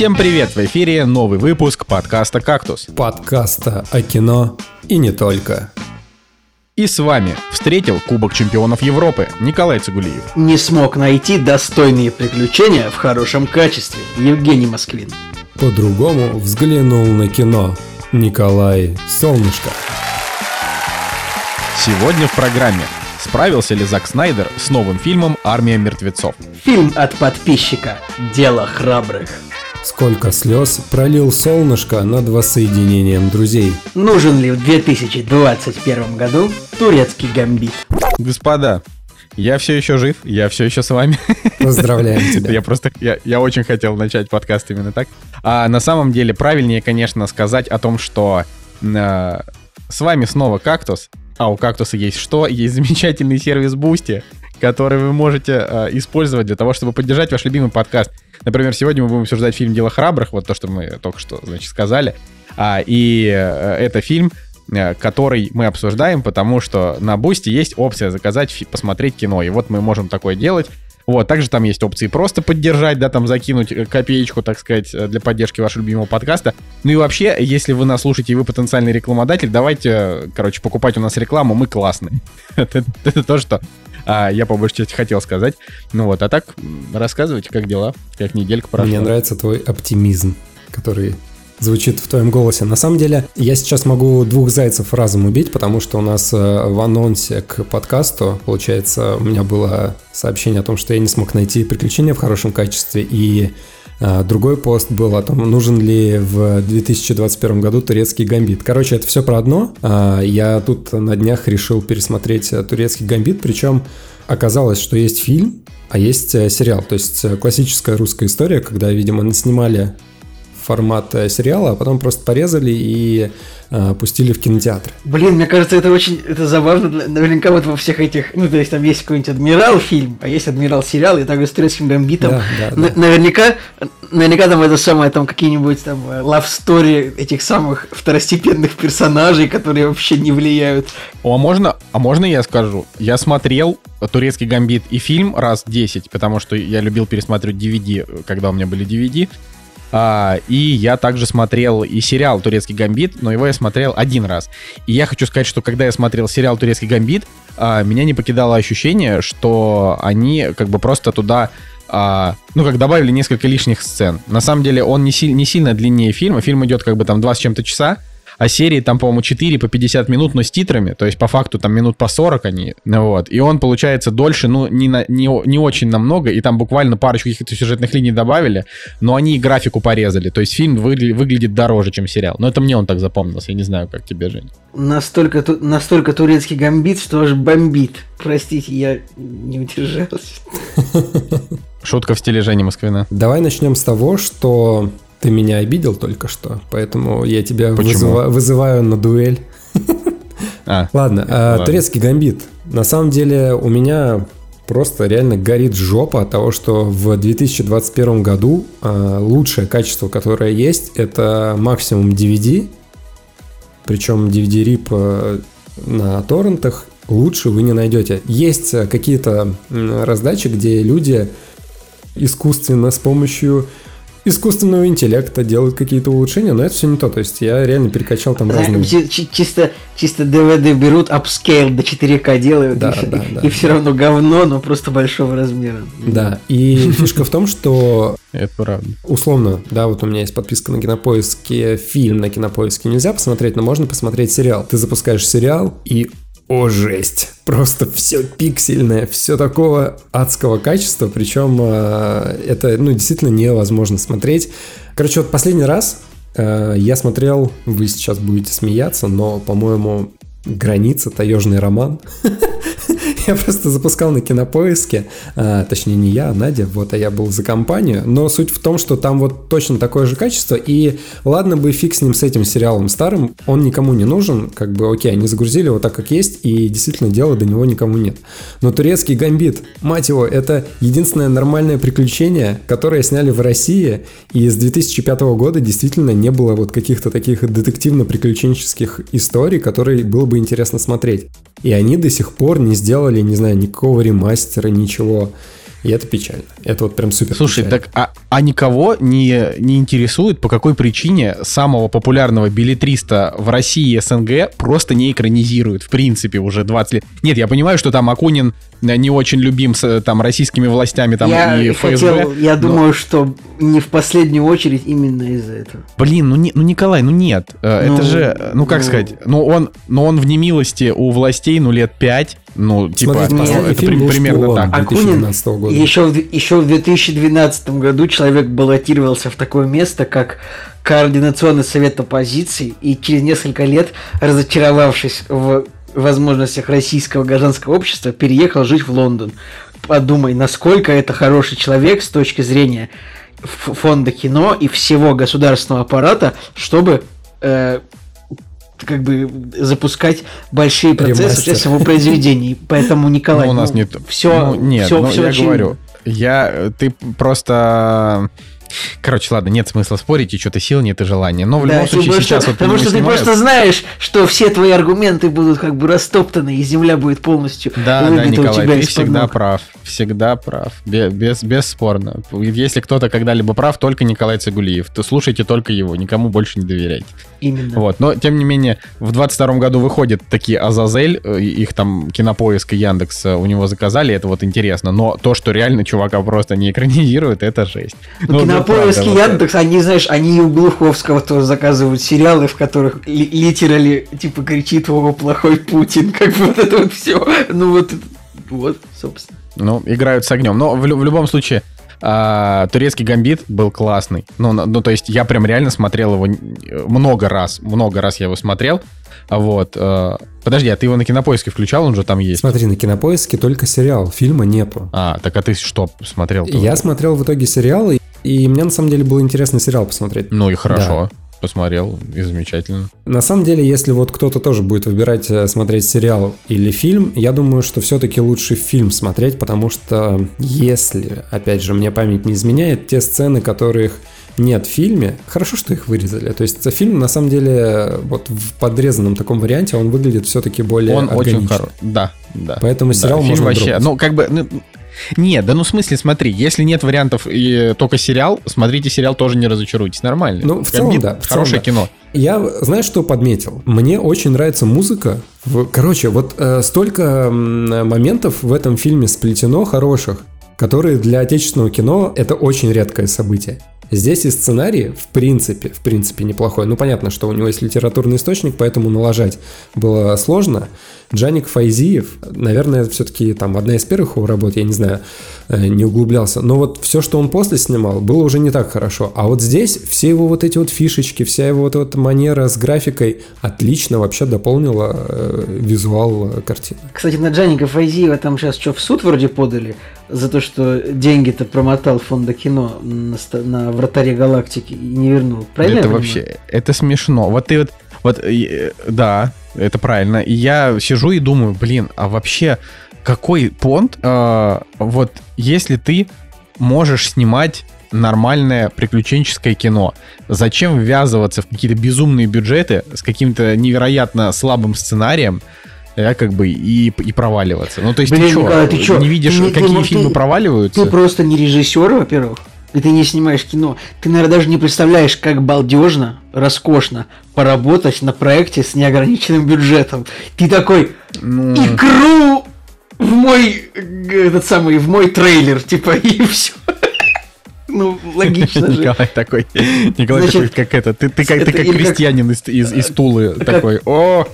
Всем привет! В эфире новый выпуск подкаста «Кактус». Подкаста о кино и не только. И с вами встретил Кубок чемпионов Европы Николай Цигулиев. Не смог найти достойные приключения в хорошем качестве Евгений Москвин. По-другому взглянул на кино Николай Солнышко. Сегодня в программе Справился ли Зак Снайдер с новым фильмом «Армия мертвецов»? Фильм от подписчика «Дело храбрых». Сколько слез пролил солнышко над воссоединением друзей. Нужен ли в 2021 году турецкий гамбит? Господа, я все еще жив, я все еще с вами. Поздравляем тебя. Я просто, я, я очень хотел начать подкаст именно так. А на самом деле правильнее, конечно, сказать о том, что э, с вами снова Кактус, а у Кактуса есть что? Есть замечательный сервис Boosty, который вы можете э, использовать для того, чтобы поддержать ваш любимый подкаст. Например, сегодня мы будем обсуждать фильм «Дело храбрых», вот то, что мы только что, значит, сказали. А, и э, это фильм, э, который мы обсуждаем, потому что на Boosty есть опция заказать, посмотреть кино. И вот мы можем такое делать. Вот, также там есть опции просто поддержать, да, там закинуть э, копеечку, так сказать, для поддержки вашего любимого подкаста. Ну и вообще, если вы нас слушаете и вы потенциальный рекламодатель, давайте, короче, покупать у нас рекламу, мы классные. Это то, что а, я по большей части хотел сказать. Ну вот, а так, рассказывайте, как дела, как неделька прошла. Мне нравится твой оптимизм, который звучит в твоем голосе. На самом деле, я сейчас могу двух зайцев разом убить, потому что у нас э, в анонсе к подкасту, получается, у меня было сообщение о том, что я не смог найти приключения в хорошем качестве, и другой пост был о том, нужен ли в 2021 году турецкий гамбит. Короче, это все про одно. А, Я тут на днях решил пересмотреть турецкий гамбит, причем оказалось, что есть фильм, а есть э, сериал. То есть э, классическая русская история, когда, видимо, снимали формат э, сериала, а потом просто порезали и э, пустили в кинотеатр. Блин, мне кажется, это очень это забавно. Для- Наверняка вот во всех этих... Ну, то есть там есть какой-нибудь Адмирал фильм, а есть Адмирал сериал, и также с турецким гамбитом. Да, да, да. Наверняка, наверняка там это самое, там какие-нибудь там э, love story этих самых второстепенных персонажей, которые вообще не влияют. О, а можно, а можно я скажу? Я смотрел турецкий гамбит и фильм раз 10, потому что я любил пересматривать DVD, когда у меня были DVD. А, и я также смотрел и сериал «Турецкий гамбит», но его я смотрел один раз. И я хочу сказать, что когда я смотрел сериал «Турецкий гамбит», а, меня не покидало ощущение, что они как бы просто туда а, ну, как добавили несколько лишних сцен. На самом деле он не, си- не сильно длиннее фильма. Фильм идет как бы там 2 с чем-то часа, а серии там, по-моему, 4 по 50 минут, но с титрами, то есть по факту там минут по 40 они, ну вот, и он получается дольше, ну, не, на- не, не очень намного, и там буквально парочку каких-то сюжетных линий добавили, но они и графику порезали, то есть фильм выгля- выглядит дороже, чем сериал, но это мне он так запомнился, я не знаю, как тебе, Жень. Настолько, ту- настолько турецкий гамбит, что аж бомбит. Простите, я не удержался. Шутка в стиле Жени Москвина. Давай начнем с того, что ты меня обидел только что, поэтому я тебя вызыва- вызываю на дуэль. А, Ладно, а, Ладно. турецкий гамбит. На самом деле у меня просто реально горит жопа от того, что в 2021 году а, лучшее качество, которое есть, это максимум DVD. Причем DVD-рип на торрентах лучше вы не найдете. Есть э, какие-то раздачи, где люди искусственно с помощью искусственного интеллекта делают какие-то улучшения, но это все не то. То есть я реально перекачал там разные... Чи- чи- Чисто, чисто DVD берут, upscale до 4К делают, Да, и, да, и- да, и все равно говно, но просто большого размера. Да, и фишка в том, что это правда. условно, да, вот у меня есть подписка на Кинопоиске, фильм на Кинопоиске нельзя посмотреть, но можно посмотреть сериал. Ты запускаешь сериал и о, жесть. Просто все пиксельное, все такого адского качества, причем э, это, ну, действительно невозможно смотреть. Короче, вот последний раз э, я смотрел, вы сейчас будете смеяться, но, по-моему, граница, таежный роман. Я просто запускал на кинопоиске, а, точнее не я, а Надя, вот, а я был за компанию, но суть в том, что там вот точно такое же качество, и ладно бы фиг с ним, с этим сериалом старым, он никому не нужен, как бы окей, они загрузили его так, как есть, и действительно дела до него никому нет. Но турецкий гамбит, мать его, это единственное нормальное приключение, которое сняли в России, и с 2005 года действительно не было вот каких-то таких детективно-приключенческих историй, которые было бы интересно смотреть. И они до сих пор не сделали, не знаю, никакого ремастера, ничего. И это печально. Это вот прям супер Слушай, печально. так а, а никого не, не интересует, по какой причине самого популярного билетриста в России и СНГ просто не экранизируют, в принципе, уже 20 лет. Нет, я понимаю, что там Акунин э, не очень любим с, там российскими властями там я и ФСБ. хотел- я но- думаю, что не в последнюю очередь именно из-за этого. Блин, ну, не, ну Николай, ну нет. Э, Ну, это же, э, ну как ну. сказать, ну он, ну он в немилости у властей, ну лет 5, ну типа, Смотрите, ну, это фильм примерно «Шпион» так. Акунин 2012 года. Еще, в- еще в 2012 году человек баллотировался в такое место, как Координационный совет оппозиции, и через несколько лет, разочаровавшись в возможностях российского гражданского общества, переехал жить в Лондон. Подумай, насколько это хороший человек с точки зрения фонда кино и всего государственного аппарата, чтобы э, как бы запускать большие процессы Ремастер. сейчас его произведений. Поэтому, Николай, Ну, у нас ну, нет. все, ну, нет, все, ну, я очень- говорю, я, ты просто... Короче, ладно, нет смысла спорить, и что-то сил нет и желания. Но в Да, любом случае более, сейчас что- вот потому что ты снимаем- просто знаешь, что все твои аргументы будут как бы растоптаны, и земля будет полностью Да, да, Николай, ты всегда ног. прав. Всегда прав. Бе- Без, бесспорно. Если кто-то когда-либо прав, только Николай Цигулиев. То слушайте только его, никому больше не доверяйте. Именно. Вот. Но, тем не менее, в 22 году выходят такие Азазель, э, их там Кинопоиск и Яндекс э, у него заказали, это вот интересно. Но то, что реально чувака просто не экранизирует, это жесть. Ну, И вот Яндекс, они, знаешь, они и у Глуховского тоже заказывают сериалы, в которых ли- литерали, типа, кричит «О, плохой Путин», как бы вот это вот все. Ну, вот, вот, собственно. Ну, играют с огнем. Но в, в любом случае, а, турецкий гамбит был классный. Ну, на- ну, то есть я прям реально смотрел его много раз. Много раз я его смотрел. А Вот. э, подожди, а ты его на кинопоиске включал? Он же там есть. Смотри, на кинопоиске только сериал, фильма нету. А, так а ты что смотрел? Я смотрел в итоге сериал, и, и мне на самом деле был интересный сериал посмотреть. Ну и хорошо. Посмотрел, и замечательно. На самом деле, если вот кто-то тоже будет выбирать э, смотреть сериал или фильм, я думаю, что все-таки лучше фильм смотреть, потому что если, опять же, мне память не изменяет, те сцены, которых нет в фильме, хорошо, что их вырезали. То есть фильм, на самом деле, вот в подрезанном таком варианте, он выглядит все-таки более Он очень органично. хороший. Да, да. Поэтому Да, сериал фильм можно вообще, ну как бы, ну, нет, да ну в смысле, смотри, если нет вариантов и только сериал, смотрите сериал, тоже не разочаруйтесь, нормально. Ну, в целом, Гамбит да, в целом, хорошее да. кино. Я, знаешь, что подметил? Мне очень нравится музыка. Короче, вот э, столько моментов в этом фильме сплетено хороших, которые для отечественного кино это очень редкое событие. Здесь и сценарий, в принципе, в принципе, неплохой. Ну, понятно, что у него есть литературный источник, поэтому налажать было сложно. Джаник Файзиев, наверное, все-таки там одна из первых его работ, я не знаю, э, не углублялся. Но вот все, что он после снимал, было уже не так хорошо. А вот здесь все его вот эти вот фишечки, вся его вот эта манера с графикой отлично вообще дополнила э, визуал э, картины. Кстати, на Джаника Файзиева там сейчас что, в суд вроде подали за то, что деньги-то промотал фонда кино на, на вратаре галактики и не вернул. Правильно? это вообще, это смешно. Вот ты вот, вот, э, да, это правильно. И я сижу и думаю, блин, а вообще какой понт, э, вот если ты можешь снимать нормальное приключенческое кино. Зачем ввязываться в какие-то безумные бюджеты с каким-то невероятно слабым сценарием, да, как бы, и, и проваливаться. Ну, то есть Блин, ты, Николай, ты чё? не видишь, Ты ты, какие может, фильмы ты- проваливаются? Ты просто не режиссер, во-первых, и ты не снимаешь кино. Ты, наверное, даже не представляешь, как балдежно, роскошно поработать на проекте с неограниченным бюджетом. Ты такой, Ну, икру в мой, э, этот самый, в мой трейлер, типа, и все. Ну, логично же. Николай такой, Николай Значит, такой, как это, ты, ты как, ты это как или как- крестьянин из, из, из Тулы, такой, о,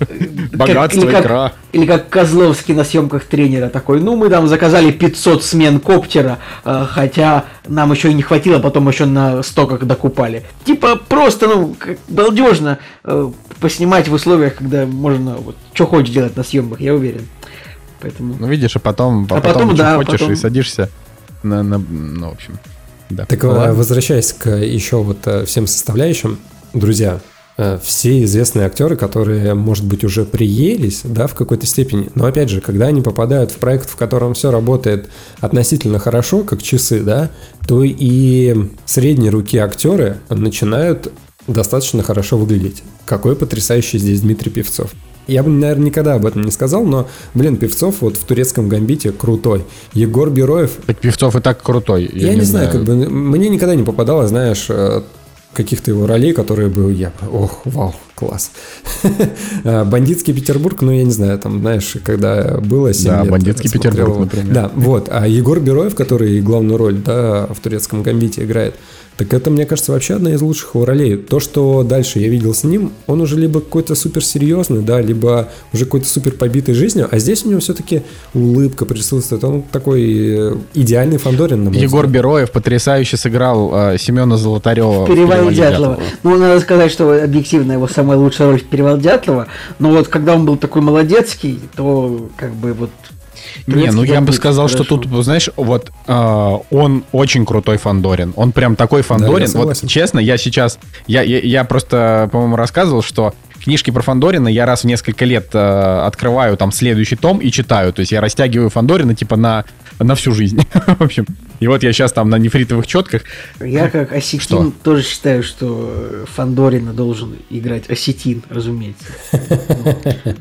богатство, или как- икра. Или как Козловский на съемках тренера такой, ну мы там заказали 500 смен коптера, э, хотя нам еще и не хватило, потом еще на стоках докупали. Типа просто, ну, как балдежно э, поснимать в условиях, когда можно вот что хочешь делать на съемках, я уверен. Поэтому... Ну, видишь, а потом, а А потом, потом, чё да, хочешь потом- и садишься на, на- ну, в общем, да. Так Ну, э, возвращаясь к еще вот э, всем составляющим, друзья, э, все известные актеры, которые, может быть, уже приелись, да, в какой-то степени, но опять же, когда они попадают в проект, в котором все работает относительно хорошо, как часы, да, то и средние руки актеры начинают достаточно хорошо выглядеть. Какой потрясающий здесь Дмитрий Певцов. Я бы, наверное, никогда об этом не сказал, но, блин, Певцов вот в турецком гамбите крутой. Егор Бероев... Так Певцов и так крутой. Я, я не, не знаю, знаю, как бы мне никогда не попадало, знаешь, э, каких-то его ролей, которые бы я... Ох, вау, класс. А, бандитский Петербург, ну, я не знаю, там, знаешь, когда было 7 Да, лет, бандитский Петербург, например. Да, вот. А Егор Бероев, который главную роль, да, в турецком гамбите играет, так это, мне кажется, вообще одна из лучших его ролей. То, что дальше я видел с ним, он уже либо какой-то суперсерьезный, да, либо уже какой-то супер побитый жизнью, а здесь у него все-таки улыбка присутствует. Он такой э, идеальный Фандорин. На Егор взгляд. Бероев потрясающе сыграл э, Семена Золотарева. Перевал Дятлова. Ну, надо сказать, что объективно его самая лучшая роль в Перевал Дятлова, но вот когда он был такой молодецкий, то как бы вот не, ну я бы сказал, хорошо. что тут, знаешь, вот э, он очень крутой Фандорин. Он прям такой Фандорин. Да, вот честно, я сейчас, я, я, я просто, по-моему, рассказывал, что книжки про Фандорина я раз в несколько лет э, открываю там следующий том и читаю. То есть я растягиваю Фандорина типа на, на всю жизнь. в общем. И вот я сейчас там на нефритовых четках. Я как осетин тоже считаю, что Фандорина должен играть осетин, разумеется.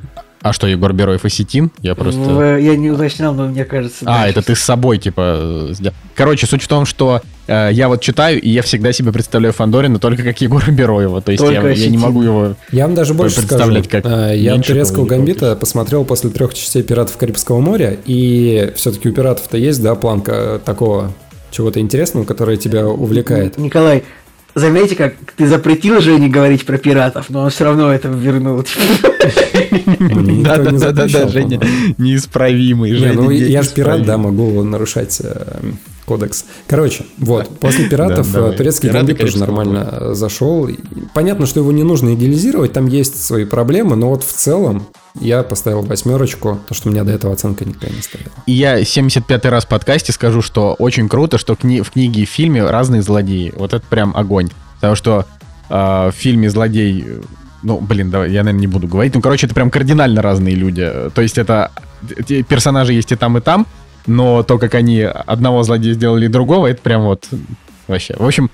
А что, Егор Бероев осетин? Я просто... В, я не уточнял, но мне кажется... А, да, это ты с собой, типа... Короче, суть в том, что э, я вот читаю, и я всегда себе представляю Фандорина только как Егора Бероева. То есть я, я не могу его Я вам даже больше представлять скажу. как э, Я турецкого гамбита посмотрел после трех частей «Пиратов Карибского моря», и все-таки у «Пиратов»-то есть, да, планка такого чего-то интересного, которое тебя увлекает. Николай, Заметьте, как ты запретил Жене говорить про пиратов, но он все равно это вернул. Да-да-да, Женя неисправимый. Ну, я же пират, да, могу нарушать э, кодекс. Короче, вот, после пиратов да, турецкий гамбит тоже нормально зашел. Понятно, что его не нужно идеализировать, там есть свои проблемы, но вот в целом я поставил восьмерочку, то, что у меня до этого оценка никогда не стояла. И я 75-й раз в подкасте скажу, что очень круто, что кни- в книге и в фильме разные злодеи. Вот это прям огонь. Потому что э, в фильме злодей ну, блин, давай, я, наверное, не буду говорить. Ну, короче, это прям кардинально разные люди. То есть это персонажи есть и там, и там, но то, как они одного злодея сделали другого, это прям вот вообще. В общем,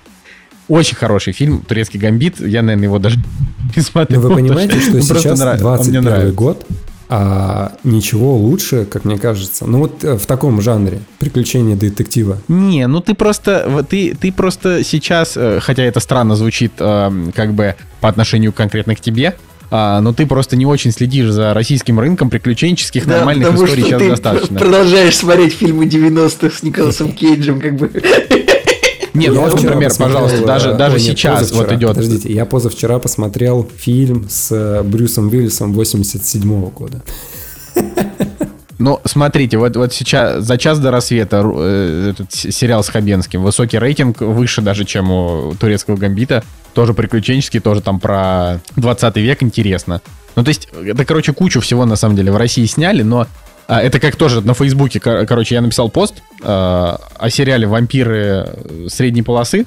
очень хороший фильм «Турецкий гамбит». Я, наверное, его даже не смотрю. Но вы понимаете, что сейчас 21 год, а ничего лучше, как мне кажется. Ну вот э, в таком жанре приключения детектива. Не, ну ты просто ты ты просто сейчас, э, хотя это странно звучит, эм, как бы по отношению конкретно к тебе, а, но ты просто не очень следишь за российским рынком приключенческих да, нормальных историй сейчас ты достаточно. Продолжаешь смотреть фильмы 90-х с Николасом Кейджем, как бы. Не, ну вот, например, пожалуйста, даже, э, даже сейчас вот идет. Подождите, я позавчера посмотрел фильм с э, Брюсом Уиллисом 87 -го года. Ну, смотрите, вот, вот сейчас за час до рассвета э, этот сериал с Хабенским. Высокий рейтинг, выше даже, чем у турецкого гамбита. Тоже приключенческий, тоже там про 20 век интересно. Ну, то есть, это, короче, кучу всего, на самом деле, в России сняли, но а, это как тоже на Фейсбуке, короче, я написал пост а, о сериале «Вампиры средней полосы».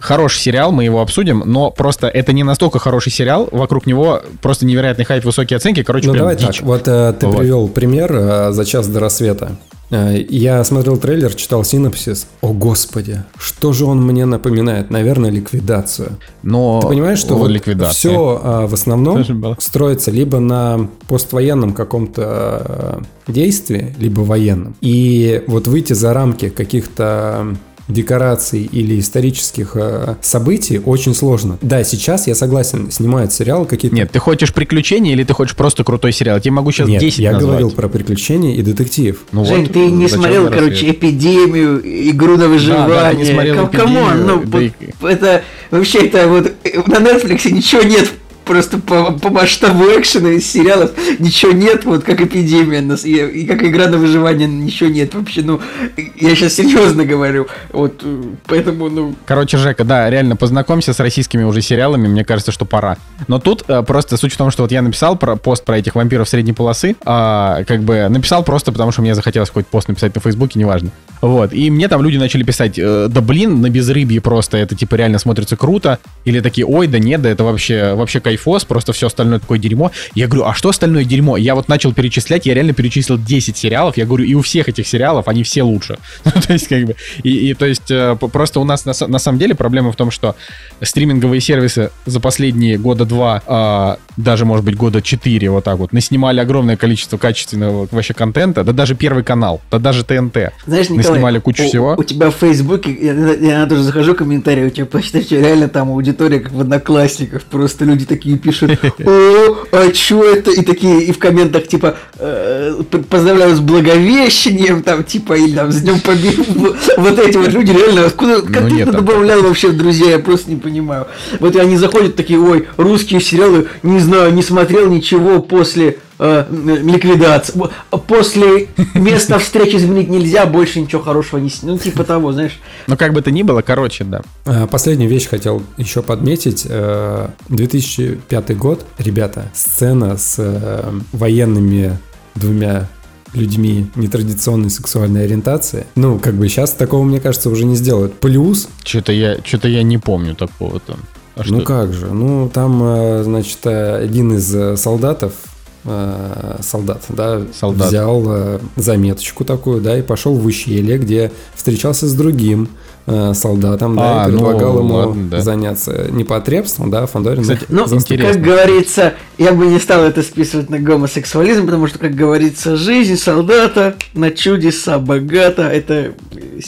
Хороший сериал, мы его обсудим, но просто это не настолько хороший сериал, вокруг него просто невероятный хайп, высокие оценки, короче, ну, давай дичь. так, вот э, ты вот. привел пример э, за час до рассвета. Э, я смотрел трейлер, читал синопсис. О, господи, что же он мне напоминает? Наверное, ликвидацию. Но Ты понимаешь, что вот все а, в основном строится либо на поствоенном каком-то действии, либо военном. И вот выйти за рамки каких-то декораций или исторических э, событий очень сложно. Да, сейчас я согласен, снимают сериалы какие-то... Нет, ты хочешь приключения или ты хочешь просто крутой сериал? Я тебе могу сейчас Нет, 10 я назвать. говорил про приключения и детектив. Ну Жень, вот, ты не смотрел, короче, «Эпидемию», «Игру на выживание». Да, да, не смотрел Come on, ну, да и... это вообще это вот на Netflix ничего нет просто по, по масштабу экшена из сериалов ничего нет, вот как эпидемия, и, и как игра на выживание ничего нет вообще, ну, я сейчас серьезно говорю, вот, поэтому, ну... Короче, Жека, да, реально, познакомься с российскими уже сериалами, мне кажется, что пора. Но тут э, просто суть в том, что вот я написал про пост про этих вампиров средней полосы, э, как бы написал просто потому, что мне захотелось какой-то пост написать на Фейсбуке, неважно. Вот, и мне там люди начали писать, э, да блин, на безрыбье просто это типа реально смотрится круто, или такие, ой, да нет, да это вообще, вообще кайфос, просто все остальное такое дерьмо. Я говорю, а что остальное дерьмо? Я вот начал перечислять, я реально перечислил 10 сериалов, я говорю, и у всех этих сериалов они все лучше. Ну, то есть, как бы, и, и то есть, э, просто у нас на, на самом деле проблема в том, что стриминговые сервисы за последние года два, а, даже, может быть, года четыре, вот так вот, наснимали огромное количество качественного вообще контента, да даже Первый канал, да даже ТНТ. Знаешь, Николай, наснимали кучу у, всего. У тебя в Фейсбуке, я, я тоже захожу комментарии, у тебя почти что реально там аудитория, как в Одноклассниках, просто люди такие пишут, о, а чё это? И такие, и в комментах, типа, э, поздравляю с Благовещением, там, типа, или там, с Днем Победы. Вот эти вот люди реально, откуда, как Ну, ты нет, это добавлял вообще, друзья, я просто не понимаю. Вот они заходят такие, ой, русские сериалы, не знаю, не смотрел ничего после э. Вот, После места встречи изменить нельзя, больше ничего хорошего не. Ну, типа того, знаешь. Ну, как бы то ни было, короче, да. А, Последнюю вещь хотел еще подметить. Э, 2005 год, ребята, сцена с э, военными двумя людьми нетрадиционной сексуальной ориентации. Ну, как бы сейчас такого, мне кажется, уже не сделают. Плюс, Что-то я, что-то я не помню такого там. А ну как же, ну там, э, значит, э, один из э, солдатов, э, солдат, да, Солдат. взял э, заметочку такую, да, и пошел в ущелье, где встречался с другим э, солдатом, да, А, и предлагал ну, ему ладно, да. заняться непотребством, да, Фандорин. Кстати, Ну, Интересно. как говорится, я бы не стал это списывать на гомосексуализм, потому что, как говорится, жизнь солдата на чудеса богата. Это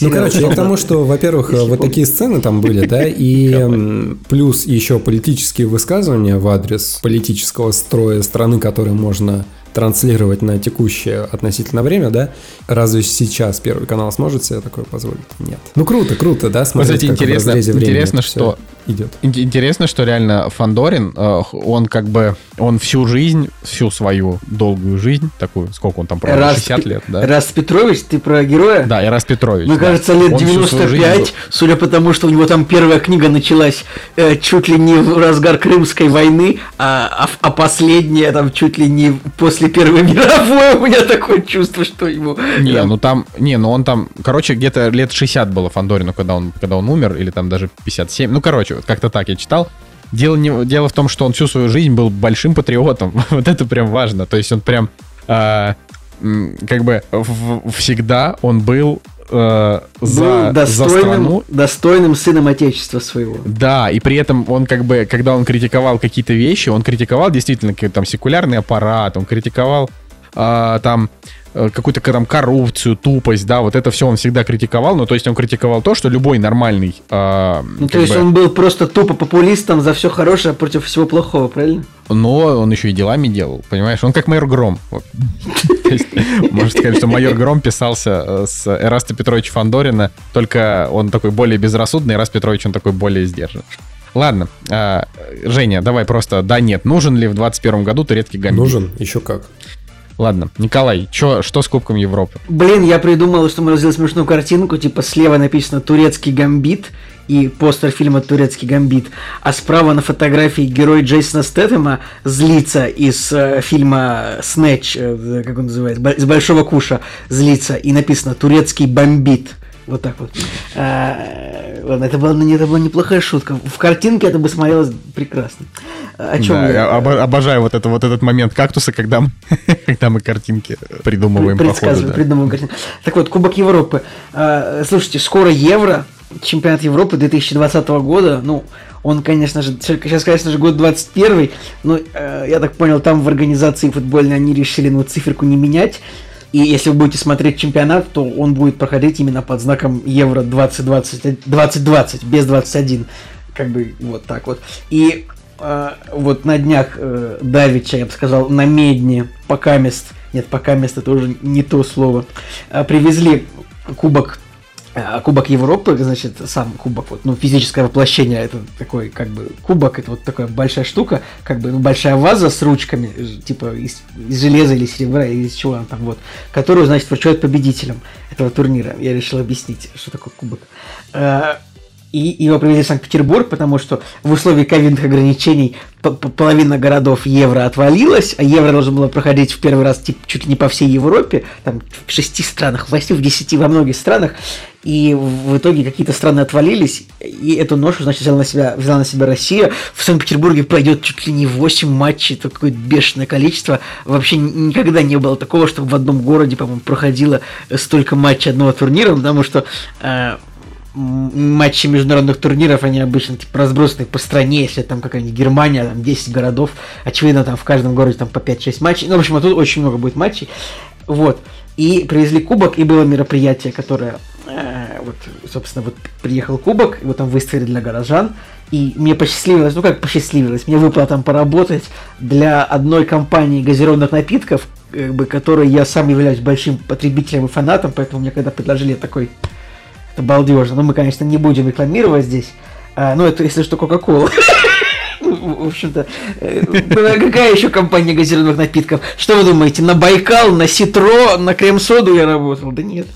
Ну, короче, я к тому, что, во-первых, Если вот такие сцены там были, да, и плюс еще политические высказывания в адрес политического строя страны, которые можно транслировать на текущее относительно время, да, разве сейчас Первый канал сможет себе такое позволить? Нет. Ну, круто, круто, да, смотреть, кстати, как в интересно- времени интересно, что- идет. Ин- Интересно, что реально Фандорин, он как бы, он всю жизнь, всю свою долгую жизнь, такую, сколько он там провел, Раз 60 Пе- лет, да? Раст Петрович, ты про героя? Да, Ирас Петрович. Мне да. кажется, лет Он всю свою жизнь 95, судя по тому, что у него там первая книга началась э, чуть ли не в разгар Крымской войны, а, а а последняя там чуть ли не после Первой мировой. У меня такое чувство, что ему... Не, ну там, не, ну он там, короче, где-то лет 60 было Фандорину, когда он, когда он умер, или там даже 57. Ну, короче, вот как-то так я читал. Дело, не, дело в том, что он всю свою жизнь был большим патриотом. вот это прям важно. То есть он прям, м, как бы, в- всегда он был э, за, был за достойным, страну. достойным сыном отечества своего. Да, и при этом он как бы, когда он критиковал какие-то вещи, он критиковал действительно там секулярный аппарат, он критиковал а, там э, какую-то к- там коррупцию, тупость, да, вот это все он всегда критиковал, ну то есть он критиковал то, что любой нормальный, а, Ну, то есть бы- он был просто тупо популистом за все хорошее против всего плохого, правильно? но он еще и делами делал, понимаешь, он как майор Гром. Можно сказать, что майор Гром писался э, с Эраста Петровича Фандорина, только он такой более безрассудный, Эраст Петрович он такой более сдержан. Ладно, а, Женя, давай просто да нет, нужен ли в 21 году турецкий гамбит? Нужен? Еще как. Ладно, Николай, чё, что с Кубком Европы? Блин, я придумал, что мы сделали смешную картинку, типа слева написано «Турецкий гамбит» и постер фильма «Турецкий гамбит», а справа на фотографии герой Джейсона Стэтэма злится из э, фильма «Снэч», э, как он называется, «Бо- из «Большого куша» злится, и написано «Турецкий бомбит». Вот так вот. А, ладно, это была, это была неплохая шутка. В картинке это бы смотрелось прекрасно. О чем Да, я обо- обожаю вот, это, вот этот момент кактуса, когда мы, когда мы картинки придумываем предсказываю, да. придумываем картинку. Так вот, Кубок Европы. А, слушайте, скоро Евро, чемпионат Европы 2020 года. Ну, он, конечно же, сейчас, конечно же, год 21, но э, я так понял, там в организации футбольной они решили, ну, циферку не менять. И если вы будете смотреть чемпионат, то он будет проходить именно под знаком Евро 2020, 2020 без 21. Как бы вот так вот. И э, вот на днях э, Давича, я бы сказал, на Медне, пока мест, нет, пока мест это уже не то слово, э, привезли кубок э, Кубок Европы, значит, сам кубок, вот, ну, физическое воплощение, это такой, как бы, кубок, это вот такая большая штука, как бы, ну, большая ваза с ручками, типа, из, из железа или серебра, или из чего она там, вот, которую, значит, вручают победителям этого турнира. Я решил объяснить, что такое кубок. Э, и его привезли в Санкт-Петербург, потому что в условиях ковидных ограничений половина городов евро отвалилась, а евро должно было проходить в первый раз типа, чуть ли не по всей Европе, там в шести странах, в восьми, в десяти, во многих странах, и в итоге какие-то страны отвалились, и эту ношу, значит, взяла на себя, взяла на себя Россия. В Санкт-Петербурге пройдет чуть ли не 8 матчей, это какое-то бешеное количество. Вообще никогда не было такого, чтобы в одном городе, по-моему, проходило столько матчей одного турнира, потому что э, матчи международных турниров, они обычно типа разбросаны по стране, если там какая-нибудь Германия, там 10 городов, очевидно, там в каждом городе там по 5-6 матчей. Ну, в общем, а тут очень много будет матчей. Вот. И привезли кубок, и было мероприятие, которое Э, вот, собственно, вот приехал кубок, его там выставили для горожан, и мне посчастливилось, ну как посчастливилось, мне выпало там поработать для одной компании газированных напитков, как бы, которой я сам являюсь большим потребителем и фанатом, поэтому мне когда предложили такой, это балдежно, но мы, конечно, не будем рекламировать здесь, а, ну это, если что, Кока-Кола. в общем-то, э, какая еще компания газированных напитков? Что вы думаете, на Байкал, на Ситро, на Крем-соду я работал? Да нет.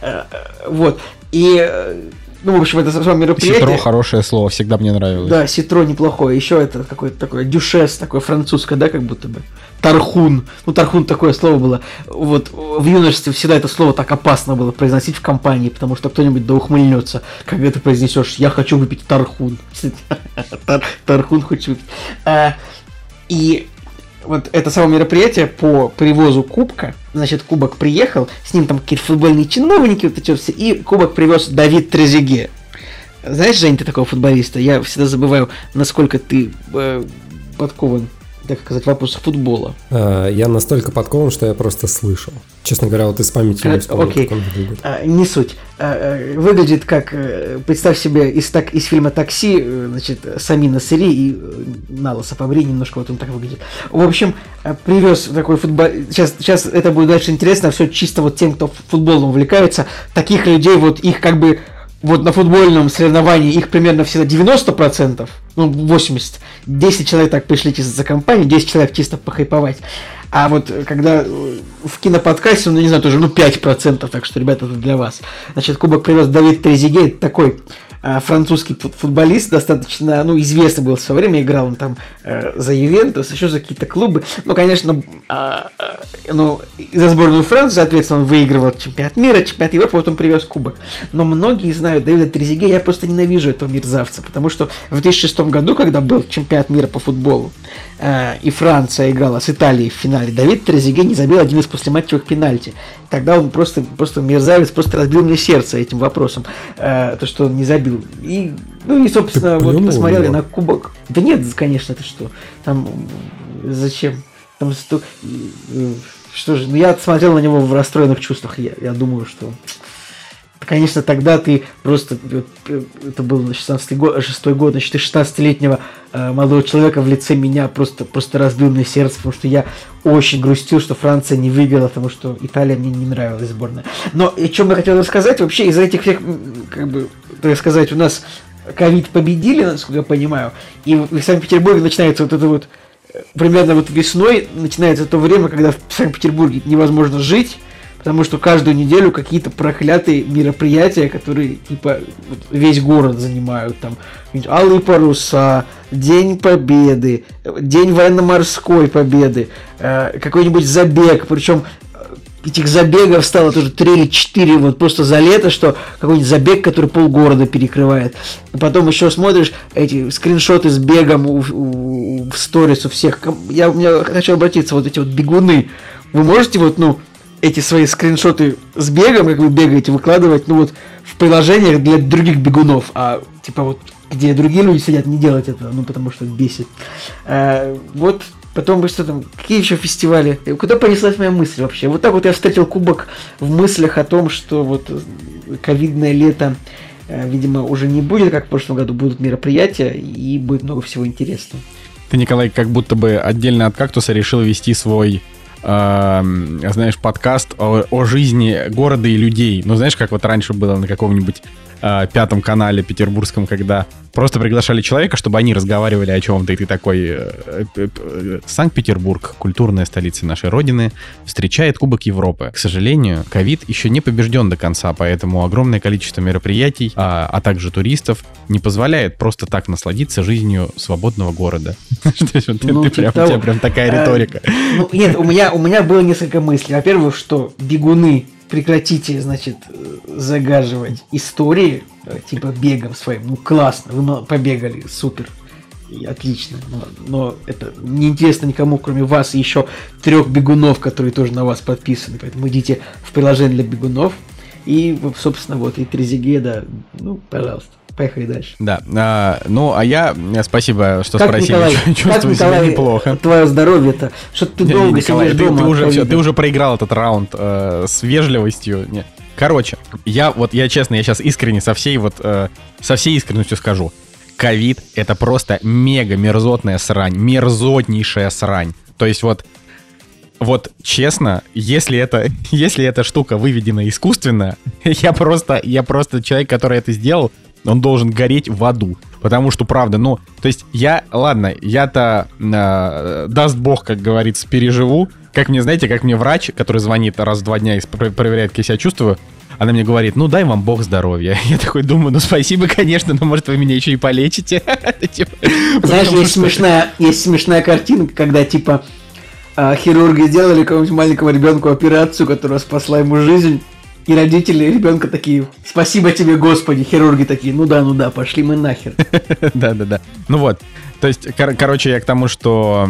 Э, вот. И ну, в общем, это само мероприятие. Ситро хорошее слово, всегда мне нравилось. Да, ситро неплохое. Еще это какое-то такое дюшес, такое французское, да, как будто бы. Тархун. Ну, тархун такое слово было. Вот в юношестве всегда это слово так опасно было произносить в компании, потому что кто-нибудь да ухмыльнется, когда ты произнесешь «я хочу выпить тархун». Тархун хочешь выпить. А, и вот это самое мероприятие по привозу кубка, значит, кубок приехал, с ним там какие-то футбольные чиновники, вот эти все, и кубок привез Давид Трезиге. Знаешь, Жень, ты такого футболиста? Я всегда забываю, насколько ты э, подкован так сказать, вопрос футбола. А, я настолько подкован, что я просто слышал. Честно говоря, вот из памяти не вспомнил, Окей, а, не суть. А, выглядит как, э, представь себе, из, так, из фильма «Такси», э, значит, Самина Сыри и э, Налоса Фабри, немножко вот он так выглядит. В общем, привез такой футбол... Сейчас, сейчас это будет дальше интересно, все чисто вот тем, кто футболом увлекается. Таких людей, вот их как бы вот на футбольном соревновании их примерно всегда 90%, ну 80%. 10 человек так пришли чисто за компанию, 10 человек чисто похайповать. А вот когда в киноподкасте, ну не знаю, тоже ну 5%, так что, ребята, это для вас. Значит, Кубок привез Давид Трезиге, такой французский футболист, достаточно, ну, известный был в свое время, играл он там э, за Ювентус, еще за какие-то клубы. Ну, конечно, э, ну, за сборную Франции, соответственно, он выигрывал чемпионат мира, чемпионат Европы, вот он привез кубок. Но многие знают Дэвида Трезиге, я просто ненавижу этого мерзавца, потому что в 2006 году, когда был чемпионат мира по футболу, э, и Франция играла с Италией в финале, Давид Трезиге не забил один из послематчевых пенальти. Тогда он просто, просто мерзавец, просто разбил мне сердце этим вопросом, э, то, что он не забил забил. И, ну и, собственно, Ты вот посмотрели его? на кубок. Да нет, конечно, это что? Там зачем? Там сто... Что же, ну я смотрел на него в расстроенных чувствах. Я, я думаю, что конечно, тогда ты просто, это был 16 год, 6 год, значит, ты 16-летнего э, молодого человека в лице меня просто, просто разбил мне сердце, потому что я очень грустил, что Франция не выиграла, потому что Италия мне не нравилась сборная. Но о чем я хотел рассказать, вообще из-за этих всех, как бы, так сказать, у нас ковид победили, насколько я понимаю, и в Санкт-Петербурге начинается вот это вот, э, примерно вот весной начинается то время, когда в Санкт-Петербурге невозможно жить, Потому что каждую неделю какие-то проклятые мероприятия, которые типа весь город занимают. Там Алые паруса, День Победы, День военно-морской победы, э, какой-нибудь забег. Причем э, этих забегов стало тоже 3 или 4 вот просто за лето, что какой-нибудь забег, который полгорода перекрывает. Потом еще смотришь эти скриншоты с бегом у, у, в сторис у всех. Я, я хочу обратиться, вот эти вот бегуны. Вы можете вот, ну, эти свои скриншоты с бегом, как вы бегаете, выкладывать, ну вот, в приложениях для других бегунов, а типа вот, где другие люди сидят, не делать этого, ну потому что бесит. А, вот Потом что там, какие еще фестивали? Куда понеслась моя мысль вообще? Вот так вот я встретил кубок в мыслях о том, что вот ковидное лето, э, видимо, уже не будет, как в прошлом году, будут мероприятия, и будет много всего интересного. Ты, Николай, как будто бы отдельно от кактуса решил вести свой э, знаешь, подкаст о, о жизни города и людей. Ну, знаешь, как вот раньше было на каком-нибудь э, пятом канале петербургском, когда просто приглашали человека, чтобы они разговаривали о чем-то, и ты такой... Э, э, э, Санкт-Петербург, культурная столица нашей родины, встречает Кубок Европы. К сожалению, ковид еще не побежден до конца, поэтому огромное количество мероприятий, а, а также туристов не позволяет просто так насладиться жизнью свободного города. Ну, типа прям, у тебя прям такая риторика. Ну, нет, у меня было несколько мыслей. Во-первых, что бегуны прекратите, значит, загаживать истории, э, типа бегом своим. Ну, классно, вы побегали, супер. И отлично. Но, но это неинтересно никому, кроме вас и еще трех бегунов, которые тоже на вас подписаны. Поэтому идите в приложение для бегунов. И, собственно, вот, и Трезигеда, ну, пожалуйста. Поехали дальше. Да. А, ну, а я... Э, спасибо, что как, спросили. Николай, Чувствую как, себя неплохо. Твое здоровье-то. Что ты долго Николай, сидишь ты, дома. Ты уже, все, ты уже проиграл этот раунд э, с вежливостью. Не. Короче, я вот, я честно, я сейчас искренне со всей вот, э, со всей искренностью скажу. Ковид — это просто мега мерзотная срань, мерзотнейшая срань. То есть вот вот честно, если это, если эта штука выведена искусственно, я просто, я просто человек, который это сделал, он должен гореть в аду. Потому что, правда, ну, то есть я, ладно, я-то, э, даст бог, как говорится, переживу. Как мне, знаете, как мне врач, который звонит раз в два дня и проверяет, как я себя чувствую, она мне говорит, ну дай вам бог здоровья. Я такой думаю, ну спасибо, конечно, но может вы меня еще и полечите. Типа, Знаешь, есть смешная, есть смешная картинка, когда типа а, хирурги сделали какому-нибудь маленькому ребенку операцию, которая спасла ему жизнь, и родители ребенка такие, спасибо тебе, Господи, хирурги такие, ну да, ну да, пошли мы нахер. Да-да-да. Ну вот, то есть, кор- короче, я к тому, что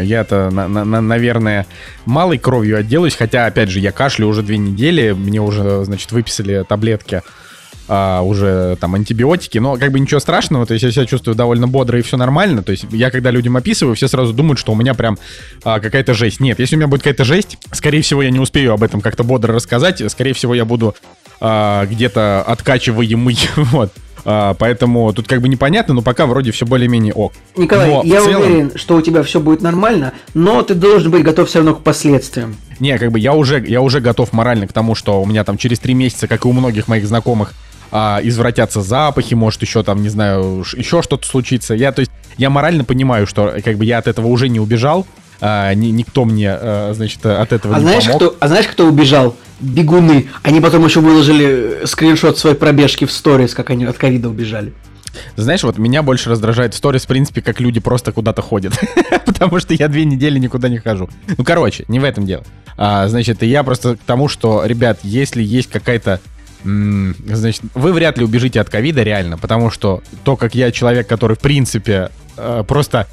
я-то, на- на- наверное, малой кровью отделаюсь, хотя, опять же, я кашлю уже две недели, мне уже, значит, выписали таблетки а, уже там антибиотики, но как бы ничего страшного, то есть я себя чувствую довольно бодро и все нормально, то есть я когда людям описываю, все сразу думают, что у меня прям а, какая-то жесть. Нет, если у меня будет какая-то жесть, скорее всего я не успею об этом как-то бодро рассказать, скорее всего я буду а, где-то откачиваемый, вот. А, поэтому тут как бы непонятно, но пока вроде все более-менее ок. Николай, но я целом... уверен, что у тебя все будет нормально, но ты должен быть готов все равно к последствиям. Не, как бы я уже, я уже готов морально к тому, что у меня там через три месяца, как и у многих моих знакомых, а, извратятся запахи, может еще там, не знаю, еще что-то случится. Я, то есть, я морально понимаю, что как бы я от этого уже не убежал, а, ни, никто мне, а, значит, от этого а не знаешь, помог. Кто, а знаешь, кто убежал? Бегуны. Они потом еще выложили скриншот своей пробежки в сторис, как они от ковида убежали. Знаешь, вот меня больше раздражает сторис, в принципе, как люди просто куда-то ходят. Потому что я две недели никуда не хожу. Ну, короче, не в этом дело. А, значит, я просто к тому, что, ребят, если есть какая-то Значит, вы вряд ли убежите от ковида реально, потому что то, как я человек, который в принципе э, просто,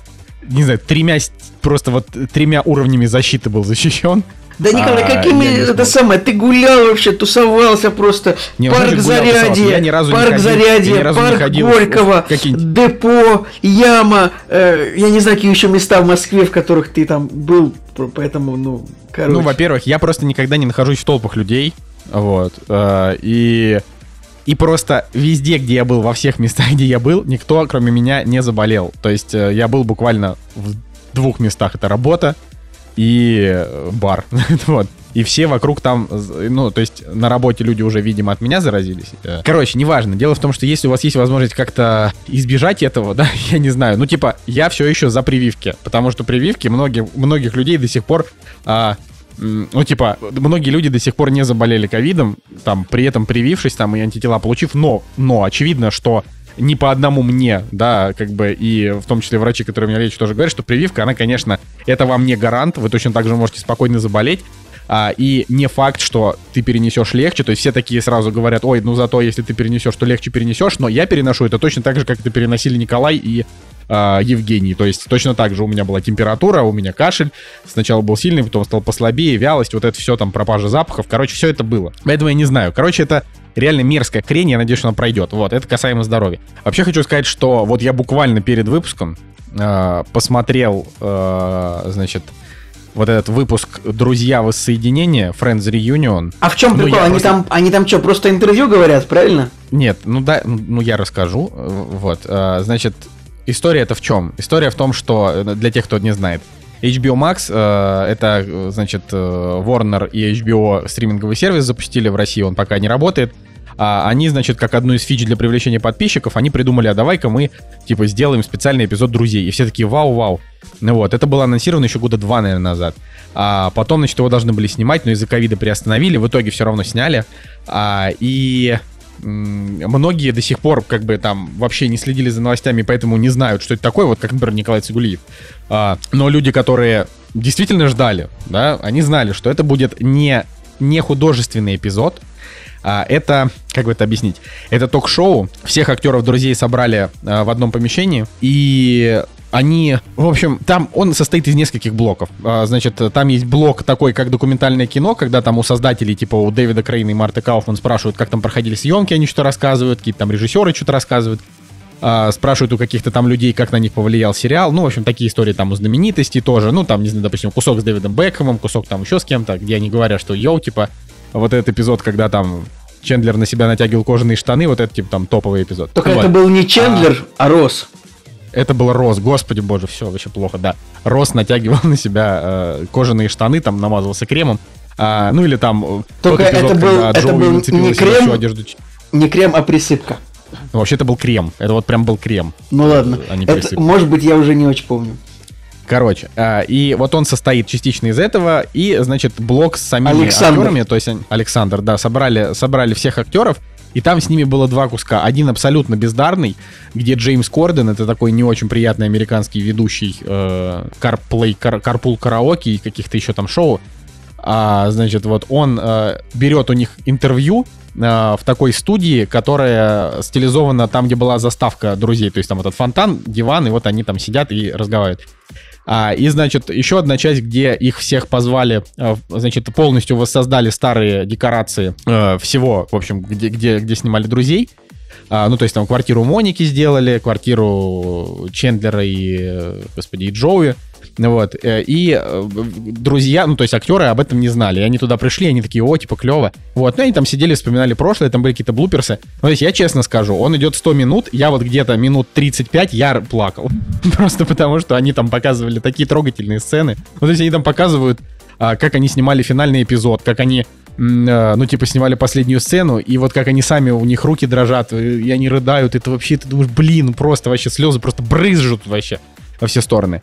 не знаю, тремя, просто вот тремя уровнями защиты был защищен, да, Николай, а, какими это самое, ты гулял вообще, тусовался просто. Не, парк Зарядье, я ни разу парк Зарядье, парк Горького, депо, Яма, э, я не знаю, какие еще места в Москве, в которых ты там был, поэтому, ну, короче. Ну, во-первых, я просто никогда не нахожусь в толпах людей, вот. Э, и, и просто везде, где я был, во всех местах, где я был, никто, кроме меня, не заболел. То есть э, я был буквально в двух местах. Это работа и э, бар. вот. И все вокруг там, ну, то есть на работе люди уже, видимо, от меня заразились. Короче, неважно. Дело в том, что если у вас есть возможность как-то избежать этого, да, я не знаю. Ну, типа, я все еще за прививки, потому что прививки многих, многих людей до сих пор а, ну, типа, многие люди до сих пор не заболели ковидом, там, при этом привившись там и антитела получив, но, но очевидно, что не по одному мне, да, как бы, и в том числе врачи, которые меня лечат, тоже говорят, что прививка, она, конечно, это вам не гарант, вы точно так же можете спокойно заболеть, а, и не факт, что ты перенесешь легче, то есть все такие сразу говорят, ой, ну зато если ты перенесешь, то легче перенесешь, но я переношу это точно так же, как это переносили Николай и э, Евгений. То есть точно так же у меня была температура, у меня кашель. Сначала был сильный, потом стал послабее, вялость, вот это все там, пропажа запахов. Короче, все это было. Поэтому я не знаю. Короче, это реально мерзкая хрень, я надеюсь, что она пройдет. Вот, это касаемо здоровья. Вообще хочу сказать, что вот я буквально перед выпуском э, посмотрел, э, значит, вот этот выпуск «Друзья воссоединения», Friends Reunion. А в чем ну, прикол? Они, просто... там, они там что, просто интервью говорят, правильно? Нет, ну да, ну я расскажу. Вот, значит, История это в чем? История в том, что э, для тех, кто не знает, HBO Max э, это, э, значит, э, Warner и HBO стриминговый сервис запустили в России, он пока не работает. А, они, значит, как одну из фич для привлечения подписчиков, они придумали, а давай-ка мы, типа, сделаем специальный эпизод друзей. И все такие, вау-вау. Ну вот, это было анонсировано еще года два, наверное, назад. А потом, значит, его должны были снимать, но из-за ковида приостановили, в итоге все равно сняли. А, и многие до сих пор как бы там вообще не следили за новостями, поэтому не знают, что это такое, вот как, например, Николай Цигулиев. А, но люди, которые действительно ждали, да, они знали, что это будет не, не художественный эпизод, а, это, как бы это объяснить, это ток-шоу, всех актеров друзей собрали а, в одном помещении, и они, в общем, там он состоит из нескольких блоков. А, значит, там есть блок такой, как документальное кино, когда там у создателей, типа у Дэвида Крейна и Марты Кауфман спрашивают, как там проходили съемки, они что-то рассказывают, какие-то там режиссеры что-то рассказывают. А, спрашивают у каких-то там людей, как на них повлиял сериал. Ну, в общем, такие истории там у знаменитостей тоже. Ну, там, не знаю, допустим, кусок с Дэвидом Бекхэмом, кусок там еще с кем-то, где они говорят, что йоу, типа, вот этот эпизод, когда там Чендлер на себя натягивал кожаные штаны, вот это, типа, там топовый эпизод. Только вот. это был не Чендлер, а, а Росс. Это был Рос, господи боже, все вообще плохо, да. Рос натягивал на себя э, кожаные штаны, там намазывался кремом. А, ну или там э, Только тот эпизод, это был, когда это был не крем, одежду. не крем, а присыпка. Ну, вообще это был крем. Это вот прям был крем. Ну ладно. А не это, может быть, я уже не очень помню. Короче, а, и вот он состоит частично из этого, и, значит, блок с самими Александр. актерами, то есть Александр, да, собрали, собрали всех актеров, и там с ними было два куска. Один абсолютно бездарный, где Джеймс Корден, это такой не очень приятный американский ведущий э, CarPlay, Car, Carpool Karaoke и каких-то еще там шоу. А, значит, вот он э, берет у них интервью э, в такой студии, которая стилизована там, где была заставка друзей. То есть там этот фонтан, диван, и вот они там сидят и разговаривают. А, и, значит, еще одна часть, где их всех позвали, а, значит, полностью воссоздали старые декорации а, всего, в общем, где, где, где снимали друзей. А, ну, то есть там квартиру Моники сделали, квартиру Чендлера и, э, господи, и Джоуи. Вот. Э, и э, друзья, ну, то есть актеры об этом не знали. И они туда пришли, они такие, о, типа, клево. Вот. Ну, они там сидели, вспоминали прошлое, там были какие-то блуперсы. Ну, то есть я честно скажу, он идет 100 минут, я вот где-то минут 35 я плакал. Просто потому, что они там показывали такие трогательные сцены. Ну, то есть они там показывают, а, как они снимали финальный эпизод, как они э, ну, типа, снимали последнюю сцену, и вот как они сами, у них руки дрожат, и они рыдают, это вообще, ты думаешь, блин, просто вообще слезы просто брызжут вообще во все стороны.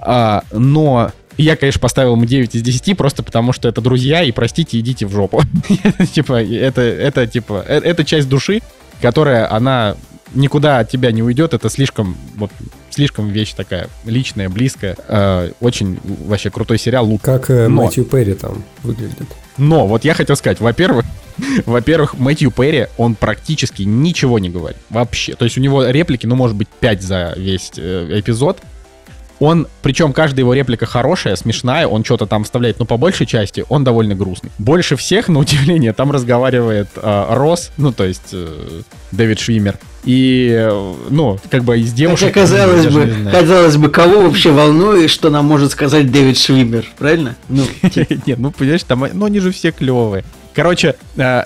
А, но я, конечно, поставил ему 9 из 10, просто потому что это друзья, и простите, идите в жопу. Типа, это, это, типа, э, это часть души, которая, она никуда от тебя не уйдет, это слишком, вот, слишком вещь такая личная, близкая. Э, очень вообще крутой сериал. Лук. Как э, Но... Мэтью Перри там выглядит. Но, вот я хотел сказать, во-первых, во-первых, Мэтью Перри, он практически ничего не говорит. Вообще. То есть у него реплики, ну, может быть, 5 за весь э, эпизод. Он, причем каждая его реплика хорошая, смешная, он что-то там вставляет, но по большей части он довольно грустный. Больше всех, на удивление, там разговаривает э, Рос, ну, то есть э, Дэвид Швимер. И, э, ну, как бы из девушек... Хотя, казалось бы, казалось бы, кого вообще волнует, что нам может сказать Дэвид Швимер, правильно? Ну, Нет, ну, понимаешь, там, ну, они же все клевые. Короче, э,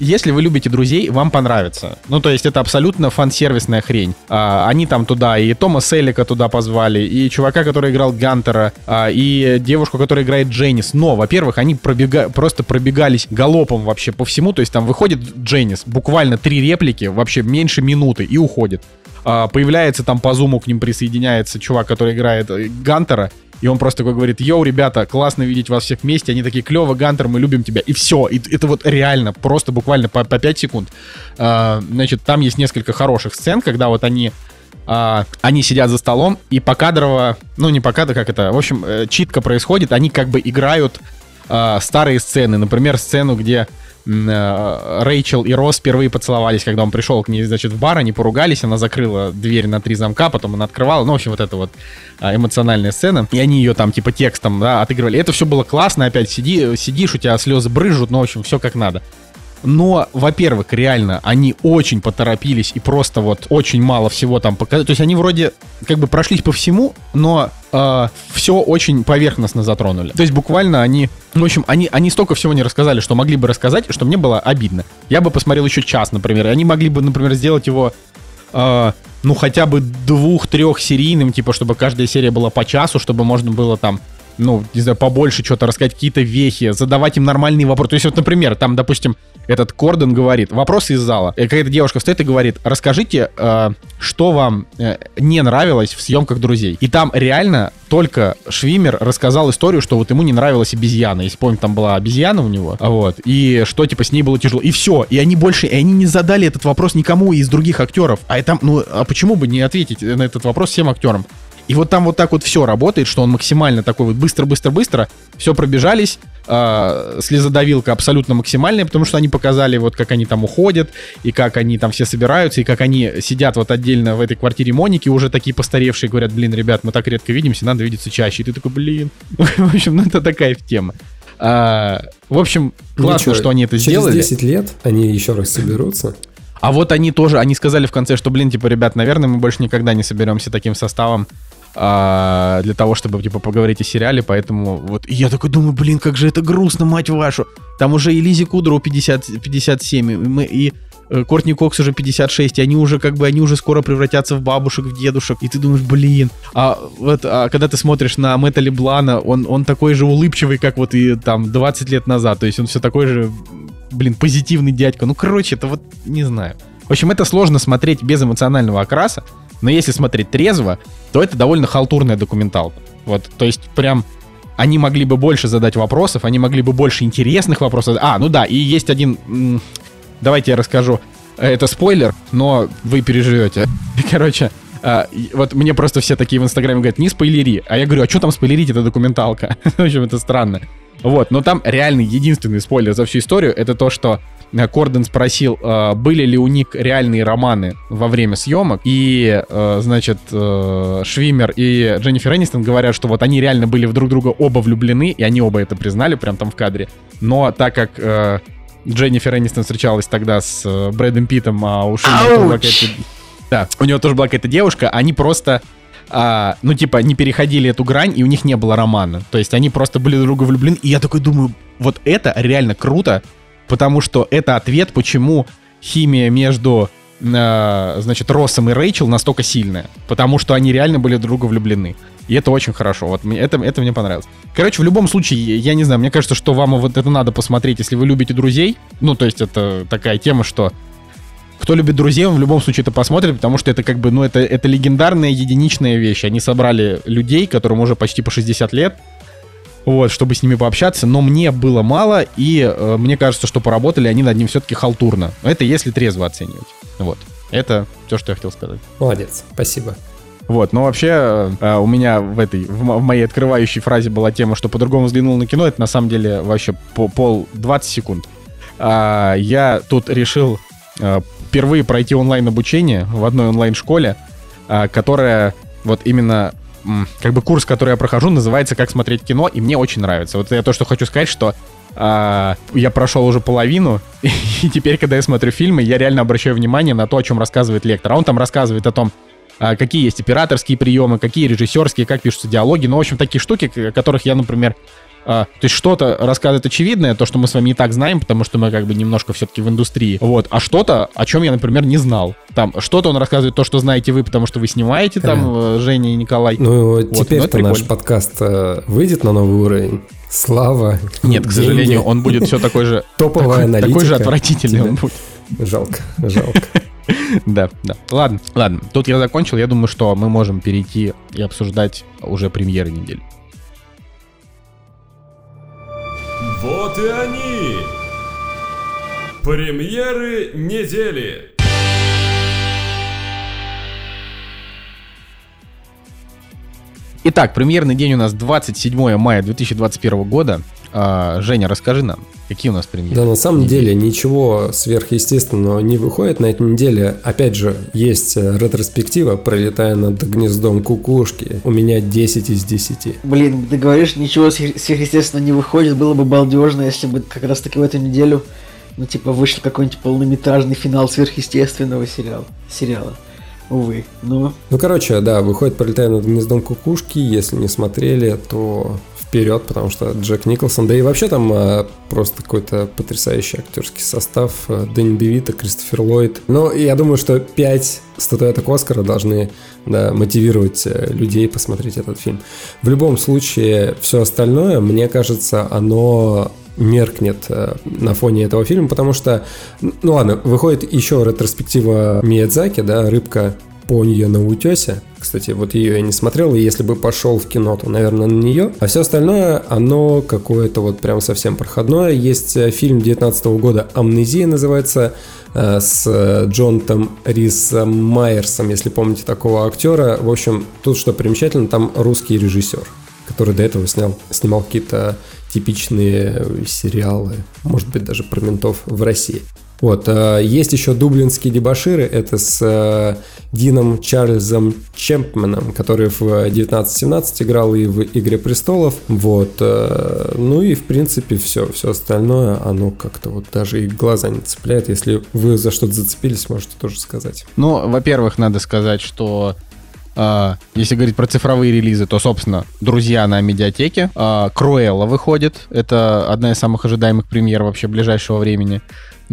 если вы любите друзей, вам понравится. Ну, то есть это абсолютно фан-сервисная хрень. А, они там туда и Тома Селика туда позвали, и чувака, который играл Гантера, а, и девушку, которая играет Дженнис. Но, во-первых, они пробега... просто пробегались галопом вообще по всему. То есть там выходит Дженнис, буквально три реплики, вообще меньше минуты, и уходит. А, появляется там по зуму к ним присоединяется чувак, который играет э, Гантера, и он просто такой говорит, йоу, ребята, классно видеть вас всех вместе, они такие, клево, Гантер, мы любим тебя, и все, и это вот реально, просто буквально по, по 5 секунд. А, значит, там есть несколько хороших сцен, когда вот они а, они сидят за столом, и покадрово, ну не покадрово, как это, в общем, э, читка происходит, они как бы играют а, старые сцены, например, сцену, где Рэйчел и Росс впервые поцеловались, когда он пришел к ней, значит, в бар, они поругались, она закрыла дверь на три замка, потом она открывала, ну, в общем, вот эта вот а, эмоциональная сцена, и они ее там, типа, текстом, да, отыгрывали. Это все было классно, опять сиди, сидишь, у тебя слезы брыжут, ну, в общем, все как надо. Но, во-первых, реально, они очень поторопились и просто вот очень мало всего там показали. То есть они вроде как бы прошлись по всему, но э, все очень поверхностно затронули. То есть буквально они, в общем, они, они столько всего не рассказали, что могли бы рассказать, что мне было обидно. Я бы посмотрел еще час, например, они могли бы, например, сделать его э, ну, хотя бы двух-трех серийным, типа, чтобы каждая серия была по часу, чтобы можно было там ну, не знаю, побольше что-то рассказать, какие-то вехи, задавать им нормальные вопросы. То есть вот, например, там, допустим, этот Кордон говорит, вопросы из зала. И какая-то девушка стоит и говорит, расскажите, э, что вам э, не нравилось в съемках «Друзей». И там реально только Швимер рассказал историю, что вот ему не нравилась обезьяна. Если помню, там была обезьяна у него, вот, и что, типа, с ней было тяжело. И все. И они больше, и они не задали этот вопрос никому из других актеров. А это, ну, а почему бы не ответить на этот вопрос всем актерам? И вот там вот так вот все работает, что он максимально такой вот быстро-быстро-быстро, все пробежались, э, слезодавилка абсолютно максимальная, потому что они показали вот как они там уходят, и как они там все собираются, и как они сидят вот отдельно в этой квартире Моники, уже такие постаревшие, говорят, блин, ребят, мы так редко видимся, надо видеться чаще. И ты такой, блин. В общем, ну это такая тема. А, в общем, классно, Ничего, что они это через сделали. Через 10 лет они еще раз соберутся. А вот они тоже, они сказали в конце, что, блин, типа, ребят, наверное, мы больше никогда не соберемся таким составом а, для того, чтобы, типа, поговорить о сериале, поэтому вот и я такой думаю, блин, как же это грустно, мать вашу. Там уже и Лизи Кудроу 50, 57, и, мы, и э, Кортни Кокс уже 56, и они уже как бы, они уже скоро превратятся в бабушек, в дедушек, и ты думаешь, блин, а вот, а когда ты смотришь на Мэтта Леблана, он, он такой же улыбчивый, как вот и там 20 лет назад, то есть он все такой же, блин, позитивный дядька, ну, короче, это вот, не знаю. В общем, это сложно смотреть без эмоционального окраса, но если смотреть трезво, то это довольно халтурная документалка. Вот, то есть прям они могли бы больше задать вопросов, они могли бы больше интересных вопросов. А, ну да, и есть один... Давайте я расскажу. Это спойлер, но вы переживете. Короче, а, вот мне просто все такие в Инстаграме говорят, не спойлери. А я говорю, а что там спойлерить, это документалка. в общем, это странно. Вот, но там реальный единственный спойлер за всю историю, это то, что Корден спросил, э, были ли у них реальные романы во время съемок, и, э, значит, Швимер и Дженнифер Энистон говорят, что вот они реально были в друг друга оба влюблены, и они оба это признали прям там в кадре. Но так как Дженнифер Энистон встречалась тогда с Брэдом Питом, а у Швимера была какая-то... Да, у него тоже была какая-то девушка, они просто а, ну, типа, не переходили эту грань, и у них не было романа. То есть они просто были друг друга влюблены, и я такой думаю, вот это реально круто, потому что это ответ, почему химия между э, значит, Россом и Рэйчел настолько сильная. Потому что они реально были друг друга влюблены. И это очень хорошо. Вот мне, это, это мне понравилось. Короче, в любом случае, я не знаю, мне кажется, что вам вот это надо посмотреть, если вы любите друзей. Ну, то есть это такая тема, что кто любит друзей, он в любом случае это посмотрит, потому что это как бы, ну, это, это легендарная единичная вещь. Они собрали людей, которым уже почти по 60 лет, вот, чтобы с ними пообщаться, но мне было мало, и э, мне кажется, что поработали они над ним все-таки халтурно. Это если трезво оценивать. Вот. Это все, что я хотел сказать. Молодец, спасибо. Вот, но вообще э, у меня в этой, в, в моей открывающей фразе была тема, что по-другому взглянул на кино, это на самом деле вообще по, пол 20 секунд. А, я тут решил а, впервые пройти онлайн обучение в одной онлайн-школе, а, которая вот именно как бы курс, который я прохожу, называется «Как смотреть кино», и мне очень нравится. Вот я то, что хочу сказать, что а, я прошел уже половину, и теперь, когда я смотрю фильмы, я реально обращаю внимание на то, о чем рассказывает лектор. А он там рассказывает о том, а, какие есть операторские приемы, какие режиссерские, как пишутся диалоги. Ну, в общем, такие штуки, которых я, например, то есть что-то рассказывает очевидное, то, что мы с вами и так знаем, потому что мы как бы немножко все-таки в индустрии. Вот. А что-то, о чем я, например, не знал. Там что-то он рассказывает то, что знаете вы, потому что вы снимаете там, э, Женя и Николай. Ну, вот. теперь-то наш подкаст э, выйдет на новый уровень. Слава. Нет, к сожалению, он будет все такой же... Топовая аналитика. Такой же отвратительный он будет. Жалко, жалко. Да, да. Ладно, ладно. Тут я закончил. Я думаю, что мы можем перейти и обсуждать уже премьеры недели. Вот и они! Премьеры недели! Итак, премьерный день у нас 27 мая 2021 года. А, Женя, расскажи нам, какие у нас премьеры? Да, на самом деле ничего сверхъестественного не выходит на этой неделе. Опять же, есть э, ретроспектива, пролетая над гнездом кукушки. У меня 10 из 10. Блин, ты говоришь, ничего сверхъестественного не выходит. Было бы балдежно, если бы как раз таки в эту неделю, ну, типа, вышел какой-нибудь полнометражный финал сверхъестественного сериала. сериала. Увы, но... Ну, короче, да, выходит «Пролетая над гнездом кукушки». Если не смотрели, то вперед, потому что Джек Николсон, да и вообще там э, просто какой-то потрясающий актерский состав. Э, Дэнни Девита, Кристофер Ллойд. Но я думаю, что 5 статуэток Оскара должны да, мотивировать э, людей посмотреть этот фильм. В любом случае, все остальное, мне кажется, оно меркнет э, на фоне этого фильма, потому что, ну ладно, выходит еще ретроспектива Миядзаки, да, «Рыбка Понья на утесе. Кстати, вот ее я не смотрел, и если бы пошел в кино, то, наверное, на нее. А все остальное, оно какое-то вот прям совсем проходное. Есть э, фильм 19 года «Амнезия» называется, э, с Джонтом Рисом Майерсом, если помните такого актера. В общем, тут что примечательно, там русский режиссер, который до этого снял, снимал какие-то типичные сериалы, может быть, даже про ментов в России. Вот, э, есть еще дублинские дебаширы, это с э, Дином Чарльзом Чемпменом, который в 1917 играл и в «Игре престолов», вот, э, ну и в принципе все, все остальное, оно как-то вот даже и глаза не цепляет, если вы за что-то зацепились, можете тоже сказать. Ну, во-первых, надо сказать, что если говорить про цифровые релизы, то, собственно, «Друзья» на медиатеке. «Круэлла» выходит. Это одна из самых ожидаемых премьер вообще ближайшего времени.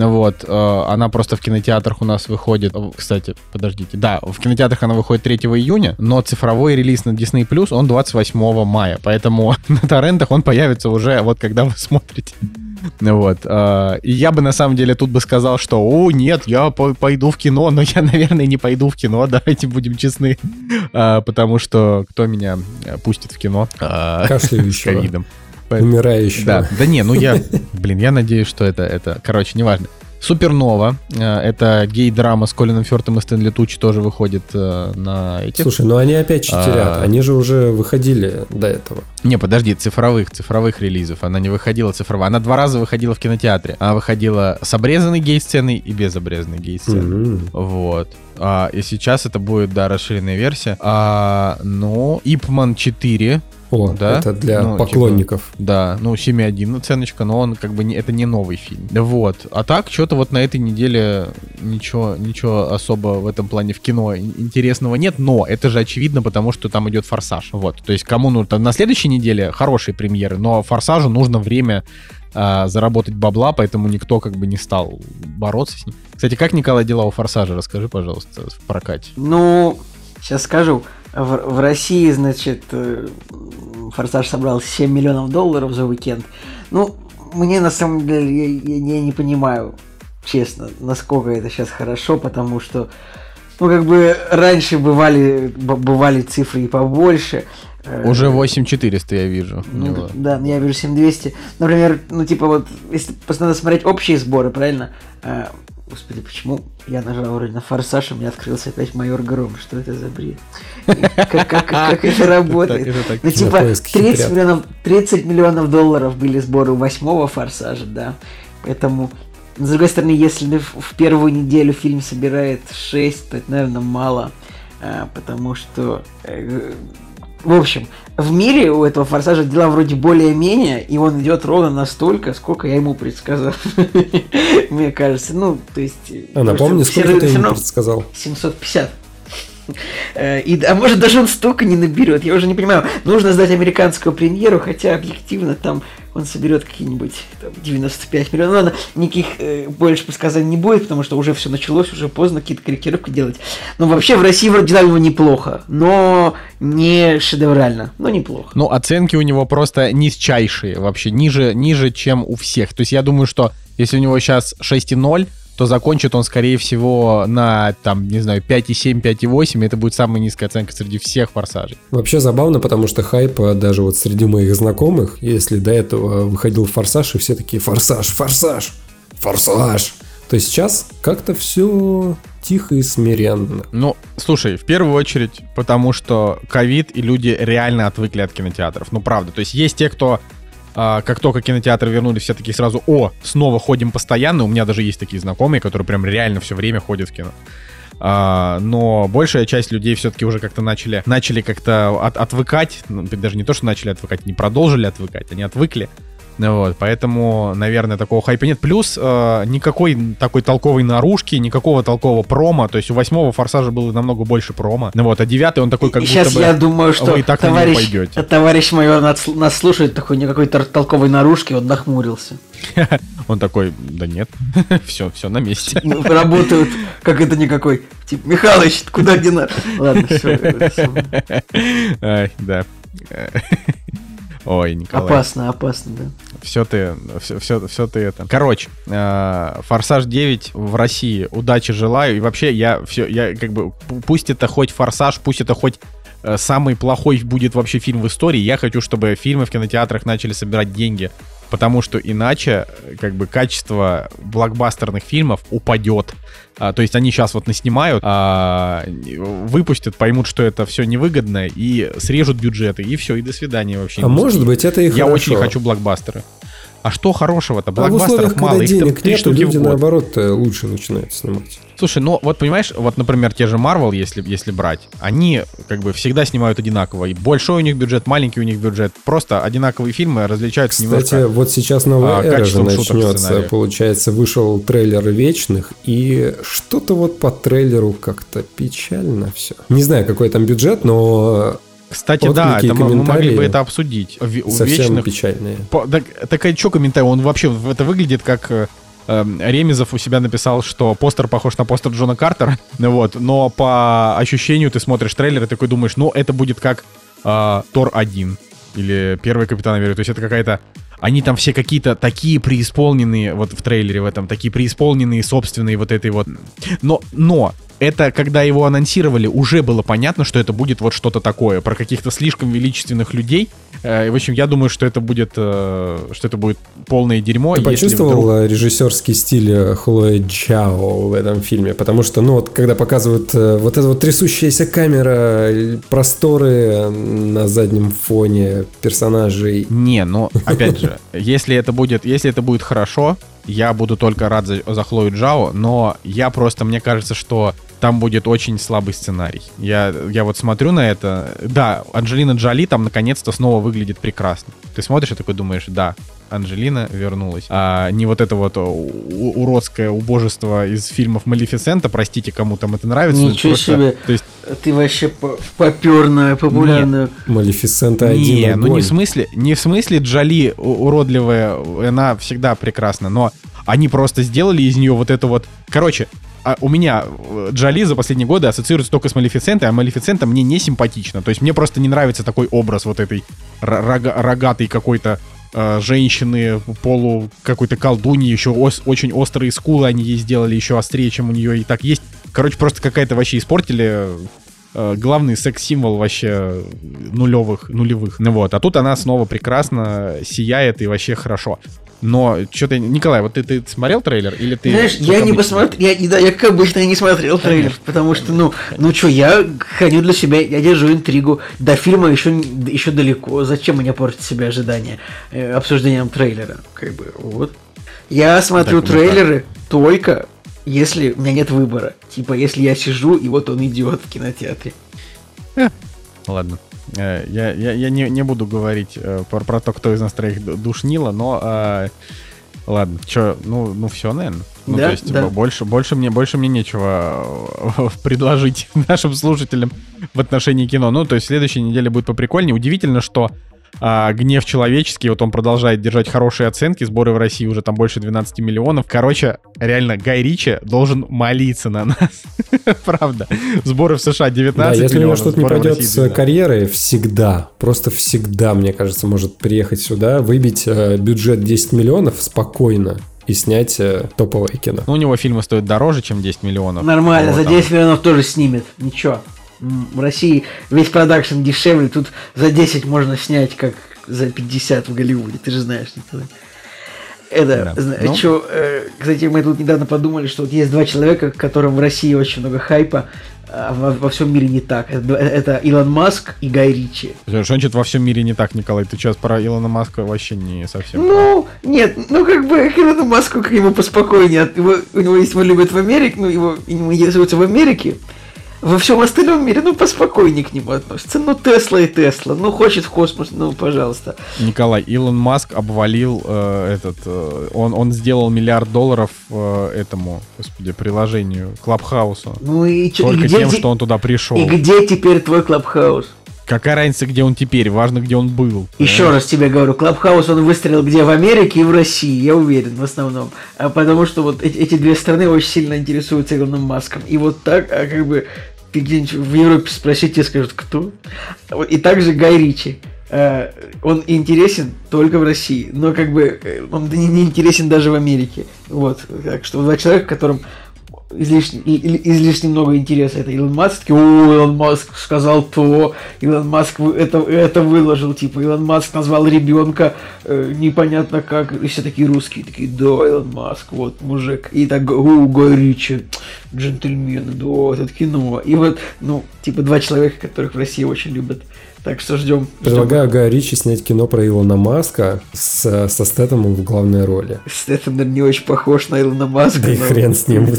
Вот, э, она просто в кинотеатрах у нас выходит. Кстати, подождите. Да, в кинотеатрах она выходит 3 июня, но цифровой релиз на Disney Plus он 28 мая. Поэтому на торрентах он появится уже вот когда вы смотрите. Вот. Э, и я бы на самом деле тут бы сказал, что о, нет, я пойду в кино, но я, наверное, не пойду в кино, давайте будем честны. Э, потому что кто меня пустит в кино? С ковидом. Умирающего. Да, да не, ну я, блин, я надеюсь, что это, это, короче, неважно. Супернова. Э, это гей-драма с Колином Фёртом и Стэнли Тучи тоже выходит э, на этих. Слушай, ну они опять читерят. А... Они же уже выходили до этого. Не, подожди, цифровых, цифровых релизов. Она не выходила цифровая. Она два раза выходила в кинотеатре. Она выходила с обрезанной гей-сценой и без обрезанной гей-сцены. Mm-hmm. Вот. А, и сейчас это будет, да, расширенная версия. А, ну, Ипман 4 о, да? это для ну, поклонников. Типа, да, ну 7.1 оценочка, но он как бы не, это не новый фильм. Вот. А так, что-то вот на этой неделе ничего, ничего особо в этом плане в кино интересного нет, но это же очевидно, потому что там идет форсаж. Вот. То есть кому нужно... На следующей неделе хорошие премьеры, но форсажу нужно время а, заработать бабла, поэтому никто как бы не стал бороться с ним. Кстати, как, Николай, дела у форсажа? Расскажи, пожалуйста, в прокате. Ну, сейчас скажу в, в России, значит, э, Форсаж собрал 7 миллионов долларов за уикенд. Ну, мне на самом деле, я, я, я не понимаю, честно, насколько это сейчас хорошо, потому что, ну, как бы раньше бывали, бывали цифры и побольше. Э, Уже 8400 я вижу. Ну, да, я вижу 7200. Например, ну, типа вот, если надо смотреть общие сборы, правильно? Господи, почему я нажал вроде на форсаж, и меня открылся опять майор Гром? Что это за бред? Как, как, как это работает? Ну, типа, 30 миллионов, 30 миллионов долларов были сборы восьмого форсажа, да. Поэтому, с другой стороны, если в первую неделю фильм собирает 6, то это, наверное, мало. А, потому что э, в общем, в мире у этого форсажа дела вроде более-менее, и он идет ровно настолько, сколько я ему предсказал. Мне кажется, ну, то есть... А напомни, сколько ты ему предсказал? 750. Э, и, а может даже он столько не наберет, я уже не понимаю. Нужно сдать американскую премьеру, хотя объективно там он соберет какие-нибудь там, 95 миллионов. Ладно, никаких э, больше подсказаний не будет, потому что уже все началось, уже поздно какие-то корректировки делать. Но вообще в России вроде его неплохо, но не шедеврально, но неплохо. Ну, оценки у него просто низчайшие вообще, ниже, ниже, чем у всех. То есть я думаю, что если у него сейчас 6,0, то закончит он, скорее всего, на, там, не знаю, 5,7, 5,8. Это будет самая низкая оценка среди всех форсажей. Вообще забавно, потому что хайп э, даже вот среди моих знакомых, если до этого выходил форсаж, и все такие «Форсаж, форсаж, форсаж!» То есть сейчас как-то все тихо и смиренно. Ну, слушай, в первую очередь, потому что ковид и люди реально отвыкли от кинотеатров. Ну, правда. То есть есть те, кто а, как только кинотеатры вернулись, все такие сразу, о, снова ходим постоянно. У меня даже есть такие знакомые, которые прям реально все время ходят в кино. А, но большая часть людей все-таки уже как-то начали, начали как-то от, отвыкать, ну, даже не то, что начали отвыкать, не продолжили отвыкать, они отвыкли Вот, поэтому, наверное, такого хайпа нет. Плюс э, никакой такой толковой наружки, никакого толкового промо. То есть у восьмого форсажа было намного больше промо. Ну вот, а девятый он такой, как Сейчас будто бы я думаю, что вы и так на него товарищ, пойдете. товарищ майор нас, нас слушает, такой никакой толковой наружки, он нахмурился. Он такой, да нет, все, все на месте. Ну, Работают, как это никакой. Типа, Михалыч, куда надо? Ладно, все. Да. Ой, Николай. Опасно, опасно, да. Все ты, все, все, все ты это. Короче, э, Форсаж 9 в России. Удачи желаю. И вообще, я все, я как бы, пу- пусть это хоть Форсаж, пусть это хоть самый плохой будет вообще фильм в истории. Я хочу, чтобы фильмы в кинотеатрах начали собирать деньги. Потому что иначе, э, как бы, качество блокбастерных фильмов упадет. А, то есть они сейчас вот наснимают, а, выпустят, поймут, что это все невыгодно, и срежут бюджеты, и все, и до свидания вообще. А может быть, это и Я хорошо. очень хочу блокбастеры. А что хорошего-то? А в Блокбастеров когда мало, их денег нет, штуки люди наоборот э, лучше начинают снимать. Слушай, ну вот понимаешь, вот, например, те же Marvel, если, если брать, они как бы всегда снимают одинаково. И большой у них бюджет, маленький у них бюджет. Просто одинаковые фильмы различаются Кстати, немножко. вот сейчас новая а, эра же начнется. Получается, вышел трейлер Вечных, и что-то вот по трейлеру как-то печально все. Не знаю, какой там бюджет, но Кстати, да, отклики и это мы, мы могли бы это обсудить. В- совсем вечных печальные. По- Так, так а что комментарий? Он вообще, это выглядит как... э, эм, Ремезов у себя написал, что постер похож на постер Джона Картера, ну вот, но по ощущению ты смотришь трейлер и такой думаешь, ну, это будет как э, Тор 1 или Первый Капитан Америка, то есть это какая-то... Они там все какие-то такие преисполненные, вот в трейлере в этом, такие преисполненные собственные вот этой вот... Но, но, это, когда его анонсировали, уже было понятно, что это будет вот что-то такое, про каких-то слишком величественных людей. Э, в общем, я думаю, что это будет, э, что это будет полное дерьмо. Ты почувствовал вдруг- э, режиссерский стиль э, Хлои Чао в этом фильме? Потому что, ну, вот когда показывают э, вот эта вот трясущаяся камера, э, просторы на заднем фоне персонажей. Не, ну, опять же, если это будет, если это будет хорошо, я буду только рад за, за Хлою Джао, но я просто, мне кажется, что там будет очень слабый сценарий. Я, я вот смотрю на это. Да, Анджелина Джоли там наконец-то снова выглядит прекрасно. Ты смотришь и такой думаешь, да, Анджелина вернулась. А не вот это вот у- уродское убожество из фильмов Малефисента, простите, кому там это нравится. Ничего просто- себе. То есть, Ты вообще по- попёрная, популярная. Малефисента один не, ну не в смысле, не в смысле Джоли уродливая, она всегда прекрасна, но они просто сделали из нее вот это вот. Короче, а у меня э, Джоли за последние годы ассоциируется только с Малефисентой, а Малефисента мне не симпатична. То есть мне просто не нравится такой образ вот этой ро- рога- рогатой какой-то э, женщины, полу какой-то колдуньи, еще очень острые скулы они ей сделали, еще острее, чем у нее и так есть. Короче, просто какая-то вообще испортили э, главный секс-символ вообще нулевых, нулевых. Ну вот, а тут она снова прекрасно сияет и вообще хорошо. Но что-то, Николай, вот ты, ты смотрел трейлер или ты? Знаешь, я не посмотрел, я, не- да, я как обычно не смотрел трейлер, потому что, ну, ну что, я храню для себя, я держу интригу, до фильма еще, еще далеко, зачем мне портить себе ожидания э, обсуждением трейлера, как бы, вот. Я смотрю Так, ну трейлеры только если у меня нет выбора, типа, если я сижу и вот он идет в кинотеатре. Ладно. Э, Я, я, я не, не буду говорить э, про, про то, кто из нас троих ду- душнило, но э, ладно, что, ну, ну все, наверное. Ну, Да, то есть да. бо- больше, больше, мне, больше мне нечего э, предложить нашим слушателям в отношении кино. Ну, то есть следующей неделе будет поприкольнее. Удивительно, что а, гнев человеческий, вот он продолжает держать хорошие оценки, сборы в России уже там больше 12 миллионов. Короче, реально, Гай Ричи должен молиться на нас. Правда. Сборы в США 19 Да, если у него миллионов, что-то не пойдет с 12. карьерой, всегда, просто всегда, мне кажется, может приехать сюда, выбить э, бюджет 10 миллионов спокойно и снять э, топовое кино. Ну, у него фильмы стоят дороже, чем 10 миллионов. Нормально, Вот за там. 10 миллионов тоже снимет, ничего. В России весь продакшн дешевле, тут за 10 можно снять, как за 50 в Голливуде, ты же знаешь, Николай. Это, Да. зна- Ну. чё, э, кстати, мы тут недавно подумали, что вот есть два человека, которым в России очень много хайпа, а во, во всем мире не так. Это, это Илон Маск и Гай Ричи. Что-нибудь во всем мире не так, Николай. Ты сейчас про Илона Маска вообще не совсем. Ну, нет, ну как бы к Илону Маску к ему поспокойнее. Его, у него есть его любят в Америке, ну его ему интересуется в Америке. Во всем остальном мире, ну, поспокойнее к нему относятся. Ну, Тесла и Тесла. Ну, хочет в космос, ну, пожалуйста. Николай, Илон Маск обвалил э, этот... Э, он, он сделал миллиард долларов э, этому, господи, приложению, Клабхаусу. Ну и, чё- и Только где, тем, те- что он туда пришел. и где теперь твой Клабхаус? Какая разница, где он теперь? Важно, где он был. Еще раз тебе говорю, Клабхаус он выстрелил где? В Америке и в России, я уверен, в основном. А потому что вот эти, эти две страны очень сильно интересуются Илоном Маском. И вот так, а как бы ты где-нибудь в Европе спроси, тебе скажут, кто? Вот, И также Гай Ричи. Э, Он интересен только в России, но как бы э, он не, не интересен даже в Америке. Вот. Так что два человека, которым излишне, излишне много интереса. Это Илон Маск, такие, о, Илон Маск сказал то, Илон Маск это, это выложил, типа, Илон Маск назвал ребенка э, непонятно как, и все такие русские, такие, да, Илон Маск, вот, мужик, и так, о, Гай Ричи, джентльмены, да, это кино. И вот, ну, типа, два человека, которых в России очень любят. Так что ждем. Предлагаю Гая Ричи снять кино про Илона Маска с, со Стэтомом в главной роли. Стэтхэм, наверное, не очень похож на Илона Маска. Да и но- хрен с ним.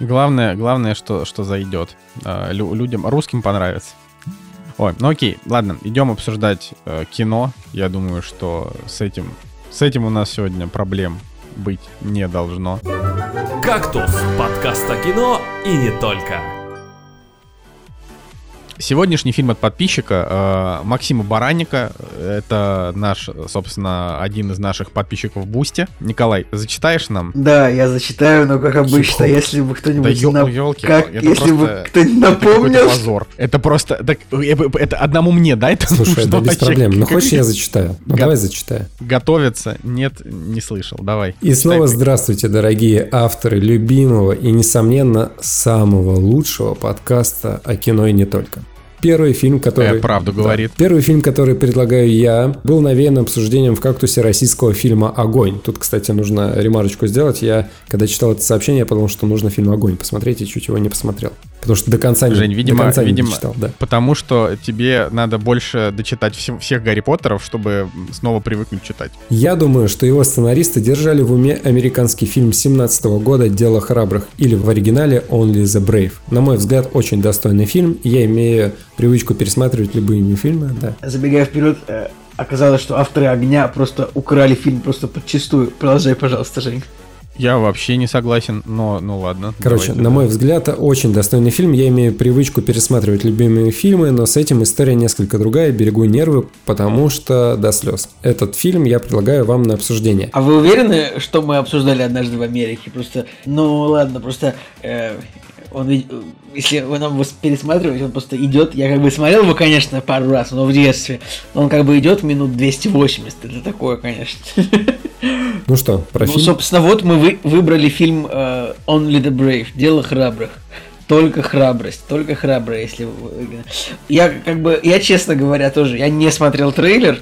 Главное, главное, что, что зайдет. А, лю- людям, русским понравится. Ой, ну окей, ладно, идем обсуждать э, кино. Я думаю, что с этим, с этим у нас сегодня проблем быть не должно. «Кактус» — подкаст о кино и не только. Сегодняшний фильм от подписчика э, Максима Бараника. Это наш, собственно, один из наших подписчиков в Бусте. Николай, зачитаешь нам? Да, я зачитаю, но как обычно, Хип-хоп. если бы Да кто-нибудь ё- нап- ёлки, как, это если бы просто- кто-нибудь Это какой-то напомнил, позор. Это просто... так, э, это одному мне, да? Это Слушай, да без вообще проблем. Ну как- хочешь я зачитаю? Ну Го- давай зачитаю. Готовиться? Нет, не слышал. Давай. И снова Читай. здравствуйте, дорогие авторы любимого и, несомненно, самого лучшего подкаста о кино и не только. Первый фильм, который... Э, правду Да. говорит. Первый фильм, который предлагаю я, был навеян обсуждением в «Кактусе» российского фильма «Огонь». Тут, кстати, нужно ремарочку сделать. Я, когда читал это сообщение, я подумал, что нужно фильм «Огонь» посмотреть, и чуть его не посмотрел. Потому что до конца, не- Жень, до видимо, конца не видимо, дочитал, да. Потому что тебе надо больше дочитать все- всех Гарри Поттеров, чтобы снова привыкнуть читать. Я думаю, что его сценаристы держали в уме американский фильм 17 года «Дело храбрых» или в оригинале «Only the Brave». На мой взгляд, очень достойный фильм, я имею привычку пересматривать любые фильмы, да. забегая вперед, э, оказалось, что авторы «Огня» просто украли фильм просто подчистую. Продолжай, пожалуйста, Жень. Я вообще не согласен, но ну ладно. Короче, давайте, на да. мой взгляд, очень достойный фильм. Я имею привычку пересматривать любимые фильмы, но с этим история несколько другая, берегу нервы, потому что до слез. Этот фильм я предлагаю вам на обсуждение. А вы уверены, что мы обсуждали однажды в Америке? Просто, ну ладно, просто э, он э, если вы нам пересматриваете, он просто идет. Я как бы смотрел его, конечно, пару раз, но в детстве. Но он как бы идет минут 280. Это такое, конечно. Ну что, про Ну, фильм? собственно, вот мы вы- выбрали фильм э, Only the Brave, Дело храбрых. Только храбрость, только храбрая, если вы- я как бы, я честно говоря тоже, я не смотрел трейлер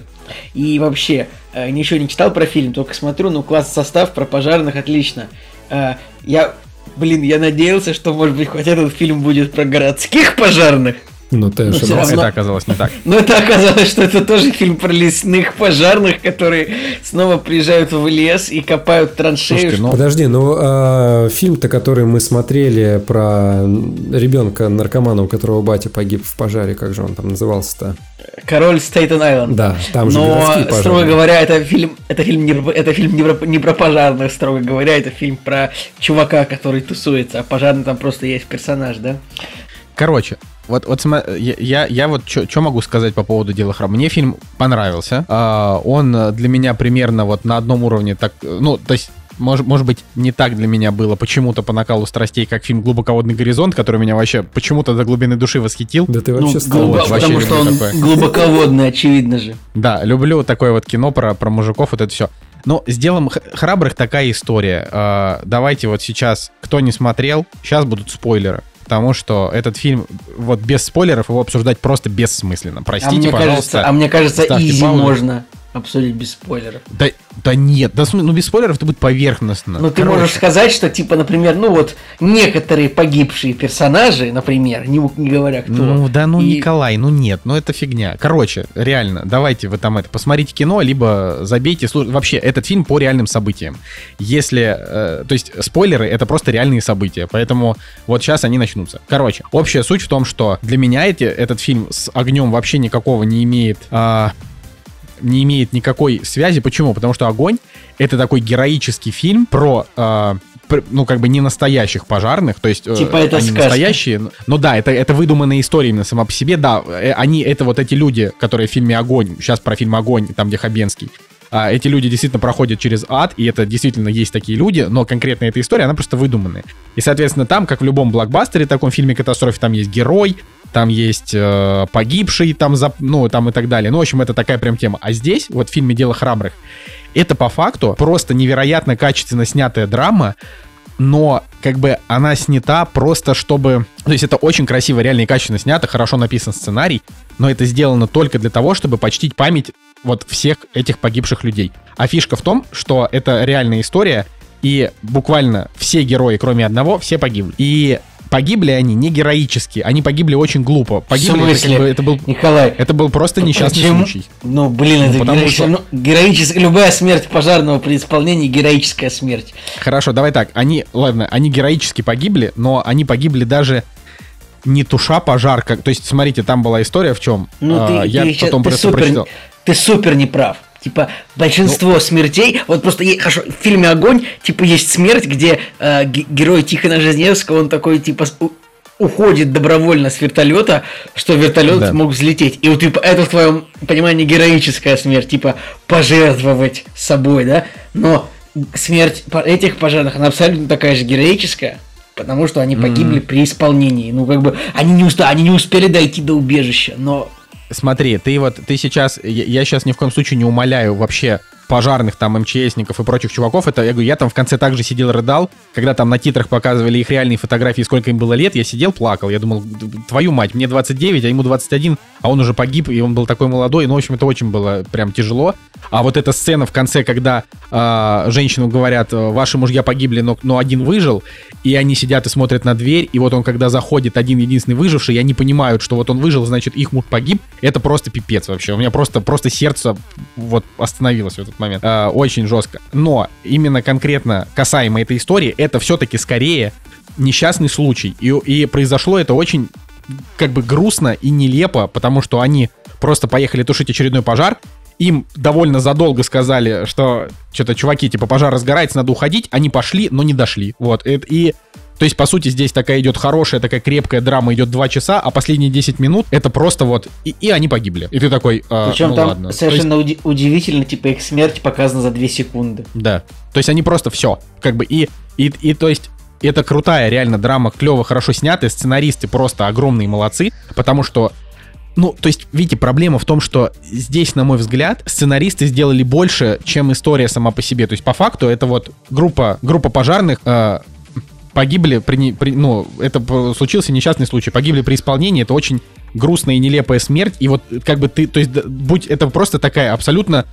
и вообще э, ничего не читал про фильм, только смотрю, ну класс состав про пожарных отлично. Э, я, блин, я надеялся, что может быть хоть этот фильм будет про городских пожарных, Ну, ты Ну, ошибался. равно- Это оказалось не так. но это оказалось, что это тоже фильм про лесных пожарных, которые снова приезжают в лес и копают траншею. Слушайте, ну Подожди, ну а, фильм-то, который мы смотрели про ребенка наркомана, у которого батя погиб в пожаре, как же он там назывался-то? Король Стейтен Айленд. Да, там же Но, строго говоря, это фильм, это фильм, не, это фильм не, про, не про пожарных, строго говоря, это фильм про чувака, который тусуется, а пожарный там просто есть персонаж, да? Короче, вот, вот я, я, я вот что могу сказать по поводу дела храма. Мне фильм понравился. А, он для меня примерно вот на одном уровне так, ну, то есть может, может быть, не так для меня было почему-то по накалу страстей, как фильм «Глубоководный горизонт», который меня вообще почему-то до глубины души восхитил. Да ты Ну, вообще стал. глубо- вот, вообще потому что он такое. глубоководный, очевидно же. Да, люблю такое вот кино про, про мужиков, вот это все. Но с делом храбрых такая история. А, давайте вот сейчас, кто не смотрел, сейчас будут спойлеры. Потому что этот фильм, вот без спойлеров, его обсуждать просто бессмысленно. А Простите, мне пожалуйста. кажется, а мне кажется, изи паузу. можно. Обсудить без спойлеров. Да, да нет, да, ну без спойлеров это будет поверхностно. Ну ты Короче. можешь сказать, что типа, например, ну вот некоторые погибшие персонажи, например, не, не говоря кто. Ну да, ну и... Николай, ну нет, ну это фигня. Короче, реально, давайте вы там это посмотрите кино, либо забейте. Вообще, этот фильм по реальным событиям. Если, э, то есть спойлеры это просто реальные события, поэтому вот сейчас они начнутся. Короче, общая суть в том, что для меня эти, этот фильм с огнем вообще никакого не имеет. Э, не имеет никакой связи. Почему? Потому что «Огонь» — это такой героический фильм про... Э, ну, как бы не настоящих пожарных, то есть э, типа это они сказка. настоящие, ну да, это, это выдуманная история именно сама по себе, да, э, они, это вот эти люди, которые в фильме «Огонь», сейчас про фильм «Огонь», там, где Хабенский, а, эти люди действительно проходят через ад, и это действительно есть такие люди, но конкретно эта история, она просто выдуманная. И, соответственно, там, как в любом блокбастере, таком фильме катастрофе, там есть герой, там есть э, погибший, там, за, ну, там и так далее. Ну, в общем, это такая прям тема. А здесь, вот в фильме «Дело храбрых», это по факту просто невероятно качественно снятая драма, но как бы она снята просто чтобы... То есть это очень красиво, реально и качественно снято, хорошо написан сценарий, но это сделано только для того, чтобы почтить память вот всех этих погибших людей. А фишка в том, что это реальная история, и буквально все герои, кроме одного, все погибли. И погибли они не героически, они погибли очень глупо. Погибли, в смысле? Это, это был, Николай, это был просто несчастный почему? случай. Ну, блин, это потому героическая, что- ну, героическая, любая смерть пожарного при исполнении героическая смерть. Хорошо, давай так. Они, ладно, они героически погибли, но они погибли даже не туша пожар, как, то есть, смотрите, там была история в чем. Ну, А, ты, я ты, потом ты просто супер, прочитал. ты супер неправ. Типа, большинство Ну. смертей, вот просто е- хорошо, в фильме «Огонь», типа, есть смерть, где э, ге- герой Тихона Жизневского, он такой, типа, у- уходит добровольно с вертолета, что вертолет Да. мог взлететь. И вот, типа, это в твоем понимании героическая смерть, типа, пожертвовать собой, да? Но смерть этих пожарных, она абсолютно такая же героическая, потому что они погибли при исполнении. Ну, как бы, они не, уста- они не успели дойти до убежища, но Смотри, ты вот, ты сейчас, я, я сейчас ни в коем случае не умоляю вообще пожарных там МЧСников и прочих чуваков, это я говорю, я там в конце также сидел рыдал, когда там на титрах показывали их реальные фотографии, сколько им было лет, я сидел, плакал, я думал, «Д- твою мать, мне 29, а ему 21, а он уже погиб, и он был такой молодой, ну, в общем, это очень было прям тяжело. А вот эта сцена в конце, когда а, женщину говорят, ваши мужья погибли, но, но один выжил, и они сидят и смотрят на дверь, и вот он, когда заходит, один единственный выживший, и они понимают, что вот он выжил, значит, их муж погиб, это просто пипец вообще. У меня просто, просто сердце вот остановилось в момент. А, очень жестко. Но именно конкретно касаемо этой истории, это все-таки скорее несчастный случай. И, и произошло это очень как бы грустно и нелепо, потому что они просто поехали тушить очередной пожар, им довольно задолго сказали, что что-то, чуваки, типа, пожар разгорается, надо уходить. Они пошли, но не дошли. Вот. И, и то есть, по сути, здесь такая идет хорошая, такая крепкая драма, идет 2 часа, а последние 10 минут это просто вот... И, и они погибли. И ты такой, а, Причем ну там ладно. То есть, совершенно уди- удивительно, типа их смерть показана за 2 секунды. да. То есть они просто все. Как бы и, и, и то есть это крутая реально драма, клево, хорошо снятая, сценаристы просто огромные молодцы, потому что ну, то есть, видите, проблема в том, что здесь, на мой взгляд, сценаристы сделали больше, чем история сама по себе. То есть, по факту, это вот группа, группа пожарных э, погибли при, при- ну, это случился несчастный случай, погибли при исполнении, это очень грустная и нелепая смерть, и вот как бы ты, то есть, будь это просто такая абсолютно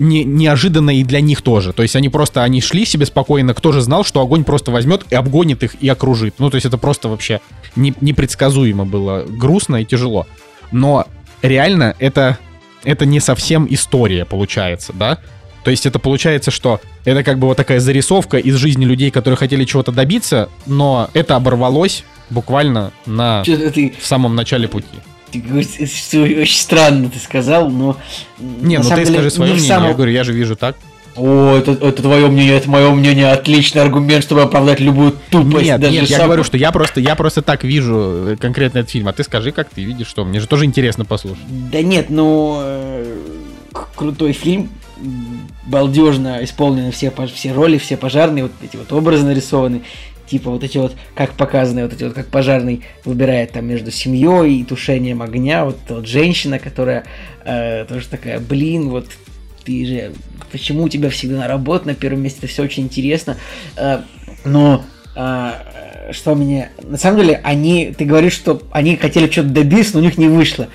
не, неожиданно и для них тоже. То есть они просто, они шли себе спокойно, кто же знал, что огонь просто возьмет и обгонит их и окружит. Ну, то есть это просто вообще не- непредсказуемо было, грустно и тяжело. Но реально это, это не совсем история получается, да? То есть это получается, что это как бы вот такая зарисовка из жизни людей, которые хотели чего-то добиться, но это оборвалось буквально на, ты, в самом начале пути. ты что очень странно ты сказал, но... Не, ну ты деле, скажи свое мнение, самом- я говорю, я же вижу так. О, это, это твое мнение, это мое мнение, отличный аргумент, чтобы оправдать любую тупость. Нет, даже нет, я сам- говорю, что я просто, я просто так вижу э, конкретно этот фильм, а ты скажи, как ты видишь, что мне же тоже интересно послушать. Да нет, ну... э, Крутой фильм, балдежно исполнены все, все роли, все пожарные, вот эти вот образы нарисованы, типа вот эти вот, как показаны, вот эти вот, как пожарный выбирает там между семьей и тушением огня, вот вот женщина, которая э, тоже такая, блин, вот ты же, почему у тебя всегда на работа на первом месте, это все очень интересно, Э, но э, что мне, на самом деле, они, ты говоришь, что они хотели что-то добиться, но у них не вышло.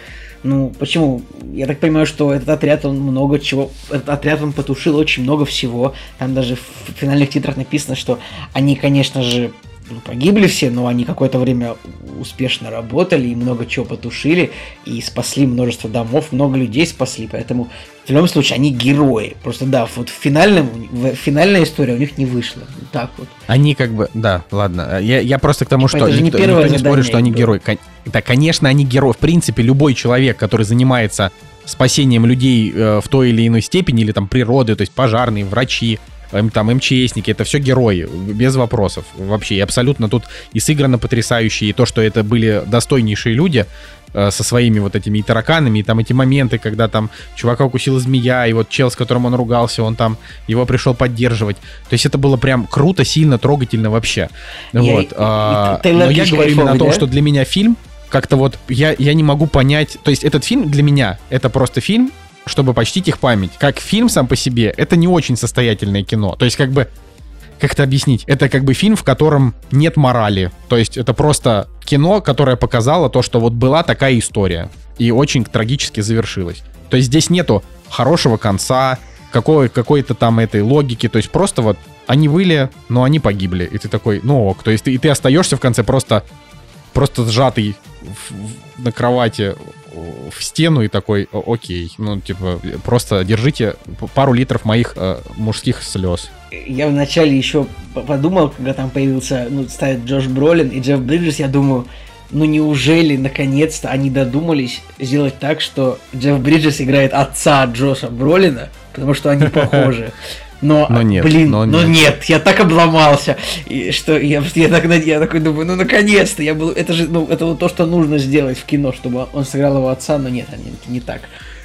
Ну, почему? Я так понимаю, что этот отряд, он много чего... Этот отряд, он потушил очень много всего. Там даже в финальных титрах написано, что они, конечно же, ну, погибли все, но они какое-то время успешно работали и много чего потушили, и спасли множество домов, много людей спасли, поэтому в любом случае они герои. Просто да, вот в финальном, в, финальная история у них не вышла. Вот так вот. Они как бы, да, ладно. Я, я просто к тому, Типа, что это же не никто, первое никто не спорит, что они герои. Да, конечно, они герои. В принципе, любой человек, который занимается спасением людей э, в той или иной степени, или там природы, то есть пожарные, врачи, там МЧСники, это все герои, без вопросов вообще. И абсолютно тут и сыграно потрясающе, и то, что это были достойнейшие люди э, со своими вот этими и тараканами, и там эти моменты, когда там чувака укусила змея, и вот чел, с которым он ругался, он там его пришел поддерживать. То есть это было прям круто, сильно, трогательно вообще. Я- вот. и- а, и Тейлор но я говорю именно о том, да? что для меня фильм как-то вот я, я не могу понять. То есть этот фильм для меня это просто фильм, чтобы почтить их память. Как фильм сам по себе, это не очень состоятельное кино. То есть как бы как это объяснить? Это как бы фильм, в котором нет морали. То есть это просто кино, которое показало то, что вот была такая история. И очень трагически завершилась. То есть здесь нету хорошего конца, какой, какой-то там этой логики. То есть просто вот они были, но они погибли. И ты такой, ну ок. То есть ты, и ты остаешься в конце просто, просто сжатый в- на кровати в стену и такой, «О, окей, ну типа просто держите пару литров моих э, мужских слез. Я вначале еще подумал, когда там появился, ну, ставит Джош Бролин и Джефф Бриджес, я думаю, ну неужели наконец-то они додумались сделать так, что Джефф Бриджес играет отца Джоша Бролина, потому что они похожи. Но, Но нет, блин, но но нет. нет. я так обломался, и что я, я, так, я такой думаю, ну наконец-то, я был, это же, ну, это вот то, что нужно сделать в кино, чтобы он сыграл его отца, но нет, они не так.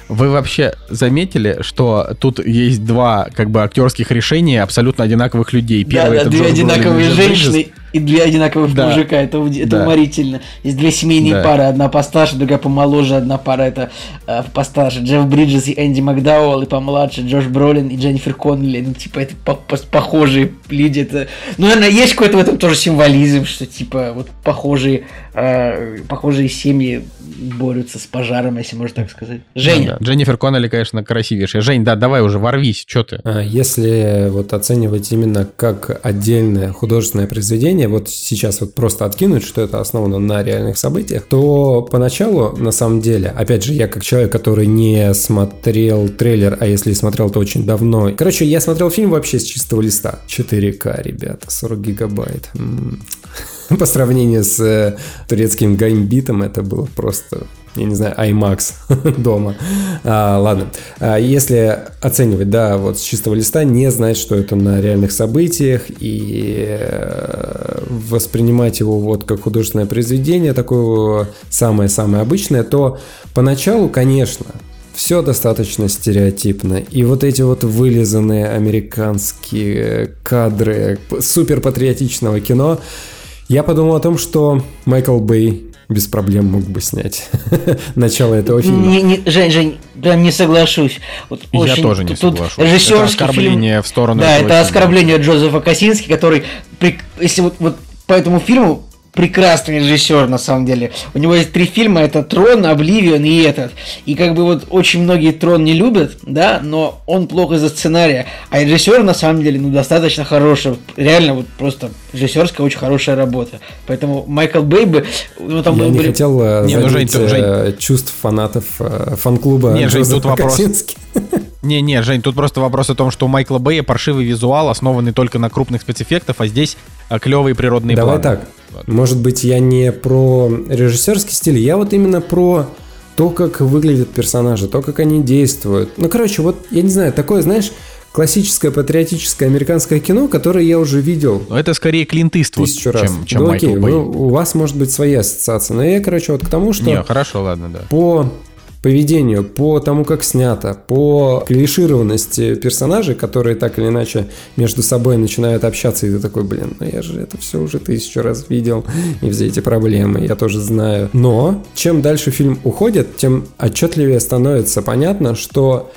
Вы вообще заметили, что тут есть два как бы актерских решения абсолютно одинаковых людей? Да, Первый да, это две Джош Бролин и одинаковые Джефф Бриджес. И две одинаковых Да. мужика. Это, это Да. уморительно. Есть две семейные Да. пары. Одна постарше, другая помоложе. Одна пара это э, постарше. Джефф Бриджес и Энди Макдауэлл. И помладше Джош Бролин и Дженнифер Коннелли. Ну, типа, это по- по- похожие люди. Это... Ну, наверное, есть какой-то в этом тоже символизм, что, типа, вот похожие, э, похожие семьи борются с пожаром, если можно так сказать. Женя. Да, Дженнифер Коннелли, конечно, красивейшая. Жень, да, давай уже, ворвись, что ты? А, Если вот оценивать именно как отдельное художественное произведение, вот сейчас вот просто откинуть, что это основано на реальных событиях, то поначалу, на самом деле, опять же, я как человек, который не смотрел трейлер, а если смотрел, то очень давно. Короче, я смотрел фильм вообще с чистого листа. 4К, ребята, 40 гигабайт. М. По сравнению с э, турецким гаймбитом, это было просто я не знаю, IMAX дома. А, ладно. А, если оценивать, да, вот с чистого листа, не знать, что это на реальных событиях и э, воспринимать его вот как художественное произведение, такое самое-самое обычное, то поначалу, конечно, все достаточно стереотипно. И вот эти вот вылизанные американские кадры супер патриотичного кино, я подумал о том, что Майкл Бэй без проблем мог бы снять начало этого фильма. Не, не, Жень, Жень, прям не соглашусь. Вот Я очень- тоже не тут соглашусь. режиссерский Это оскорбление фильм- в сторону Да, этого это фильма. оскорбление Джозефа Косински, который, при- если вот, вот по этому фильму прекрасный режиссер, на самом деле. У него есть три фильма, это «Трон», «Обливион» и этот. И как бы вот очень многие «Трон» не любят, да, но он плохо из-за сценария. А режиссер, на самом деле, ну, достаточно хороший. Реально, вот просто режиссерская очень хорошая работа. Поэтому Майкл Бэй бы... Ну, там Я не были- хотел э, Не, ну, Жень, задеть ты- э, чувств фанатов э, фан-клуба Не, Жень, тут вопрос. Не-не, Жень, тут просто вопрос о том, что у Майкла Бэя паршивый визуал, основанный только на крупных спецэффектах, а здесь клевые природные Давай планы. так. Может быть, я не про режиссерский стиль, я вот именно про то, как выглядят персонажи, то, как они действуют. Ну, короче, вот, я не знаю, такое, знаешь, классическое патриотическое американское кино, которое я уже видел Но это скорее Клинт Иствуд, тысячу раз. чем, чем ну, Майкл окей, Бэй. ну, у вас может быть свои ассоциации, но я, короче, вот к тому, что... Не, хорошо, ладно, да. по поведению, по тому, как снято, по клишированности персонажей, которые так или иначе между собой начинают общаться, и ты такой, блин, ну я же это все уже тысячу раз видел, и все эти проблемы я тоже знаю. Но чем дальше фильм уходит, тем отчетливее становится понятно, что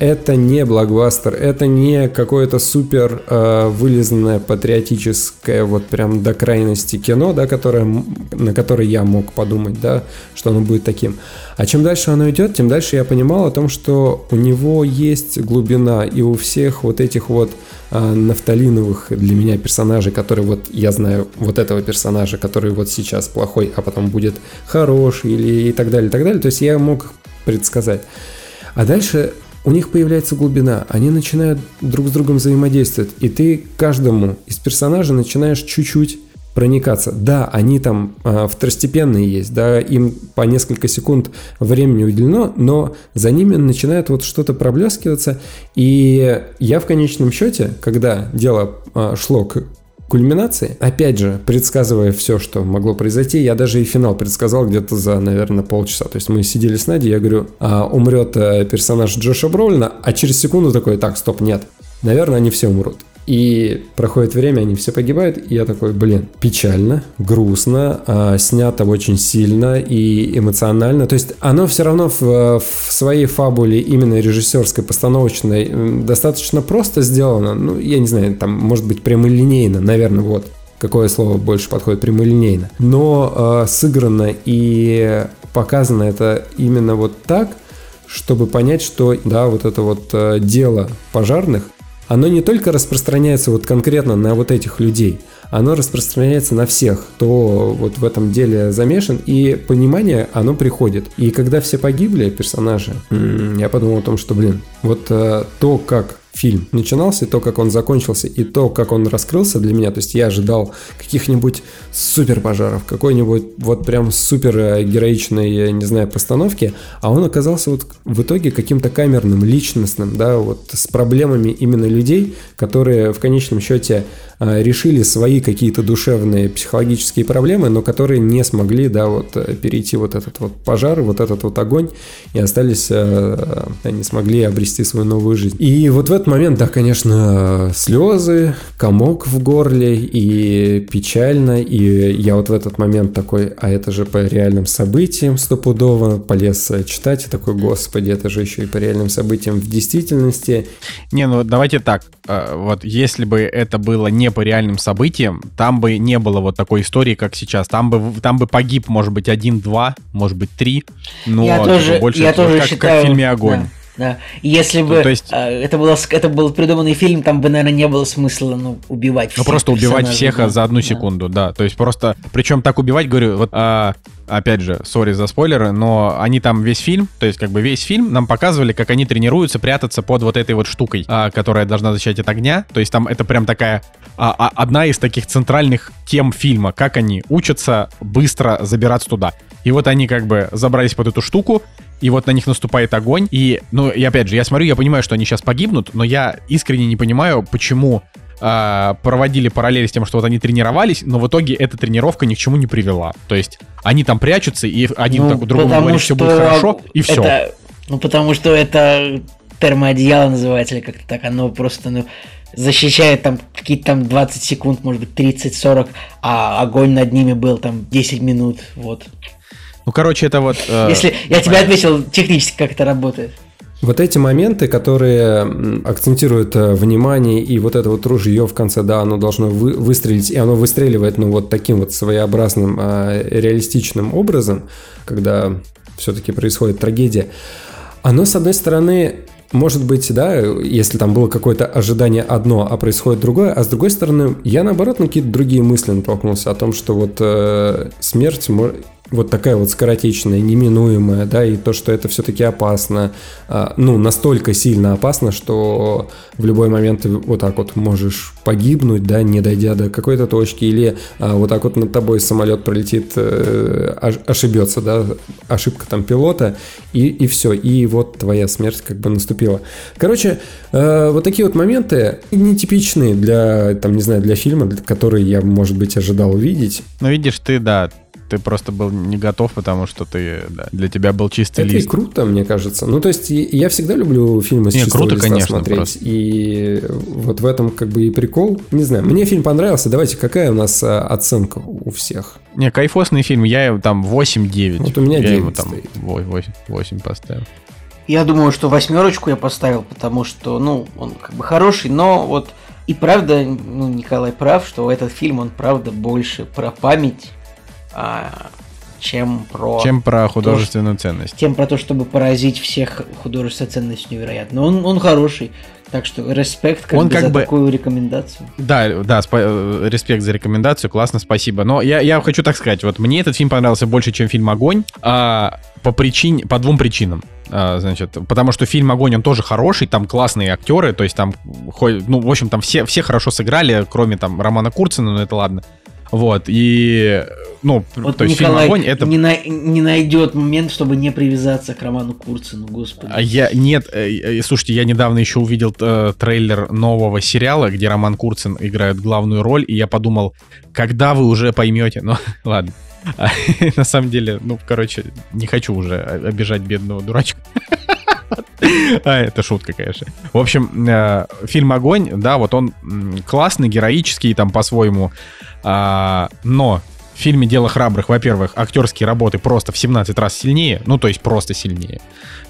это не блокбастер, это не какое-то супер э, вылизанное патриотическое вот прям до крайности кино, да, которое, на которое я мог подумать, да, что оно будет таким. А чем дальше оно идет, тем дальше я понимал о том, что у него есть глубина, и у всех вот этих вот э, нафталиновых для меня персонажей, которые вот я знаю вот этого персонажа, который вот сейчас плохой, а потом будет хороший или и так далее, и так далее. То есть я мог предсказать. А дальше у них появляется глубина, они начинают друг с другом взаимодействовать, и ты каждому из персонажей начинаешь чуть-чуть проникаться. Да, они там э, второстепенные есть, да, им по несколько секунд времени уделено, но за ними начинает вот что-то проблескиваться, и я в конечном счете, когда дело э, шло к кульминации. Опять же, предсказывая все, что могло произойти, я даже и финал предсказал где-то за, наверное, полчаса. То есть мы сидели с Надей, я говорю, а, умрет э, персонаж Джоша Бролина, а через секунду такой, так, стоп, нет. Наверное, они все умрут. И проходит время, они все погибают, и я такой, блин, печально, грустно, а, снято очень сильно и эмоционально. То есть оно все равно в, в своей фабуле, именно режиссерской, постановочной, достаточно просто сделано. Ну, я не знаю, там, может быть, прямолинейно, наверное, вот какое слово больше подходит, прямолинейно. Но э, сыграно и показано это именно вот так, чтобы понять, что, да, вот это вот э, дело пожарных – оно не только распространяется вот конкретно на вот этих людей, оно распространяется на всех, кто вот в этом деле замешан, и понимание, оно приходит. И когда все погибли, персонажи, я подумал о том, что, блин, вот э, то, как фильм начинался, и то, как он закончился, и то, как он раскрылся для меня. То есть я ожидал каких-нибудь супер пожаров, какой-нибудь вот прям супер э, героичной, не знаю, постановки, а он оказался вот в итоге каким-то камерным, личностным, да, вот с проблемами именно людей, которые в конечном счете э, решили свои какие-то душевные психологические проблемы, но которые не смогли, да, вот э, перейти вот этот вот пожар, вот этот вот огонь и остались, не смогли обрести свою новую жизнь. И вот в этот момент, да, конечно, слезы, комок в горле и печально. И я вот в этот момент такой, а это же по реальным событиям стопудово, полез читать и такой, господи, это же еще и по реальным событиям в действительности. Не, ну давайте так, а, вот если бы это было не по реальным событиям, там бы не было вот такой истории, как сейчас. Там бы, там бы погиб, может быть, один-два, может быть, три, но я тоже, больше я тоже как, считаю, как в фильме «Огонь». Да. Да. Если бы то есть... э, это, было, это был придуманный фильм, там бы, наверное, не было смысла ну, убивать всех. Ну, просто убивать всех да. за одну секунду, да. да. То есть просто, причем так убивать, говорю, вот, а, опять же, сори за спойлеры, но они там весь фильм, то есть как бы весь фильм нам показывали, как они тренируются прятаться под вот этой вот штукой, а, которая должна защищать от огня. То есть там это прям такая а, а, одна из таких центральных тем фильма, как они учатся быстро забираться туда. И вот они как бы забрались под эту штуку, и вот на них наступает огонь. И, ну, и опять же, я смотрю, я понимаю, что они сейчас погибнут, но я искренне не понимаю, почему э, проводили параллели с тем, что вот они тренировались, но в итоге эта тренировка ни к чему не привела. То есть они там прячутся, и один ну, так другому говорит, все будет хорошо, и все. Ну, потому что это термоодеяло называется, или как-то так, оно просто, ну, защищает там какие-то там 20 секунд, может быть, 30-40, а огонь над ними был там 10 минут, вот. Ну, короче, это вот... Э, Если я тебе ответил технически, как это работает. Вот эти моменты, которые акцентируют э, внимание, и вот это вот ружье в конце, да, оно должно вы, выстрелить, и оно выстреливает, ну, вот таким вот своеобразным, э, реалистичным образом, когда все-таки происходит трагедия, оно, с одной стороны, может быть, да, если там было какое-то ожидание одно, а происходит другое, а с другой стороны, я наоборот на какие-то другие мысли натолкнулся о том, что вот э, смерть вот такая вот скоротечная, неминуемая, да, и то, что это все-таки опасно, а, ну, настолько сильно опасно, что в любой момент вот так вот можешь погибнуть, да, не дойдя до какой-то точки, или а, вот так вот над тобой самолет пролетит, э, ошибется, да, ошибка там пилота, и, и все, и вот твоя смерть как бы наступила. Короче, э, вот такие вот моменты нетипичные для, там, не знаю, для фильма, который я, может быть, ожидал увидеть. Ну, видишь, ты, да, ты просто был не готов, потому что ты, да, для тебя был чистый это лист. Это круто, мне кажется. Ну, то есть я всегда люблю фильмы с не, чистого круто, листа конечно, смотреть. Просто. И вот в этом как бы и прикол. Не знаю, мне фильм понравился. Давайте, какая у нас а, оценка у всех? Не, кайфосный фильм. Я там 8-9. Вот у меня я 9 ему там стоит. 8, 8 поставил. Я думаю, что восьмерочку я поставил, потому что, ну, он как бы хороший, но вот и правда, ну, Николай прав, что этот фильм, он правда больше про память, а, чем про... Чем про художественную то, ценность. Чем про то, чтобы поразить всех художественной ценностью невероятно. Он, он хороший. Так что респект как он бы как за бы... такую рекомендацию. Да, да, спа- э, респект за рекомендацию, классно, спасибо. Но я, я хочу так сказать, вот мне этот фильм понравился больше, чем фильм «Огонь», а, по причине, по двум причинам. А, значит, потому что фильм «Огонь», он тоже хороший, там классные актеры, то есть там, ну, в общем, там все, все хорошо сыграли, кроме там Романа Курцина, но это ладно. Вот, и, ну, вот то есть Николай фильм «Огонь» это... не, на, не найдет момент, чтобы не привязаться к Роману Курцину, господи. А я, нет, э, э, слушайте, я недавно еще увидел э, трейлер нового сериала, где Роман Курцин играет главную роль, и я подумал, когда вы уже поймете, ну, ладно. На самом деле, ну, короче, не хочу уже обижать бедного дурачка. А, это шутка, конечно. В общем, э, фильм «Огонь», да, вот он классный, героический, там, по-своему, а, но в фильме «Дело храбрых», во-первых, актерские работы просто в 17 раз сильнее, ну, то есть просто сильнее.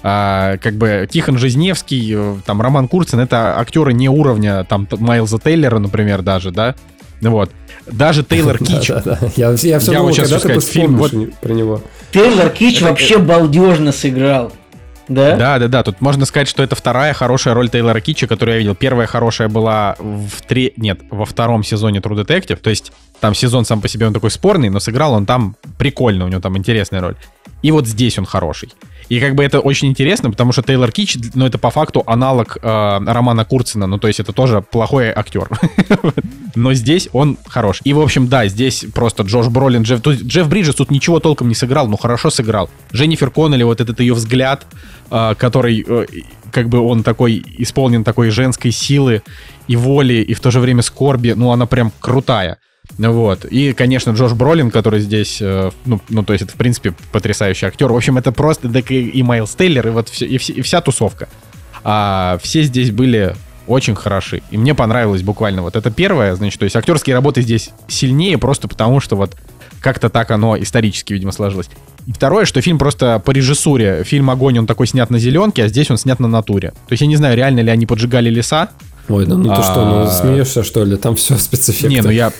А, как бы Тихон Жизневский, э, там, Роман Курцин, это актеры не уровня, там, Майлза Тейлера, например, даже, да, вот. Даже Тейлор Кич. Да, да, да. Я, я все я думал, сейчас когда ты сказать, фильм вот... про него. Тейлор Кич вообще балдежно сыграл. Да? Да, да, да. Тут можно сказать, что это вторая хорошая роль Тейлора Китча, которую я видел. Первая хорошая была в три... Нет, во втором сезоне True Detective. То есть там сезон сам по себе он такой спорный, но сыграл он там прикольно, у него там интересная роль. И вот здесь он хороший. И как бы это очень интересно, потому что Тейлор Кич, ну, это по факту аналог э, Романа Курцина, ну, то есть это тоже плохой актер. Но здесь он хорош. И, в общем, да, здесь просто Джош Бролин, Джефф, тут, Джефф Бриджес тут ничего толком не сыграл, но хорошо сыграл. Дженнифер Коннелли, вот этот ее взгляд, э, который, э, как бы он такой, исполнен такой женской силы и воли, и в то же время скорби, ну, она прям крутая. Вот. И, конечно, Джош Бролин, который здесь, э, ну, ну, то есть это, в принципе, потрясающий актер. В общем, это просто так и, и Майлз Тейлор, и вот все, и, все, и вся тусовка. А все здесь были очень хороши. И мне понравилось буквально вот это первое, значит, то есть актерские работы здесь сильнее просто потому, что вот как-то так оно исторически, видимо, сложилось. И второе, что фильм просто по режиссуре. Фильм «Огонь», он такой снят на зеленке, а здесь он снят на натуре. То есть я не знаю, реально ли они поджигали леса, Ой, да ну ты что, ну а, смеешься, что ли? Там все спецэффекты. Не, ну я,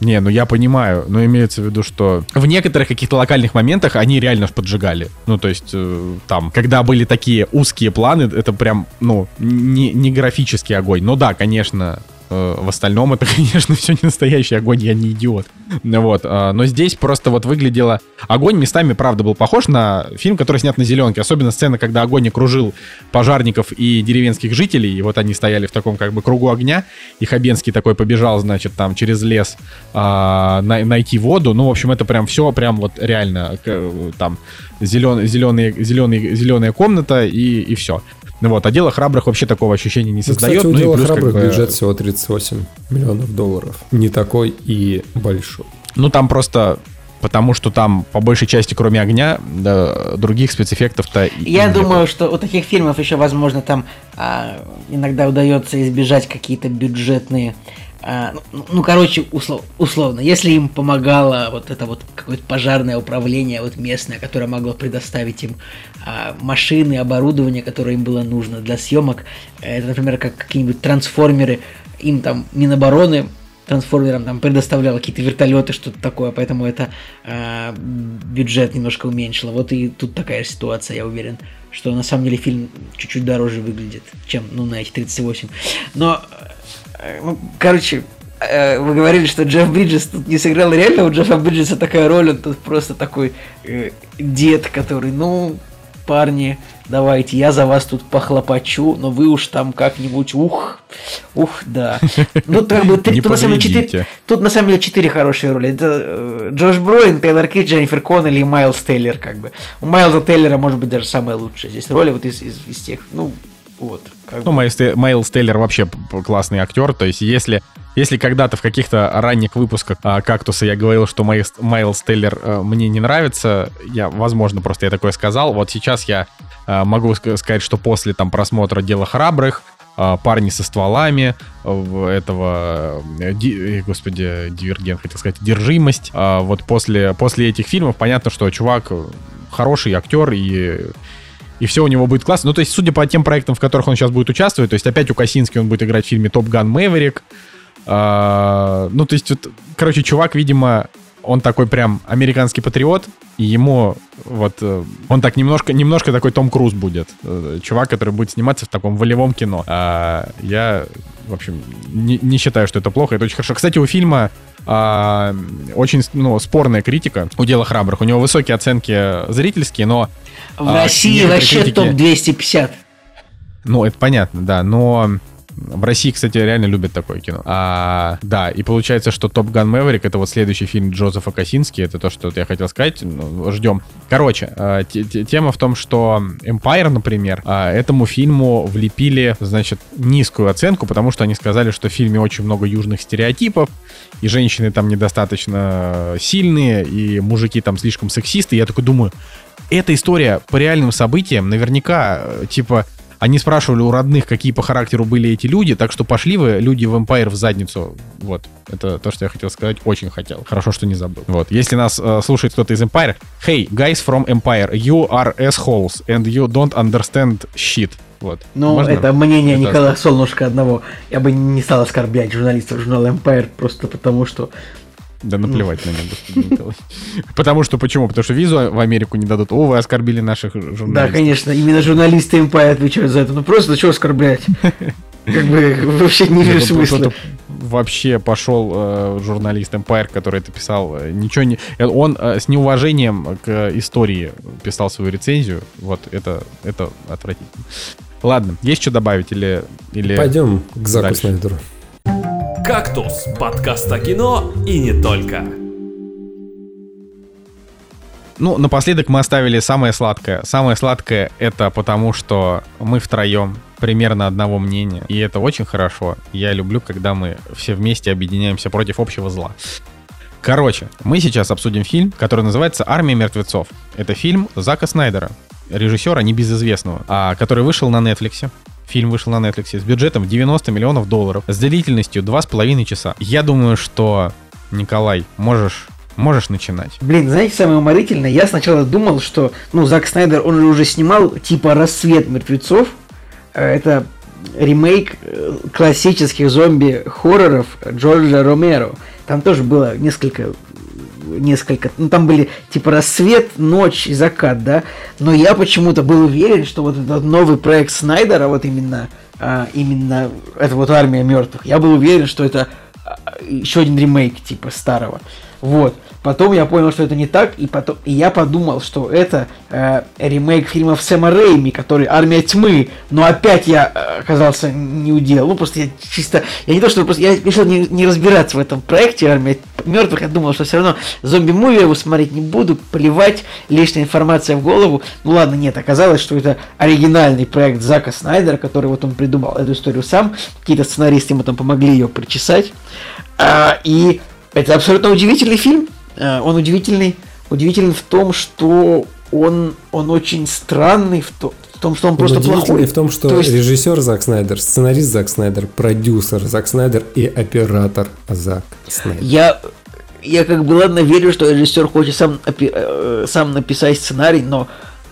не, ну я понимаю, но имеется в виду, что в некоторых каких-то локальных моментах они реально поджигали. Ну, то есть э, там, когда были такие узкие планы, это прям, ну, не, не графический огонь. Ну да, конечно, в остальном это, конечно, все не настоящий огонь, я не идиот. Вот. А, но здесь просто вот выглядело... Огонь местами, правда, был похож на фильм, который снят на зеленке. Особенно сцена, когда огонь окружил пожарников и деревенских жителей. И вот они стояли в таком как бы кругу огня. И Хабенский такой побежал, значит, там через лес а, на, найти воду. Ну, в общем, это прям все прям вот реально там зеленый, зеленый, зеленый, зеленая комната и, и все. Ну вот, а дело храбрых вообще такого ощущения не создает. Ну, кстати, у ну, дела плюс, храбрых как бы... бюджет всего 38 миллионов долларов. Не такой и большой. Ну, там просто потому что там по большей части, кроме огня, да, других спецэффектов-то. Я думаю, было. что у таких фильмов еще, возможно, там а, иногда удается избежать какие-то бюджетные а, ну, ну, короче, услов, условно, если им помогало вот это вот какое-то пожарное управление вот местное, которое могло предоставить им а, машины, оборудование, которое им было нужно для съемок, это, например, как какие-нибудь трансформеры, им там Минобороны трансформерам там предоставляла какие-то вертолеты, что-то такое, поэтому это э, бюджет немножко уменьшило. Вот и тут такая ситуация, я уверен, что на самом деле фильм чуть-чуть дороже выглядит, чем ну, на эти 38. Но ну, короче, э, вы говорили, что Джефф Бриджес тут не сыграл реально, у Джеффа Бриджеса такая роль, он тут просто такой э, дед, который, ну, парни, давайте, я за вас тут похлопочу, но вы уж там как-нибудь, ух, ух, да. Ну, как бы, три, тут, на самом деле, четыре, тут на самом деле четыре хорошие роли. Это э, Джош Броин, Тейлор Кит, Дженнифер Коннелли и Майлз Тейлор, как бы. У Майлза Тейлора, может быть, даже самая лучшая здесь роли вот из, из, из тех, ну, вот. Как ну, Майлз, Майлз Тейлор вообще классный актер. То есть, если, если когда-то в каких-то ранних выпусках а, «Кактуса» я говорил, что Майлз, Майлз Тейлор а, мне не нравится, я, возможно, просто я такое сказал. Вот сейчас я а, могу сказать, что после там просмотра «Дела храбрых», а, парни со стволами, этого, э, ди, господи, дивергент, хотел сказать, держимость. Вот после, после этих фильмов понятно, что чувак хороший актер и и все у него будет классно. Ну, то есть, судя по тем проектам, в которых он сейчас будет участвовать, то есть опять у Косински он будет играть в фильме «Топ Ган Мэверик». А, ну, то есть, вот, короче, чувак, видимо, он такой прям американский патриот, и ему вот э, он так немножко, немножко такой Том Круз будет. Э, чувак, который будет сниматься в таком волевом кино. А я, в общем, не, не считаю, что это плохо. Это очень хорошо. Кстати, у фильма а, очень ну, спорная критика у дела храбрых. У него высокие оценки зрительские, но... В а, России вообще критики... топ-250. Ну, это понятно, да, но в России, кстати, реально любят такое кино. А, да, и получается, что Топ Ган Мэверик это вот следующий фильм Джозефа Косински. Это то, что я хотел сказать. Ну, ждем. Короче, а, тема в том, что Empire, например, а, этому фильму влепили, значит, низкую оценку, потому что они сказали, что в фильме очень много южных стереотипов, и женщины там недостаточно сильные, и мужики там слишком сексисты. Я такой думаю, эта история по реальным событиям наверняка, э, типа, они спрашивали у родных, какие по характеру были эти люди, так что пошли вы, люди в Empire, в задницу. Вот. Это то, что я хотел сказать. Очень хотел. Хорошо, что не забыл. Вот. Если нас э, слушает кто-то из Empire, hey, guys from Empire, you are assholes and you don't understand shit. Вот. Ну, Можно? это мнение это... Николая Солнышко одного. Я бы не стал оскорблять журналистов журнала Empire просто потому, что да наплевать на него, Потому что почему? Потому что визу в Америку не дадут. О, вы оскорбили наших журналистов. Да, конечно, именно журналисты Empire отвечают за это. Ну просто, что оскорблять? Как бы вообще не вижу смысла. Вообще пошел э, журналист Empire, который это писал, ничего не... Он э, с неуважением к истории писал свою рецензию. Вот это, это отвратительно. Ладно, есть что добавить или... или Пойдем к Заку Снайдеру. «Кактус» — подкаст о кино и не только. Ну, напоследок мы оставили самое сладкое. Самое сладкое — это потому, что мы втроем примерно одного мнения, и это очень хорошо. Я люблю, когда мы все вместе объединяемся против общего зла. Короче, мы сейчас обсудим фильм, который называется «Армия мертвецов». Это фильм Зака Снайдера, режиссера небезызвестного, а, который вышел на Netflix. Фильм вышел на Netflix с бюджетом в 90 миллионов долларов, с длительностью 2,5 часа. Я думаю, что, Николай, можешь Можешь начинать. Блин, знаете, самое уморительное, я сначала думал, что, ну, Зак Снайдер, он же уже снимал, типа, «Рассвет мертвецов». Э, это ремейк э, классических зомби-хорроров Джорджа Ромеро. Там тоже было несколько несколько, ну там были типа рассвет, ночь и закат, да, но я почему-то был уверен, что вот этот новый проект Снайдера, вот именно, а, именно это вот армия мертвых, я был уверен, что это а, еще один ремейк типа старого, вот. Потом я понял, что это не так, и потом и я подумал, что это э, ремейк фильмов Сэма Рейми, который «Армия тьмы», но опять я э, оказался не удел. Ну, просто я чисто... Я не то, что просто... Я решил не, не разбираться в этом проекте «Армия мертвых». Я думал, что все равно зомби-муви я его смотреть не буду, плевать, лишняя информация в голову. Ну ладно, нет, оказалось, что это оригинальный проект Зака Снайдера, который вот он придумал эту историю сам. Какие-то сценаристы ему там помогли ее причесать. А, и это абсолютно удивительный фильм. Э, он удивительный, удивительный в том, что он, он очень странный в, то, том, что он, просто плохой. в том, что то есть... режиссер Зак Снайдер, сценарист Зак Снайдер, продюсер Зак Снайдер и оператор Зак Снайдер. Я, я как бы ладно верю, что режиссер хочет сам, э, сам написать сценарий, но,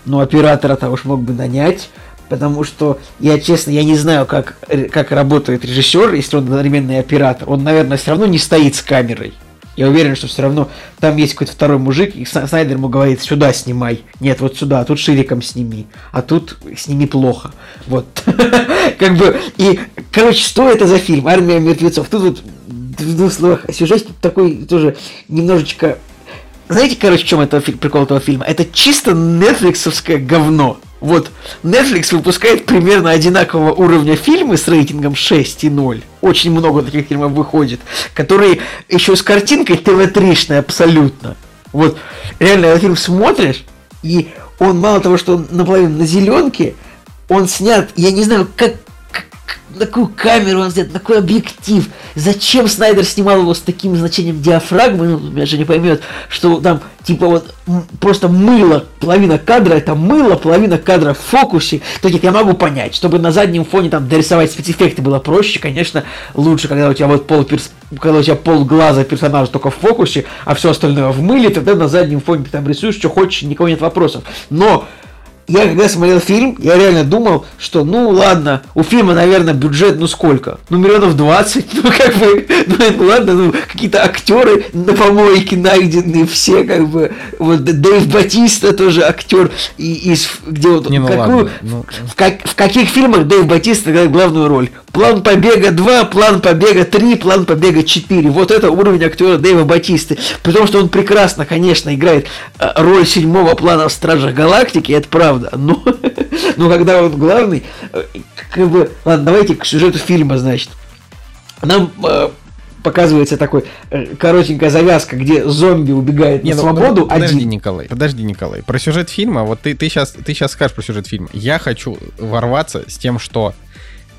но оператора-то уж мог бы нанять. Потому что я, честно, я не знаю, как, как работает режиссер, если он одновременный оператор. Он, наверное, все равно не стоит с камерой. Я уверен, что все равно там есть какой-то второй мужик, и Снайдер ему говорит, сюда снимай. Нет, вот сюда, а тут шириком сними. А тут сними плохо. Вот. Как бы, и, короче, что это за фильм? Армия мертвецов. Тут вот в двух словах сюжет такой тоже немножечко... Знаете, короче, в чем это прикол этого фильма? Это чисто нетфликсовское говно. Вот, Netflix выпускает примерно одинакового уровня фильмы с рейтингом 6,0. Очень много таких фильмов выходит, которые еще с картинкой ТВ-3-шной абсолютно. Вот, реально, этот фильм смотришь, и он мало того, что он наполовину на зеленке, он снят, я не знаю, как на какую камеру он снят, на какой объектив. Зачем Снайдер снимал его с таким значением диафрагмы, ну, меня же не поймет, что там, типа, вот, просто мыло, половина кадра, это мыло, половина кадра в фокусе. То есть я могу понять, чтобы на заднем фоне там дорисовать спецэффекты было проще, конечно, лучше, когда у тебя вот пол перс... когда у тебя пол глаза персонажа только в фокусе, а все остальное в мыле, тогда на заднем фоне ты там рисуешь, что хочешь, никого нет вопросов. Но я когда смотрел фильм, я реально думал, что ну ладно, у фильма, наверное, бюджет, ну сколько? Ну миллионов 20, ну как бы, ну ладно, ну какие-то актеры на помойке найдены, все как бы, вот Дэйв Батиста тоже актер, и из, где вот, Не, ну какую, ладно, ну. в, как- в каких фильмах Дэйв Батиста играет главную роль? План побега 2, план побега 3, план побега 4. Вот это уровень актера Дэйва Батисты. Потому что он прекрасно, конечно, играет э, роль седьмого плана в Стражах Галактики, это правда. Но, но когда он главный, э, как бы, ладно, давайте к сюжету фильма, значит. Нам э, показывается такой э, коротенькая завязка, где зомби убегает Не, на ну, свободу подожди, один. Николай, подожди, Николай. Про сюжет фильма, вот ты, ты, сейчас, ты сейчас скажешь про сюжет фильма. Я хочу ворваться с тем, что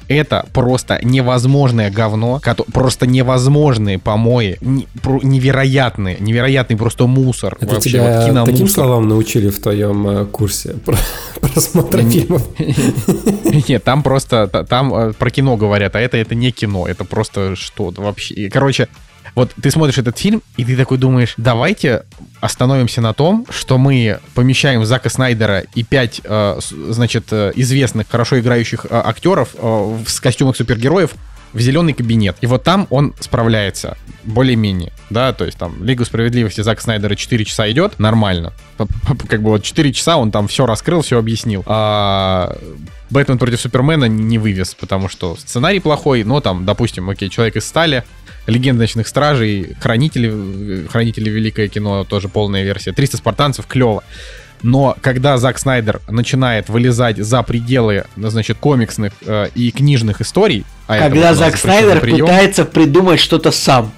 это просто невозможное говно, просто невозможные помои, невероятные, невероятный просто мусор. Это вообще, тебя вот киномусор. таким словам научили в твоем э, курсе про- просмотра фильмов? Нет, там просто, та- там э, про кино говорят, а это, это не кино, это просто что-то вообще. Короче, вот ты смотришь этот фильм, и ты такой думаешь, давайте остановимся на том, что мы помещаем Зака Снайдера и пять, э, значит, э, известных, хорошо играющих э, актеров э, в- костюмах супергероев в зеленый кабинет. И вот там он справляется более-менее, да, то есть там Лигу справедливости Зака Снайдера 4 часа идет, нормально. Как бы вот 4 часа он там все раскрыл, все объяснил. А Бэтмен против Супермена не вывез, потому что сценарий плохой, но там, допустим, окей, Человек из стали, Легенда ночных стражей, Хранители, Хранители Великое кино, тоже полная версия, 300 спартанцев, клево. Но когда Зак Снайдер начинает вылезать за пределы, ну, значит, комиксных э, и книжных историй, а это Когда нас Зак Снайдер прием, пытается придумать что-то сам.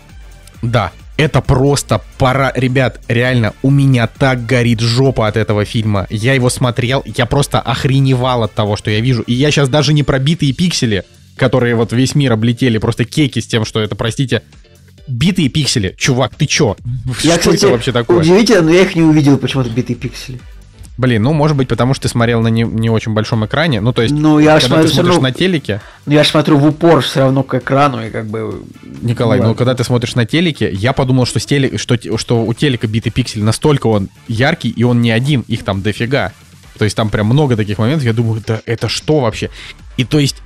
да, это просто пора, ребят, реально, у меня так горит жопа от этого фильма. Я его смотрел, я просто охреневал от того, что я вижу. И я сейчас даже не пробитые пиксели, которые вот весь мир облетели, просто кеки с тем, что это, простите, битые пиксели. Чувак, ты чё? Я, что кстати, это вообще такое? удивительно, но я их не увидел почему-то битые пиксели. Блин, ну, может быть, потому что ты смотрел на не, не очень большом экране. Ну, то есть, Ну, я когда смотрю ты смотришь равно- на телеке, Ну, я смотрю в упор все равно к экрану, и как бы... Николай, ну ладно. когда ты смотришь на телеке, я подумал, что, с теле- что, что у телека битый пиксель настолько он яркий, и он не один, их там дофига. То есть там прям много таких моментов, я думаю, да это что вообще? И то есть,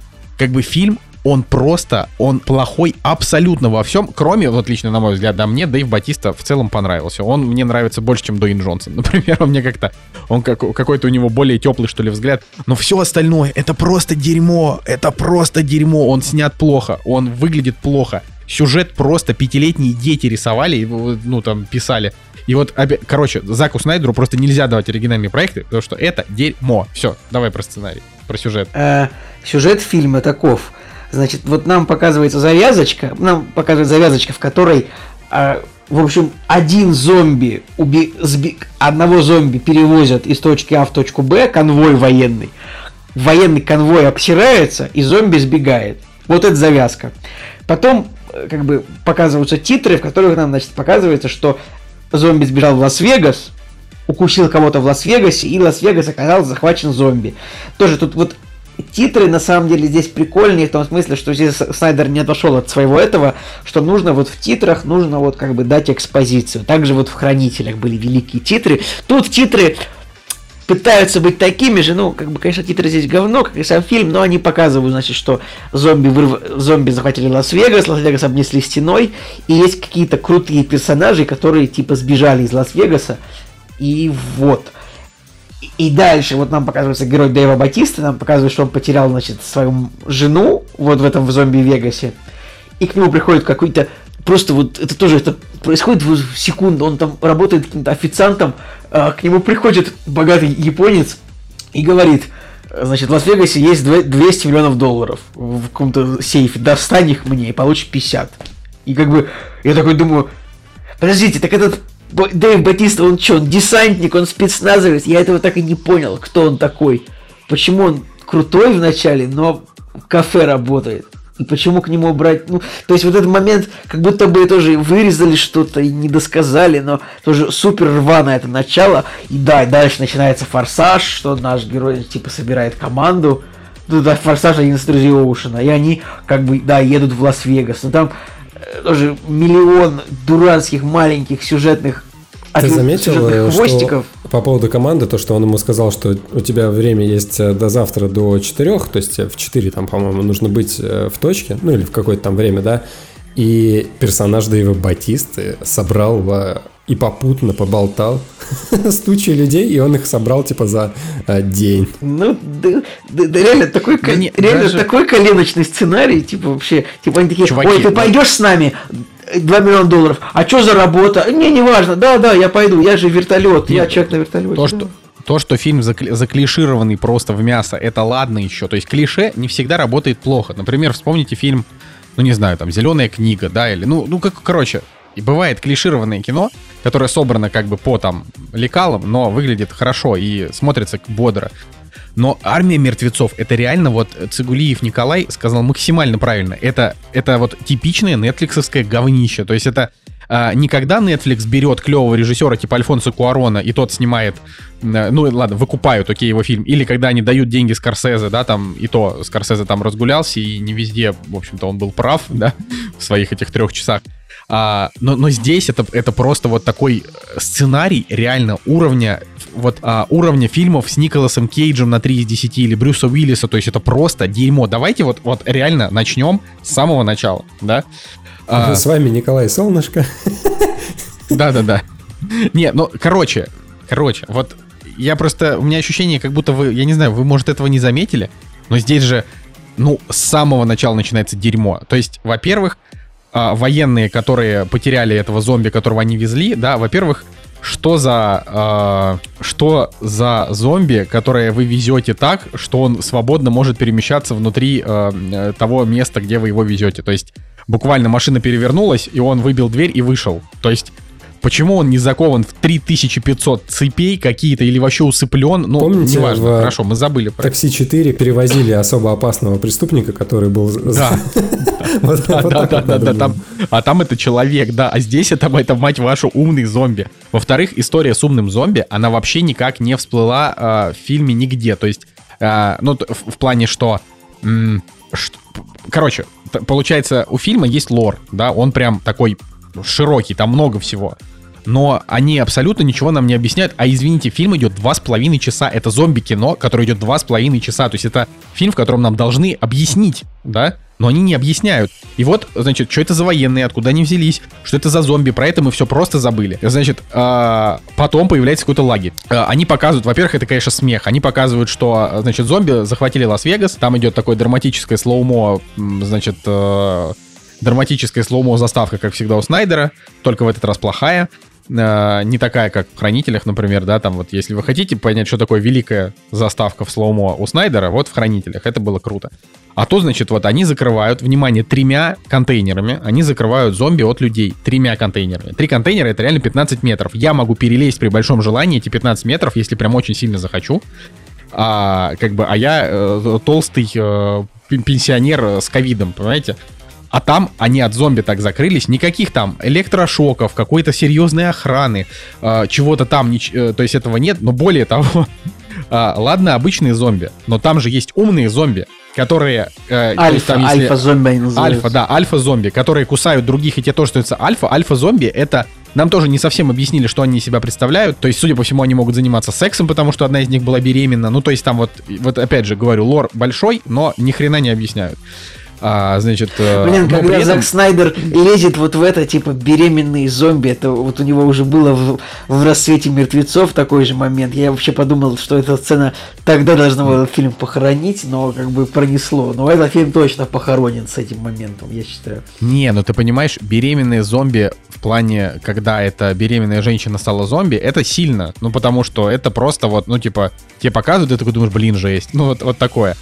как бы фильм, он просто, он плохой абсолютно во всем, кроме, вот лично на мой взгляд, да, мне Дэйв Батиста в целом понравился. Он мне нравится больше, чем Дуэйн Джонсон. Например, он мне как-то, он как, какой-то у него более теплый, что ли, взгляд. Но все остальное, это просто дерьмо, это просто дерьмо. Он снят плохо, он выглядит плохо. Сюжет просто пятилетние дети рисовали, ну, там, писали. И вот, короче, Заку Снайдеру просто нельзя давать оригинальные проекты, потому что это дерьмо. Все, давай про сценарий, про сюжет. Э, сюжет фильма таков. Значит, вот нам показывается завязочка, нам показывает завязочка, в которой, э, в общем, один зомби, уби- сби- одного зомби перевозят из точки А в точку Б, конвой военный. Военный конвой обсирается, и зомби сбегает. Вот это завязка. Потом, э, как бы, показываются титры, в которых нам, значит, показывается, что зомби сбежал в Лас-Вегас, укусил кого-то в Лас-Вегасе, и Лас-Вегас оказался захвачен зомби. Тоже тут вот титры на самом деле здесь прикольные в том смысле, что здесь Снайдер не отошел от своего этого, что нужно вот в титрах нужно вот как бы дать экспозицию. Также вот в Хранителях были великие титры. Тут титры пытаются быть такими же, ну, как бы, конечно, титры здесь говно, как и сам фильм, но они показывают, значит, что зомби, вырв... зомби захватили Лас-Вегас, Лас-Вегас обнесли стеной, и есть какие-то крутые персонажи, которые, типа, сбежали из Лас-Вегаса, и вот. И- дальше вот нам показывается герой Дэйва Батиста, нам показывают, что он потерял, значит, свою жену вот в этом в зомби-вегасе, и к нему приходит какой-то просто вот это тоже это происходит в секунду, он там работает официантом, а, к нему приходит богатый японец и говорит, значит, в Лас-Вегасе есть дв- 200 миллионов долларов в каком-то сейфе, достань их мне и получишь 50. И как бы я такой думаю, подождите, так этот Дэйв Батиста, он что, он десантник, он спецназовец, я этого так и не понял, кто он такой. Почему он крутой вначале, но в кафе работает. Почему к нему брать, ну, то есть вот этот момент, как будто бы тоже вырезали что-то и не досказали, но тоже супер рваное это начало. И да, дальше начинается форсаж, что наш герой типа собирает команду. Ну да, форсаж один из друзей Оушена. И они как бы, да, едут в Лас-Вегас. Но там э, тоже миллион дурацких маленьких сюжетных Ты заметил, э, хвостиков. что по поводу команды, то, что он ему сказал, что у тебя время есть э, до завтра до 4, то есть в 4 там, по-моему, нужно быть э, в точке, ну или в какое-то там время, да, и персонаж Дэйва Батисты собрал и попутно поболтал с тучей людей, и он их собрал типа за а, день. Ну, да, да, да реально такой, да реально даже... такой коленочный сценарий, типа вообще, типа они такие, Чуваки, ой, ты пойдешь с нами? 2 миллиона долларов. А что за работа? Не, не важно. Да, да, я пойду. Я же вертолет. Я человек на вертолете. То, что, то, что фильм заклишированный просто в мясо, это ладно еще. То есть клише не всегда работает плохо. Например, вспомните фильм, ну не знаю, там «Зеленая книга», да, или, ну, ну как, короче, и бывает клишированное кино, которое собрано как бы по там лекалам, но выглядит хорошо и смотрится бодро. Но «Армия мертвецов» — это реально вот Цигулиев Николай сказал максимально правильно. Это, это вот типичное нетфликсовское говнище. То есть это а, никогда Netflix берет клевого режиссера типа Альфонса Куарона, и тот снимает, ну ладно, выкупают, окей, его фильм, или когда они дают деньги Скорсезе, да, там, и то Скорсезе там разгулялся, и не везде, в общем-то, он был прав, да, в своих этих трех часах. А, но, но здесь это, это просто вот такой сценарий реально уровня вот а, уровня фильмов с Николасом Кейджем на 3 из 10 или Брюса Уиллиса, то есть это просто дерьмо. Давайте вот, вот реально начнем с самого начала, да? А, с вами Николай Солнышко. Да-да-да. Не, ну, короче, короче, вот я просто, у меня ощущение, как будто вы, я не знаю, вы, может, этого не заметили, но здесь же, ну, с самого начала начинается дерьмо. То есть, во-первых, а, военные, которые потеряли этого зомби, которого они везли, да, во-первых, что за э, что за зомби, которое вы везете так, что он свободно может перемещаться внутри э, того места, где вы его везете. То есть буквально машина перевернулась, и он выбил дверь и вышел. То есть Почему он не закован в 3500 цепей какие-то или вообще усыплен? Ну, Помните, неважно. В Хорошо, мы забыли про Такси 4 перевозили особо опасного преступника, который был... Да. Да, да, да, да. А там это человек, да. А здесь это, это, мать вашу, умный зомби. Во-вторых, история с умным зомби, она вообще никак не всплыла а, в фильме нигде. То есть, а, ну, в плане, что... Короче, получается, у фильма есть лор, да, он прям такой широкий, там много всего. Но они абсолютно ничего нам не объясняют. А извините, фильм идет два с половиной часа. Это зомби-кино, которое идет два с половиной часа. То есть это фильм, в котором нам должны объяснить, да? Но они не объясняют. И вот, значит, что это за военные, откуда они взялись, что это за зомби, про это мы все просто забыли. Значит, э, потом появляется какой-то лагерь. Э, они показывают, во-первых, это, конечно, смех. Они показывают, что, значит, зомби захватили Лас-Вегас. Там идет такое драматическое slow-mo, значит, э, драматическая slow-mo заставка, как всегда у Снайдера, только в этот раз плохая. Э, не такая, как в Хранителях, например, да, там вот если вы хотите понять, что такое великая заставка в slow-mo у Снайдера, вот в Хранителях, это было круто. А то, значит, вот они закрывают, внимание, тремя контейнерами, они закрывают зомби от людей тремя контейнерами. Три контейнера это реально 15 метров. Я могу перелезть при большом желании эти 15 метров, если прям очень сильно захочу. А, как бы, а я э, толстый э, пенсионер с ковидом, понимаете? А там они от зомби так закрылись, никаких там электрошоков, какой-то серьезной охраны, э, чего-то там, э, то есть этого нет, но более того, э, ладно, обычные зомби, но там же есть умные зомби, которые... Э, альфа, там, если... альфа-зомби. Альфа, да, альфа-зомби, которые кусают других, и те тоже становятся альфа. Альфа-зомби — это нам тоже не совсем объяснили, что они себя представляют. То есть, судя по всему, они могут заниматься сексом, потому что одна из них была беременна. Ну, то есть там вот, вот опять же говорю, лор большой, но ни хрена не объясняют. А, значит, э, Блин, когда этом... Зак Снайдер лезет вот в это, типа, беременные зомби, это вот у него уже было в, в «Рассвете мертвецов» такой же момент. Я вообще подумал, что эта сцена тогда должна была фильм похоронить, но как бы пронесло. Но этот фильм точно похоронен с этим моментом, я считаю. Не, ну ты понимаешь, беременные зомби в плане, когда эта беременная женщина стала зомби, это сильно. Ну, потому что это просто вот, ну, типа, тебе показывают, и ты такой думаешь, блин, жесть. Ну, вот, вот такое.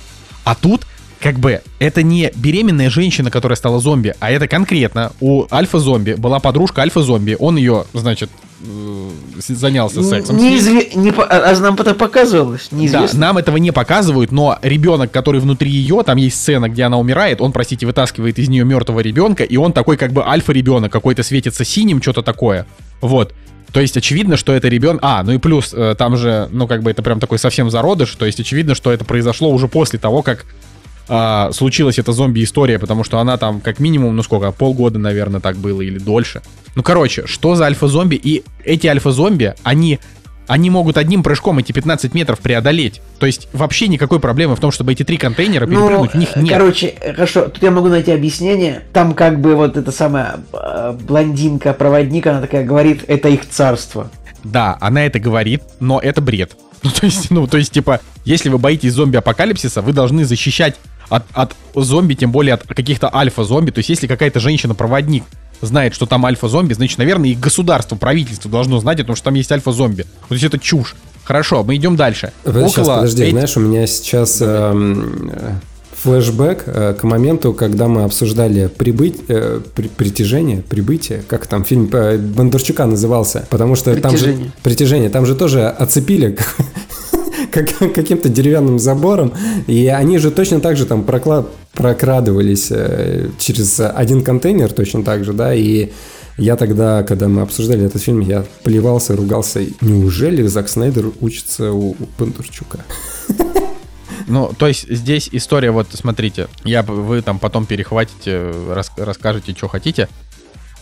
А тут как бы это не беременная женщина, которая стала зомби, а это конкретно у альфа-зомби была подружка альфа-зомби, он ее, значит, э, занялся сексом. Неизве... Не по... А нам это показывалось? Неизвестно. Да, нам этого не показывают, но ребенок, который внутри ее, там есть сцена, где она умирает, он, простите, вытаскивает из нее мертвого ребенка, и он такой как бы альфа-ребенок, какой-то светится синим, что-то такое. Вот. То есть очевидно, что это ребенок... А, ну и плюс, э, там же, ну как бы это прям такой совсем зародыш, то есть очевидно, что это произошло уже после того, как а, случилась эта зомби-история, потому что она там как минимум, ну сколько, полгода, наверное, так было или дольше. Ну, короче, что за альфа-зомби? И эти альфа-зомби, они они могут одним прыжком эти 15 метров преодолеть. То есть вообще никакой проблемы в том, чтобы эти три контейнера перепрыгнуть, ну, в них нет. Короче, хорошо, тут я могу найти объяснение. Там как бы вот эта самая э, блондинка-проводник, она такая говорит, это их царство. Да, она это говорит, но это бред. Ну, то есть, ну, то есть, типа, если вы боитесь зомби-апокалипсиса, вы должны защищать от, от зомби, тем более от каких-то альфа-зомби. То есть, если какая-то женщина-проводник знает, что там альфа-зомби, значит, наверное, и государство, правительство должно знать, потому что там есть альфа-зомби. То есть это чушь. Хорошо, мы идем дальше. Сейчас, Около подожди, эти... знаешь, у меня сейчас эм, флешбэк э, к моменту, когда мы обсуждали прибыть, э, при, притяжение, прибытие, как там фильм э, Бондарчука назывался, потому что притяжение. там же притяжение, там же тоже оцепили как, каким-то деревянным забором, и они же точно так же там прокла прокрадывались э, через один контейнер точно так же, да, и я тогда, когда мы обсуждали этот фильм, я плевался, ругался. Неужели Зак Снайдер учится у Бондарчука? Ну, то есть здесь история, вот смотрите, я, вы там потом перехватите, рас, расскажете, что хотите.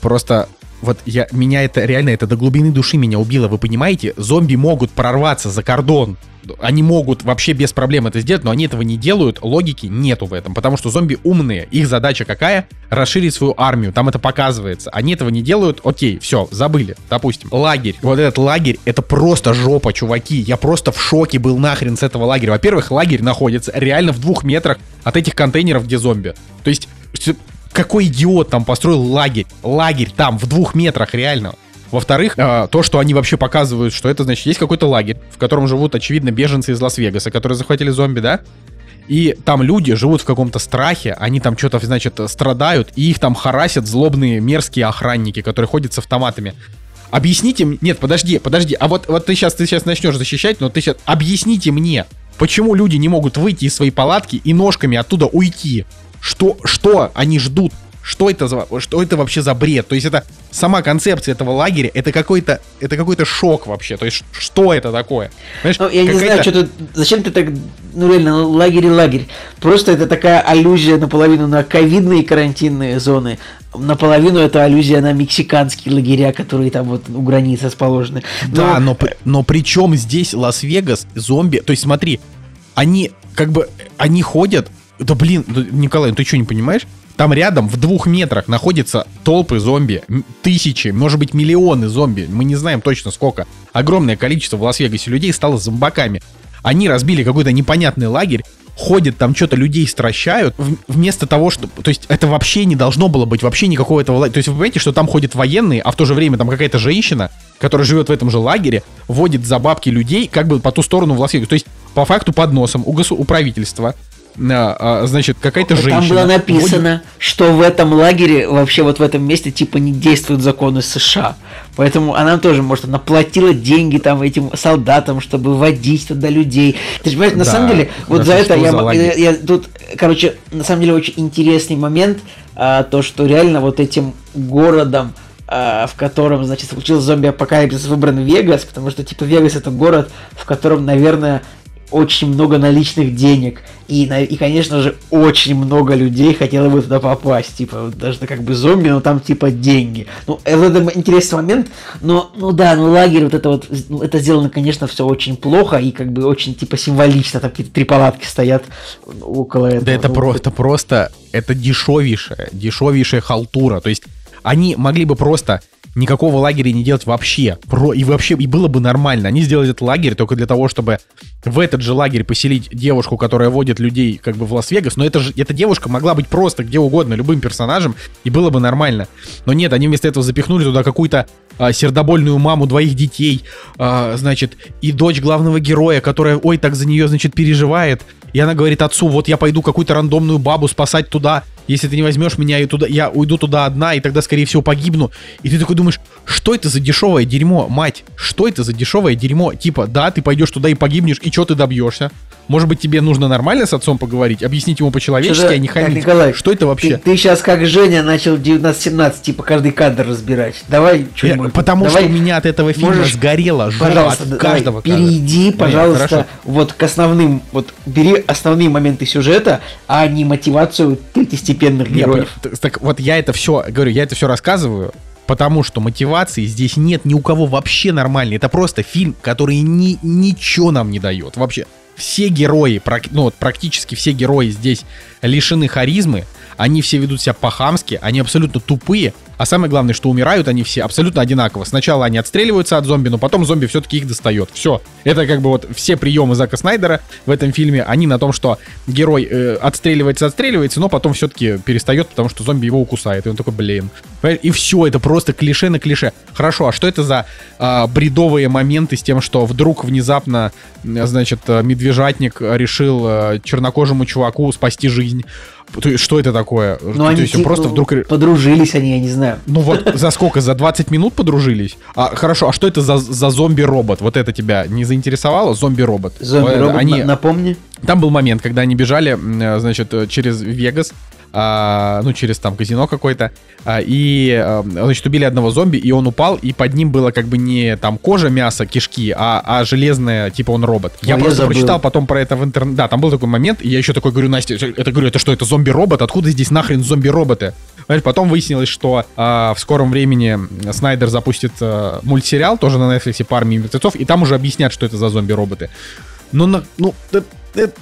Просто вот я, меня это реально, это до глубины души меня убило, вы понимаете? Зомби могут прорваться за кордон они могут вообще без проблем это сделать, но они этого не делают, логики нету в этом, потому что зомби умные, их задача какая? Расширить свою армию, там это показывается. Они этого не делают, окей, все, забыли, допустим. Лагерь, вот этот лагерь, это просто жопа, чуваки, я просто в шоке был нахрен с этого лагеря. Во-первых, лагерь находится реально в двух метрах от этих контейнеров, где зомби. То есть, какой идиот там построил лагерь? Лагерь там в двух метрах реально. Во-вторых, э, то, что они вообще показывают, что это значит, есть какой-то лагерь, в котором живут, очевидно, беженцы из Лас-Вегаса, которые захватили зомби, да? И там люди живут в каком-то страхе, они там что-то, значит, страдают, и их там харасят злобные мерзкие охранники, которые ходят с автоматами. Объясните мне... Нет, подожди, подожди. А вот, вот ты сейчас, ты сейчас начнешь защищать, но ты сейчас... Объясните мне, почему люди не могут выйти из своей палатки и ножками оттуда уйти? Что, что они ждут? Что это, за, что это вообще за бред? То есть это сама концепция этого лагеря, это какой-то, это какой-то шок вообще. То есть что это такое? Знаешь, ну, я не знаю, что ты, зачем ты так, ну реально, ну, лагерь и лагерь. Просто это такая аллюзия наполовину на ковидные карантинные зоны, наполовину это аллюзия на мексиканские лагеря, которые там вот у границы расположены. Но... Да, но, но при чем здесь Лас-Вегас, зомби? То есть смотри, они как бы, они ходят, да блин, Николай, ну ты что не понимаешь? Там рядом в двух метрах находятся толпы зомби, тысячи, может быть миллионы зомби, мы не знаем точно сколько. Огромное количество в Лас-Вегасе людей стало зомбаками. Они разбили какой-то непонятный лагерь, ходят там что-то людей стращают, вместо того, что... То есть это вообще не должно было быть, вообще никакого этого. То есть вы понимаете, что там ходят военные, а в то же время там какая-то женщина, которая живет в этом же лагере, водит за бабки людей как бы по ту сторону в лас -Вегас. То есть по факту под носом у, госу- у правительства значит, какая-то женщина. Там было написано, что в этом лагере, вообще вот в этом месте, типа, не действуют законы США. Поэтому она тоже, может, она платила деньги там этим солдатам, чтобы водить туда людей. Ты же понимаешь, на да, самом деле, вот за это я, за я, я тут, короче, на самом деле очень интересный момент, а, то, что реально вот этим городом, а, в котором, значит, случился зомби-апокалипсис, выбран Вегас, потому что, типа, Вегас это город, в котором, наверное, очень много наличных денег. И, и, конечно же, очень много людей хотело бы туда попасть. Типа, даже как бы зомби, но там типа деньги. Ну, это интересный момент. Но, ну да, ну лагерь вот это вот, ну, это сделано, конечно, все очень плохо и как бы очень типа символично. Там какие-то три палатки стоят около этого. Да это, ну, про, это просто, это дешевейшая, дешевейшая халтура. То есть они могли бы просто никакого лагеря не делать вообще. Про, и вообще, и было бы нормально. Они сделали этот лагерь только для того, чтобы в этот же лагерь поселить девушку, которая водит людей как бы в Лас-Вегас. Но это же, эта девушка могла быть просто где угодно, любым персонажем, и было бы нормально. Но нет, они вместо этого запихнули туда какую-то а, сердобольную маму двоих детей, а, значит, и дочь главного героя, которая, ой, так за нее, значит, переживает. И она говорит отцу, вот я пойду какую-то рандомную бабу спасать туда. Если ты не возьмешь меня, и туда, я уйду туда одна, и тогда, скорее всего, погибну. И ты такой думаешь, что это за дешевое дерьмо, мать? Что это за дешевое дерьмо? Типа, да, ты пойдешь туда и погибнешь, и что ты добьешься? Может быть, тебе нужно нормально с отцом поговорить, объяснить ему по-человечески, а не хамить. Николай, что это вообще? Ты, ты сейчас как Женя начал 19-17, типа каждый кадр разбирать. Давай что-нибудь. Потому давай, что у меня от этого фильма можешь, сгорело жопа пожалуйста, от каждого давай, Перейди, пожалуйста, Хорошо. вот к основным, вот бери основные моменты сюжета, а не мотивацию третьестепенных героев. Я, так вот я это все, говорю, я это все рассказываю, Потому что мотивации здесь нет ни у кого вообще нормальной. Это просто фильм, который ни, ничего нам не дает. Вообще, все герои, ну вот практически все герои здесь лишены харизмы, они все ведут себя по-хамски, они абсолютно тупые, а самое главное, что умирают они все абсолютно одинаково. Сначала они отстреливаются от зомби, но потом зомби все-таки их достает. Все. Это как бы вот все приемы Зака Снайдера в этом фильме, они на том, что герой э, отстреливается, отстреливается, но потом все-таки перестает, потому что зомби его укусает. И он такой, блин. И все, это просто клише на клише. Хорошо, а что это за э, бредовые моменты с тем, что вдруг внезапно, значит, медвежатник решил э, чернокожему чуваку спасти жизнь? Что это такое? Ну, они есть, типа, просто вдруг... подружились они, я не знаю. Ну вот за сколько? За 20 минут подружились? А, хорошо, а что это за, за зомби-робот? Вот это тебя не заинтересовало? Зомби-робот? Зомби-робот, они... напомни. Там был момент, когда они бежали, значит, через Вегас, а, ну, через там казино какое-то, а, и, а, значит, убили одного зомби, и он упал, и под ним было как бы не там кожа, мясо, кишки, а, а железное, типа он робот. Я Ой, просто я прочитал потом про это в интернете, да, там был такой момент, и я еще такой говорю, Настя, это говорю, это что, это зомби-робот? Откуда здесь нахрен зомби-роботы? Знаешь, потом выяснилось, что а, в скором времени Снайдер запустит а, мультсериал, тоже на Netflix по армии мертвецов, и там уже объяснят, что это за зомби-роботы. Ну, на, ну, это, это...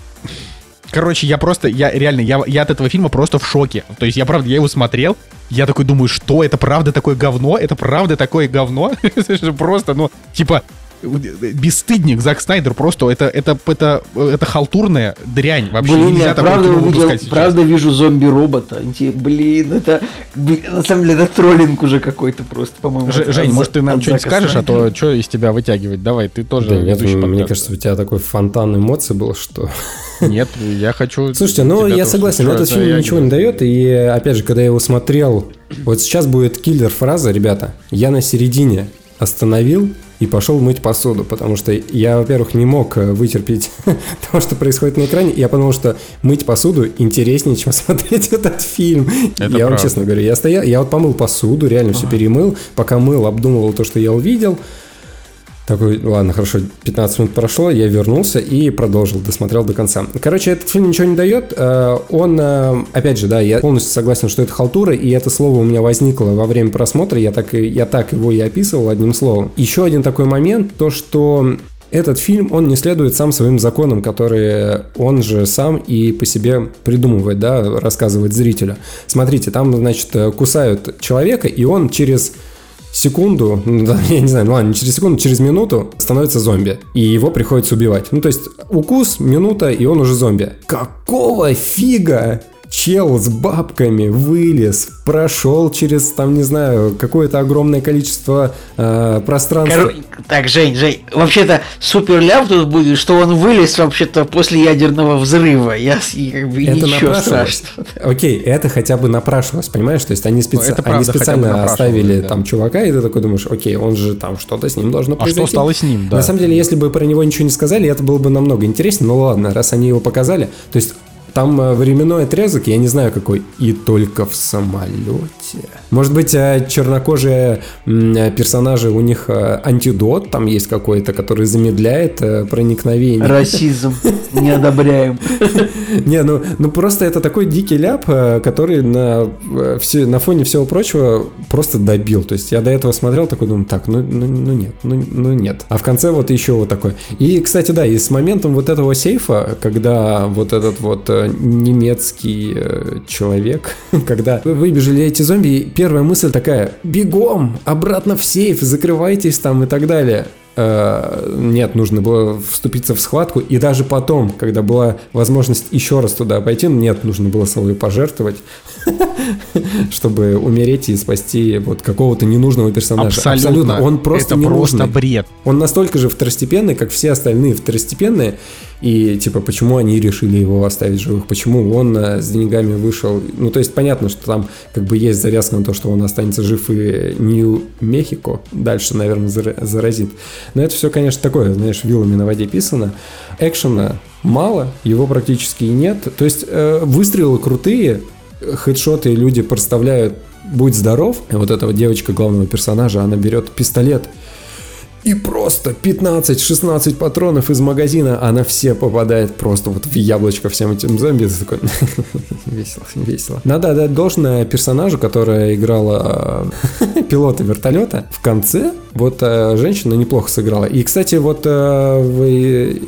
Короче, я просто, я реально, я, я от этого фильма просто в шоке. То есть я, правда, я его смотрел, я такой думаю, что это правда такое говно? Это правда такое говно? Просто, ну, типа, бесстыдник Зак Снайдер просто это это это это халтурная дрянь вообще Блин, нельзя я правда, увидел, правда вижу зомби-робота. Блин, это блин, на самом деле это троллинг уже какой-то просто, по-моему. Ж- Жень, от- может ты нам что-нибудь скажешь, а Снайдера. то что из тебя вытягивать? Давай, ты тоже Да, нет, мне кажется, у тебя такой фонтан эмоций был, что... Нет, я хочу... Слушайте, ну я согласен, этот это фильм ничего не дает, и опять же, когда я его смотрел, вот сейчас будет киллер-фраза, ребята, я на середине остановил и пошел мыть посуду, потому что я, во-первых, не мог э, вытерпеть того, что происходит на экране, я подумал, что мыть посуду интереснее, чем смотреть этот фильм. Это я вам правда. честно говорю, я стоял, я вот помыл посуду, реально все перемыл, пока мыл, обдумывал то, что я увидел, такой, ладно, хорошо, 15 минут прошло, я вернулся и продолжил, досмотрел до конца. Короче, этот фильм ничего не дает. э, Он, э, опять же, да, я полностью согласен, что это халтура, и это слово у меня возникло во время просмотра, я так, я так его и описывал одним словом. Еще один такой момент, то, что этот фильм, он не следует сам своим законам, которые он же сам и по себе придумывает, да, рассказывает зрителю. Смотрите, там, значит, э, кусают человека, и он через секунду, ну, я не знаю, ну ладно, не через секунду, через минуту становится зомби. И его приходится убивать. Ну, то есть, укус, минута, и он уже зомби. Какого фига? Чел с бабками вылез, прошел через, там, не знаю, какое-то огромное количество э, пространства. Кор- Так, Жень, Жень, вообще-то супер ляп тут будет, что он вылез вообще-то после ядерного взрыва. Я как бы Это ничего страшного. Окей, это хотя бы напрашивалось, понимаешь? То есть они, специ- Ну, это они правда, специально оставили да. там чувака, и ты такой думаешь, окей, он же там что-то с ним должно А произойти. что стало с ним, да? На самом деле, если бы про него ничего не сказали, это было бы намного интереснее. Ну ладно, раз они его показали. То есть там э, временной отрезок, я не знаю какой, и только в самолете. Может быть, э, чернокожие э, персонажи, у них антидот там есть какой-то, который замедляет проникновение. Расизм. Не одобряем. Не, ну, ну просто это такой дикий ляп, который на, все, на фоне всего прочего просто добил. То есть я до этого смотрел, такой думаю, так, ну, ну, ну нет, ну, ну нет. А в конце вот еще вот такой. И, кстати, да, и с моментом вот этого сейфа, когда вот этот вот э, немецкий э, человек, когда вы выбежали эти зомби, и первая мысль такая, бегом, обратно в сейф, закрывайтесь там и так далее. Э, Нет, нужно было вступиться в схватку, и даже потом, когда была возможность еще раз туда пойти, нет, нужно было собой пожертвовать, чтобы умереть и спасти вот какого-то ненужного персонажа. Абсолютно. Он просто это просто бред. Он настолько же второстепенный, как все остальные второстепенные. И типа, почему они решили его оставить живых? Почему он э, с деньгами вышел? Ну, то есть понятно, что там как бы есть завязка на то, что он останется жив и Нью-Мехико дальше, наверное, зара- заразит. Но это все, конечно, такое, знаешь, вилами на воде писано. Экшена мало, его практически нет. То есть э, выстрелы крутые, хедшоты люди проставляют «Будь здоров». И вот эта вот девочка главного персонажа, она берет пистолет и просто 15-16 патронов из магазина, она все попадает просто вот в яблочко всем этим зомби. Ты такой, весело, весело. Надо отдать должное персонажу, которая играла э, пилота вертолета. В конце вот э, женщина неплохо сыграла. И, кстати, вот э, в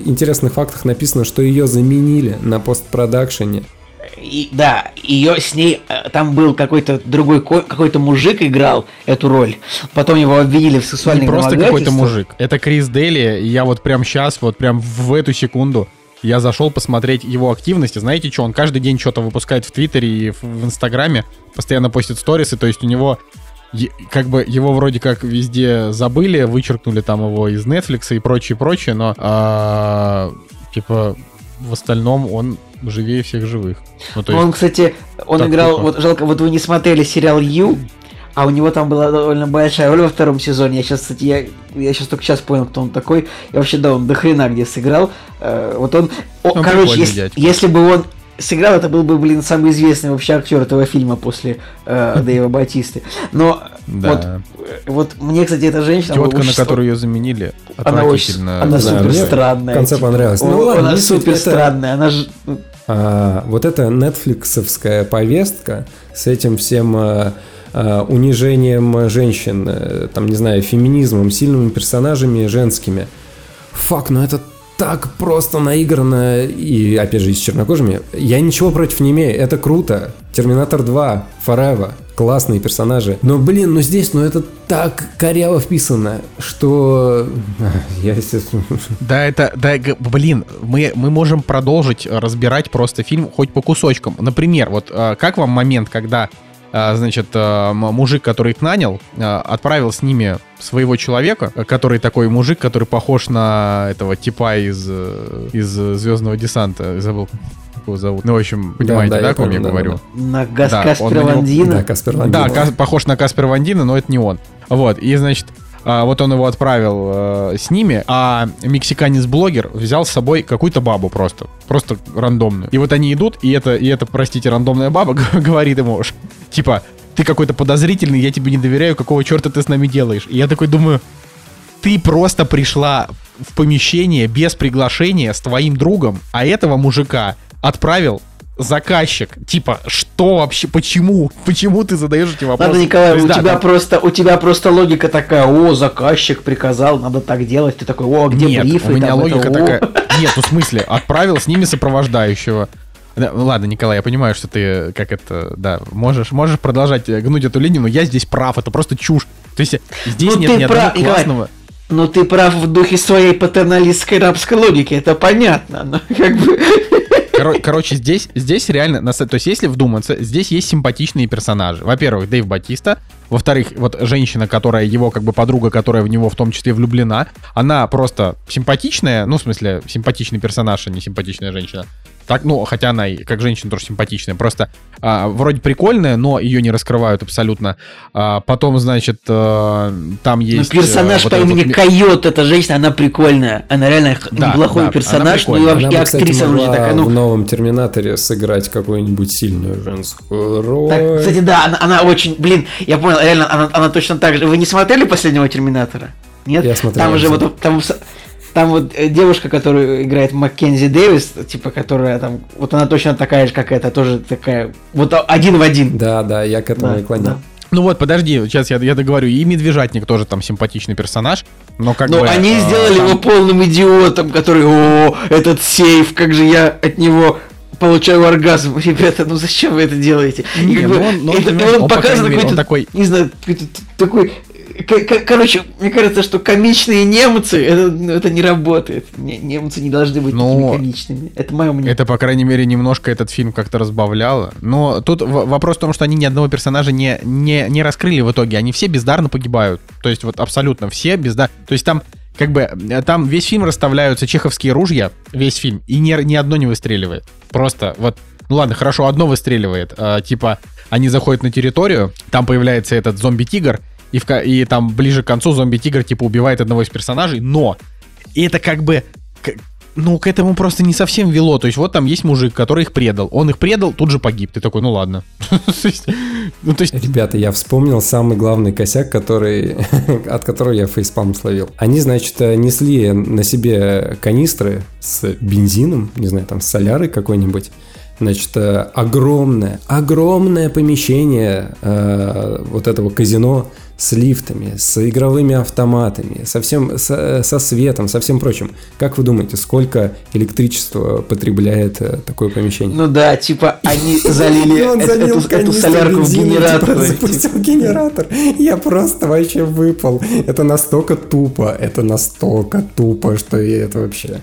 интересных фактах написано, что ее заменили на постпродакшене. И, да, ее с ней э, там был какой-то другой ко- какой-то мужик играл эту роль. Потом его обвинили в сексуальном Не просто какой-то мужик. Это Крис Дели. И я вот прям сейчас, вот прям в эту секунду я зашел посмотреть его активности. Знаете что? Он каждый день что-то выпускает в Твиттере и в, Инстаграме. Постоянно постит сторисы. То есть у него как бы его вроде как везде забыли, вычеркнули там его из Netflix и прочее, прочее, но а, типа в остальном он живее всех живых. Ну, то Он, есть, кстати, он так играл, тупо. вот жалко, вот вы не смотрели сериал Ю, а у него там была довольно большая роль во втором сезоне. Я сейчас, кстати, я, я сейчас только сейчас понял, кто он такой. И вообще, да, он до хрена где сыграл. Э, вот он, о, Он короче, если, дядька. если бы он сыграл, это был бы, блин, самый известный вообще актер этого фильма после э, Дэйва Батисты. Но Да. вот, э, вот мне, кстати, эта женщина... Тетка, на которую ее заменили, Она очень- она супер странная. в конце типа. понравилось. Ну ладно, она суть, супер это- странная. Она же... ну, А, вот эта нетфликсовская повестка с этим всем а, а, унижением женщин, там, не знаю, феминизмом, сильными персонажами женскими. Фак, ну это так просто наиграно, и опять же и с чернокожими. Я ничего против не имею, это круто. Терминатор 2, Forever, классные персонажи. Но, блин, ну здесь, ну это так коряво вписано, что... Я, естественно, Да, это, да, блин, мы, мы можем продолжить э, разбирать просто фильм хоть по кусочкам. Например, вот э, как вам момент, когда, значит, э, м- мужик, который их нанял, э, отправил с ними своего человека, э, который такой мужик, который похож на этого типа из, э, из Звездного десанта, забыл, как его зовут. Ну, в общем, понимаете, да, да, я о ком я понял, да, говорю? да, На Гас Да, он Каспера на него- да, Вандина. Каспер Да, Вандина. Кас- похож на Каспер Вандина, но это не он. Вот, и, значит, а, вот он его отправил э, с ними, а мексиканец-блогер взял с собой какую-то бабу просто, просто рандомную. И вот они идут, и это, и это, простите, рандомная баба говорит ему, типа, ты какой-то подозрительный, я тебе не доверяю, какого черта ты с нами делаешь? И я такой думаю, ты просто пришла в помещение без приглашения с твоим другом, а этого мужика отправил заказчик. Типа, что вообще, почему? Почему ты задаешь эти вопросы? Надо, Николай, есть, у да, тебя там- просто у тебя просто логика такая, о, заказчик приказал, надо так делать. Ты такой, о, а где Нет, брифы? у меня там, логика это, о». такая. Нет, ну в смысле, отправил с ними сопровождающего. Да, ладно, Николай, я понимаю, что ты как это, да, можешь, можешь продолжать э, гнуть эту линию, но я здесь прав, это просто чушь. То есть здесь Ну, нет ни одного прав, Николай. классного. Ну ты прав в духе своей патерналистской рабской логики, это понятно. Но как бы... Коро- короче, здесь, здесь реально, на то есть если вдуматься, здесь есть симпатичные персонажи. Во-первых, Дэйв Батиста. Во-вторых, вот женщина, которая его как бы подруга, которая в него в том числе влюблена, она просто симпатичная, ну, в смысле, симпатичный персонаж, а не симпатичная женщина. Так, ну, хотя она и как женщина тоже симпатичная. Просто а, вроде прикольная, но ее не раскрывают абсолютно. А, потом, значит, э, там Ну, есть... э, персонаж вот по имени вот Койот, эта женщина, она прикольная. Она реально Да, неплохой да, персонаж, она ну и вообще Она бы, кстати, актриса вроде такая, в ну... новом Терминаторе сыграть какую-нибудь сильную женскую роль. Так, кстати, да, она, она очень, блин, я понял, реально, она, она точно так же. Вы не смотрели последнего Терминатора? Нет? Я смотрел, Там я же смотрел. вот, там, там вот э, девушка, которую играет Маккензи Дэвис, типа, которая там, вот она точно такая же, как эта, тоже такая, вот один в один. Да, да, я к этому Да, и клоню. да. Ну вот, подожди, сейчас я, я договорю. И Медвежатник тоже там симпатичный персонаж, но как Но бы... они э, сделали там- его полным идиотом, который, о, этот сейф, как же я от него получаю оргазм. Ребята, ну зачем вы это делаете? И Не, как ну бы он- ну он, это- он он, по показывает крайней мере, он какой-то, такой- не знаю, какой-то такой... Короче, мне кажется, что комичные немцы, это, ну, это не работает. Не- немцы не должны быть Ну, такими комичными. Это мое мнение. Это, по крайней мере, немножко этот фильм как-то разбавляло. Но тут вопрос в том, что они ни одного персонажа не, не, не раскрыли в итоге. Они все бездарно погибают. То есть вот абсолютно все бездарно. То есть там как бы э, там весь фильм расставляются чеховские ружья, весь фильм, и ни, ни одно не выстреливает. Просто вот, ну ладно, хорошо, одно выстреливает. А, типа, они заходят на территорию, там появляется этот зомби-тигр, и, в, и там ближе к концу зомби-тигр типа убивает одного из персонажей, но это как бы ну, к этому просто не совсем вело. То есть вот там есть мужик, который их предал. Он их предал, тут же погиб. Ты такой, ну ладно. Ну, то есть... Ребята, я вспомнил самый главный косяк, который, от которого я фейспалм словил. Они, значит, несли на себе канистры с бензином, не знаю, там, с солярой какой-нибудь. Значит, э, огромное, огромное помещение э, вот этого казино с лифтами, с игровыми автоматами, со, всем, со, со светом, со всем прочим. Как вы думаете, сколько электричества потребляет э, такое помещение? Ну да, типа они залили эту солярку в генератор. Запустил генератор. Я просто вообще выпал. Это настолько тупо, это настолько тупо, что это вообще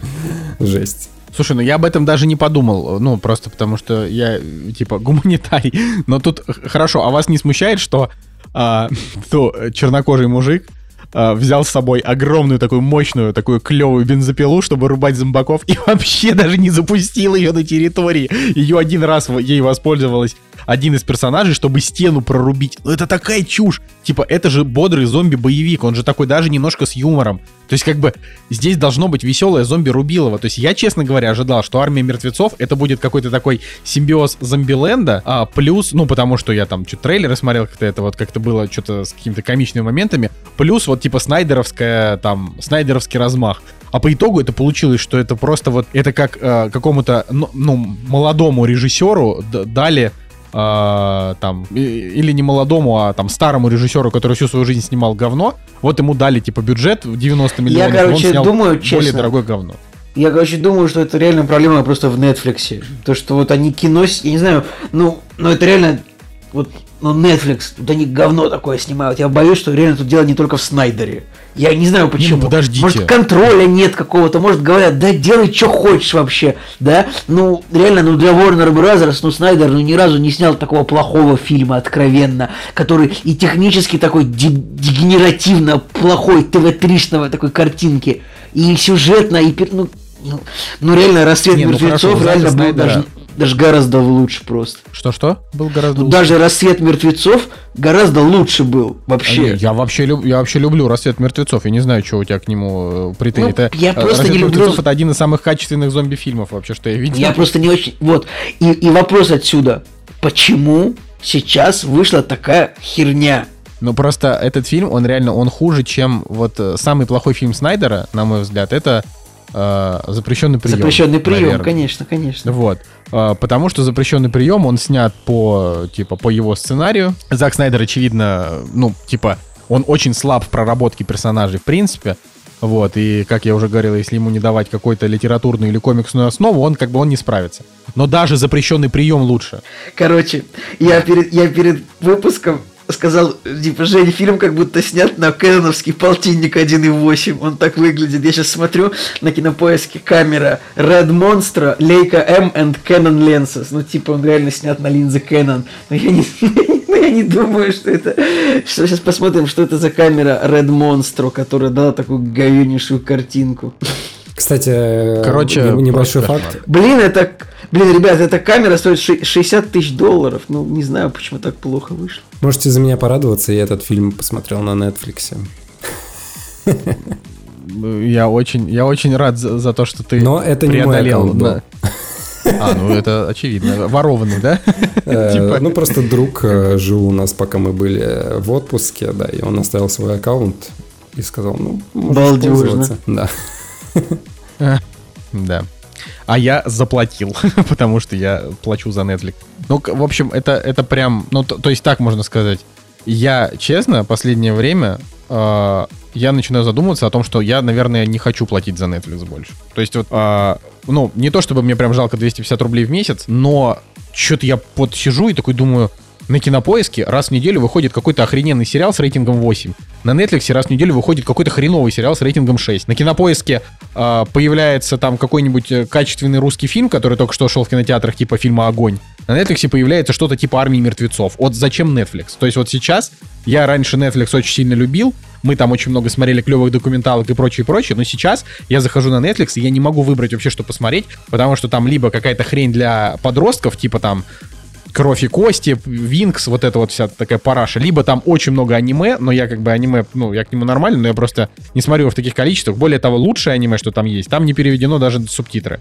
жесть. Слушай, ну я об этом даже не подумал, ну просто потому что я типа гуманитарий. Но тут хорошо, а вас не смущает, что а, то чернокожий мужик а, взял с собой огромную такую мощную, такую клевую бензопилу, чтобы рубать зомбаков, и вообще даже не запустил ее на территории. Ее один раз ей воспользовалась один из персонажей, чтобы стену прорубить. Ну это такая чушь. Типа, это же бодрый зомби-боевик, он же такой даже немножко с юмором. То есть, как бы, здесь должно быть веселое зомби-рубилово. То есть, я, честно говоря, ожидал, что армия мертвецов это будет какой-то такой симбиоз зомбиленда, а плюс, ну, потому что я там что-то трейлеры смотрел, как-то это вот как-то было что-то с какими-то комичными моментами, плюс вот типа снайдеровская, там, снайдеровский размах. А по итогу это получилось, что это просто вот, это как э, какому-то, ну, ну, молодому режиссеру дали э, там, или не молодому, а там старому режиссеру, который всю свою жизнь снимал говно, вот ему дали типа бюджет в 90 миллионов, Я, короче, он снял думаю, более честно, дорогое говно. Я, короче, думаю, что это реально проблема просто в Netflix. То, что вот они кино, я не знаю, ну, ну это реально, вот, ну, Netflix, вот они говно такое снимают. Я боюсь, что реально тут дело не только в Снайдере. Я не знаю почему. Ну, подождите. Может, контроля нет какого-то, может, говорят, да делай, что хочешь вообще, да? Ну, реально, ну, для Warner Brothers, ну, Снайдер, ну, ни разу не снял такого плохого фильма, откровенно, который и технически такой дегенеративно плохой, ТВ-тришного такой картинки, и сюжетно, и, ну, ну, ну реально, «Рассвет не, мертвецов» ну, реально был даже даже гораздо лучше просто. Что-что? Был гораздо лучше? Даже «Рассвет мертвецов» гораздо лучше был вообще. А, нет, я, вообще люб, я вообще люблю «Рассвет мертвецов». Я не знаю, что у тебя к нему э, претензии. Ну, это, я э, просто не люблю... мертвецов» — это один из самых качественных зомби-фильмов вообще, что я видел. Я просто не очень... Вот. И, и вопрос отсюда. Почему сейчас вышла такая херня? Ну просто этот фильм, он реально, он хуже, чем вот э, самый плохой фильм Снайдера, на мой взгляд, это э, запрещенный прием. Запрещенный прием, наверное. конечно, конечно. Вот. Э, потому что запрещенный прием, он снят по, типа, по его сценарию. Зак Снайдер, очевидно, ну, типа, он очень слаб в проработке персонажей, в принципе. Вот, и, как я уже говорил, если ему не давать какую-то литературную или комиксную основу, он как бы он не справится. Но даже запрещенный прием лучше. Короче, я перед, я перед выпуском сказал, типа, Жень, фильм как будто снят на кэноновский полтинник 1.8. Он так выглядит. Я сейчас смотрю на кинопоиске камера Red Monster, Leica M and Canon Lenses. Ну, типа, он реально снят на линзы Canon. Но я не, но я не думаю, что это... Что сейчас посмотрим, что это за камера Red Monster, которая дала такую говеннейшую картинку. Кстати, короче, небольшой факт. Блин, это, блин, ребят, эта камера стоит 60 тысяч долларов. Ну, не знаю, почему так плохо вышло. Можете за меня порадоваться, я этот фильм посмотрел на Netflix. Я очень, я очень рад за, за то, что ты Но это не мой. А, ну это очевидно. Ворованный, да? Э, типа. Ну, просто друг э, жил у нас, пока мы были в отпуске, да, и он оставил свой аккаунт и сказал, ну, можешь пользоваться. Да. Да. А я заплатил, потому что я плачу за Netflix. Ну, в общем, это, это прям, ну, то, то есть так можно сказать. Я, честно, последнее время э, я начинаю задумываться о том, что я, наверное, не хочу платить за Netflix больше. То есть вот, э, ну, не то чтобы мне прям жалко 250 рублей в месяц, но что-то я вот сижу и такой думаю, на кинопоиске раз в неделю выходит какой-то охрененный сериал с рейтингом 8. На Netflix раз в неделю выходит какой-то хреновый сериал с рейтингом 6. На кинопоиске э, появляется там какой-нибудь э, качественный русский фильм, который только что шел в кинотеатрах, типа фильма Огонь. На Netflix появляется что-то типа армии мертвецов. Вот зачем Netflix? То есть вот сейчас я раньше Netflix очень сильно любил, мы там очень много смотрели клевых документалок и прочее, прочее, но сейчас я захожу на Netflix, и я не могу выбрать вообще, что посмотреть, потому что там либо какая-то хрень для подростков, типа там Кровь и кости, Винкс, вот это вот вся такая параша. Либо там очень много аниме, но я как бы аниме, ну, я к нему нормально, но я просто не смотрю его в таких количествах. Более того, лучшее аниме, что там есть, там не переведено даже субтитры.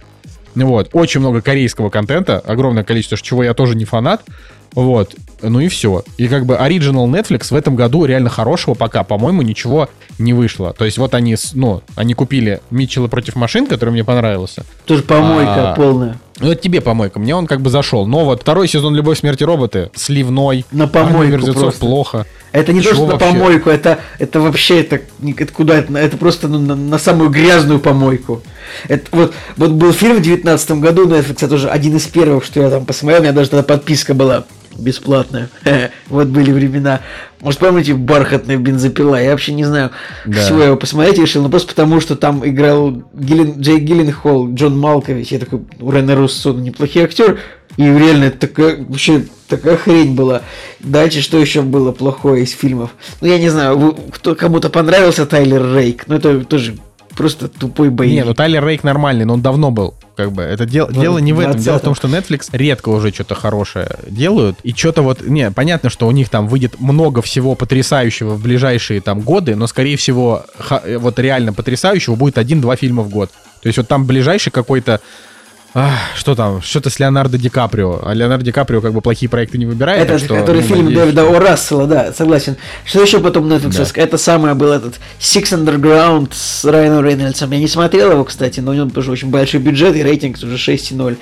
Вот, очень много корейского контента, огромное количество, чего я тоже не фанат. Вот, ну и все. И как бы Original Netflix в этом году реально хорошего пока, по-моему, ничего не вышло. То есть вот они, ну, они купили Митчелла против машин, который мне понравился. Тоже помойка А. полная. Ну, это тебе помойка, мне он как бы зашел. Но вот второй сезон «Любовь, смерти роботы» сливной. На «Армия помойку мертвецов» просто. плохо. Это не то, Чего что на вообще? помойку, это, это вообще, это, это куда, это, это просто ну, на, на самую грязную помойку. Это, вот, вот был фильм в девятнадцатом году, Netflix, это тоже один из первых, что я там посмотрел, у меня даже тогда подписка была бесплатная. Вот были времена. Может, помните, бархатная бензопила? Я вообще не знаю, Да. всего его посмотреть решил, но просто потому, что там играл Гиллен, Джей Гилленхолл, Джон Малкович, я такой, у Рене Руссо, ну, неплохий актер, и реально это такая, вообще такая хрень была. Дальше что еще было плохое из фильмов? Ну, я не знаю, кто кому-то понравился Тайлер Рейк, но это тоже просто тупой боевик. Не, ну Тайлер Рейк нормальный, но он давно был. Как бы это дел- Ну, дело не в этом. 20-м. Дело в том, что Netflix редко уже что-то хорошее делают. И что-то вот, не, понятно, что у них там выйдет много всего потрясающего в ближайшие там годы, но скорее всего ха- э, вот реально потрясающего будет один-два фильма в год. То есть вот там ближайший какой-то ах, что там, что-то с Леонардо Ди Каприо. А Леонардо Ди Каприо как бы плохие проекты не выбирает. Это, что, который ну, фильм надеюсь, Дэвида что- О. Рассела, да, согласен. Что еще потом Netflix? Да. Это самое был этот Six Underground с Райаном Рейнольдсом. Я не смотрел его, кстати, но у него тоже очень большой бюджет и рейтинг уже 6,0.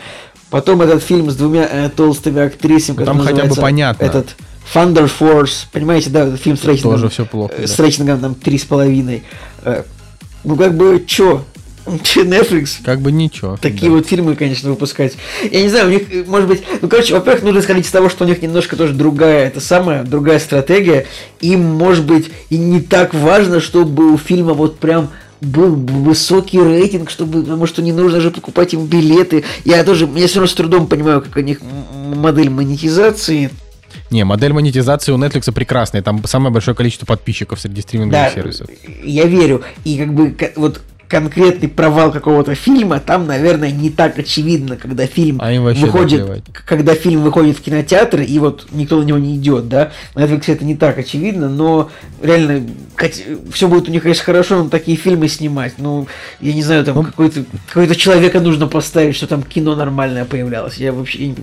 Потом этот фильм с двумя э, толстыми актрисами, который Там хотя бы понятно. Этот Thunder Force, понимаете, да, этот фильм с рейтингом. Тоже все плохо. э, да. С рейтингом там 3,5. Э, Ну как бы, чё? Netflix? Как бы ничего. Такие да. вот фильмы, конечно, выпускать. Я не знаю, у них, может быть, ну, короче, во-первых, нужно исходить из того, что у них немножко тоже другая, это самая, другая стратегия. Им, может быть, и не так важно, чтобы у фильма вот прям был высокий рейтинг, чтобы, потому что не нужно же покупать им билеты. Я тоже, я все равно с трудом понимаю, как у них модель монетизации. Не, модель монетизации у Netflix прекрасная. Там самое большое количество подписчиков среди стриминговых Да, сервисов. я верю. И как бы вот конкретный провал какого-то фильма, там, наверное, не так очевидно, когда фильм А выходит, наплевать. когда фильм выходит в кинотеатр, и вот никто на него не идет, да. На Netflix это не так очевидно, но реально все будет у них, конечно, хорошо, но такие фильмы снимать. Ну, я не знаю, там Ну, какой-то какой-то человека нужно поставить, что там кино нормальное появлялось. Я вообще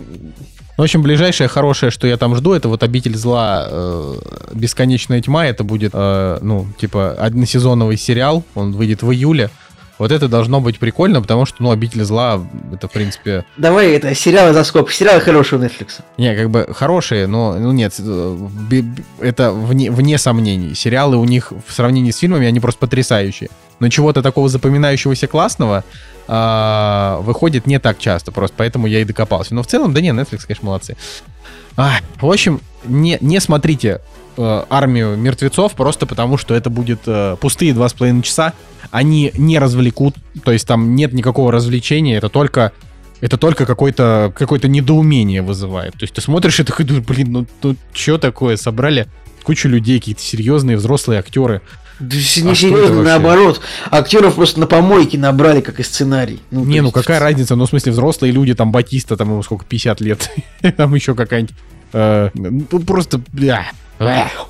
не- В общем, ближайшее хорошее, что я там жду, это вот «Обитель зла. э, Бесконечная тьма». Это будет, э, ну, типа, односезоновый сериал. Он выйдет в июле. Вот это должно быть прикольно, потому что, ну, «Обитель зла» это, в принципе... Давай это сериалы за скобку. Сериалы хорошие у Netflix. Не, как бы хорошие, но, ну, нет, э, это вне, вне сомнений. Сериалы у них в сравнении с фильмами, они просто потрясающие. Но чего-то такого запоминающегося классного а, выходит не так часто, просто поэтому я и докопался. Но в целом, да не, Netflix, конечно, молодцы. А, в общем, не, не смотрите э, армию мертвецов просто потому, что это будет э, пустые два с половиной часа. Они не развлекут, то есть там нет никакого развлечения, это только это только какое-то какое недоумение вызывает. То есть ты смотришь и такой блин, ну, ну что такое? Собрали кучу людей, какие-то серьезные взрослые актеры. Да не А это серьезно, наоборот. Актеров просто на помойке набрали, как и сценарий. не, то ну какая разница? Ну, в смысле, взрослые люди, там Батиста, там ему сколько, 50 лет. там еще какая-нибудь... э, ну, просто...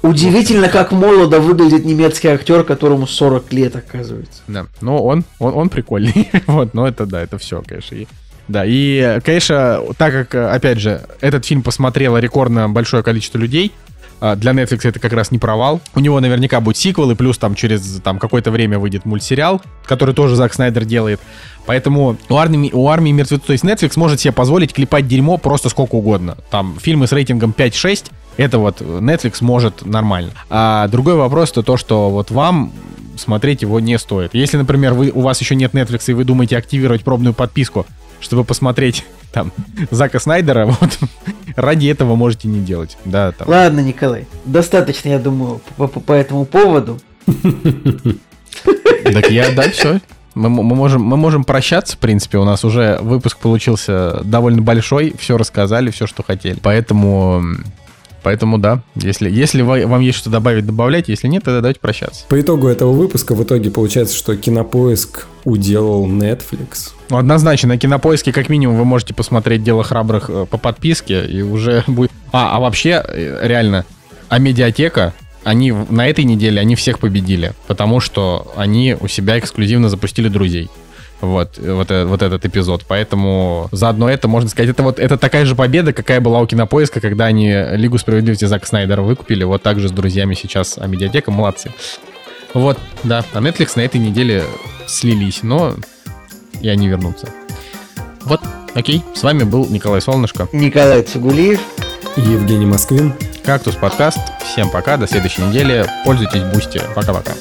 Удивительно, как молодо выглядит немецкий актер, которому 40 лет, оказывается. Да, но он, он, он прикольный. вот, но это, да, это все, конечно. И- да, и, э, конечно, так как, э, опять же, этот фильм посмотрело рекордно большое количество людей, для Netflix это как раз не провал. У него наверняка будет сиквел, и плюс там через там, какое-то время выйдет мультсериал, который тоже Зак Снайдер делает. Поэтому у армии, у армии мертвецов, то есть Netflix может себе позволить клепать дерьмо просто сколько угодно. Там фильмы с рейтингом 5-6, это вот Netflix может нормально. А другой вопрос то то, что вот вам смотреть его не стоит. Если, например, вы, у вас еще нет Netflix и вы думаете активировать пробную подписку, чтобы посмотреть там Зака Снайдера, вот ради этого можете не делать. Да, там. Ладно, Николай, достаточно, я думаю, по, по- по этому поводу. Так я, да, все. Мы, мы, можем, мы можем прощаться, в принципе. У нас уже выпуск получился довольно большой. Все рассказали, все, что хотели. Поэтому Поэтому да, если, если вам есть что добавить, добавляйте. Если нет, тогда давайте прощаться. По итогу этого выпуска в итоге получается, что Кинопоиск уделал Netflix. Ну, однозначно, на кинопоиске, как минимум, вы можете посмотреть дело храбрых э, по подписке, и уже будет. А, а вообще, э, реально, а медиатека, они на этой неделе они всех победили, потому что они у себя эксклюзивно запустили друзей. Вот, э, вот, э- вот этот эпизод. Поэтому заодно это, можно сказать, это вот это такая же победа, какая была у кинопоиска, когда они Лигу справедливости Зака Снайдера выкупили. Вот так же с друзьями сейчас. А медиатека молодцы. Вот, да. А Netflix на этой неделе слились, но и они вернутся. Вот, окей. С вами был Николай Солнышко. Николай Цугулиев. И Евгений Москвин. Кактус подкаст. Всем пока, до следующей недели. Пользуйтесь Boosty. Пока-пока.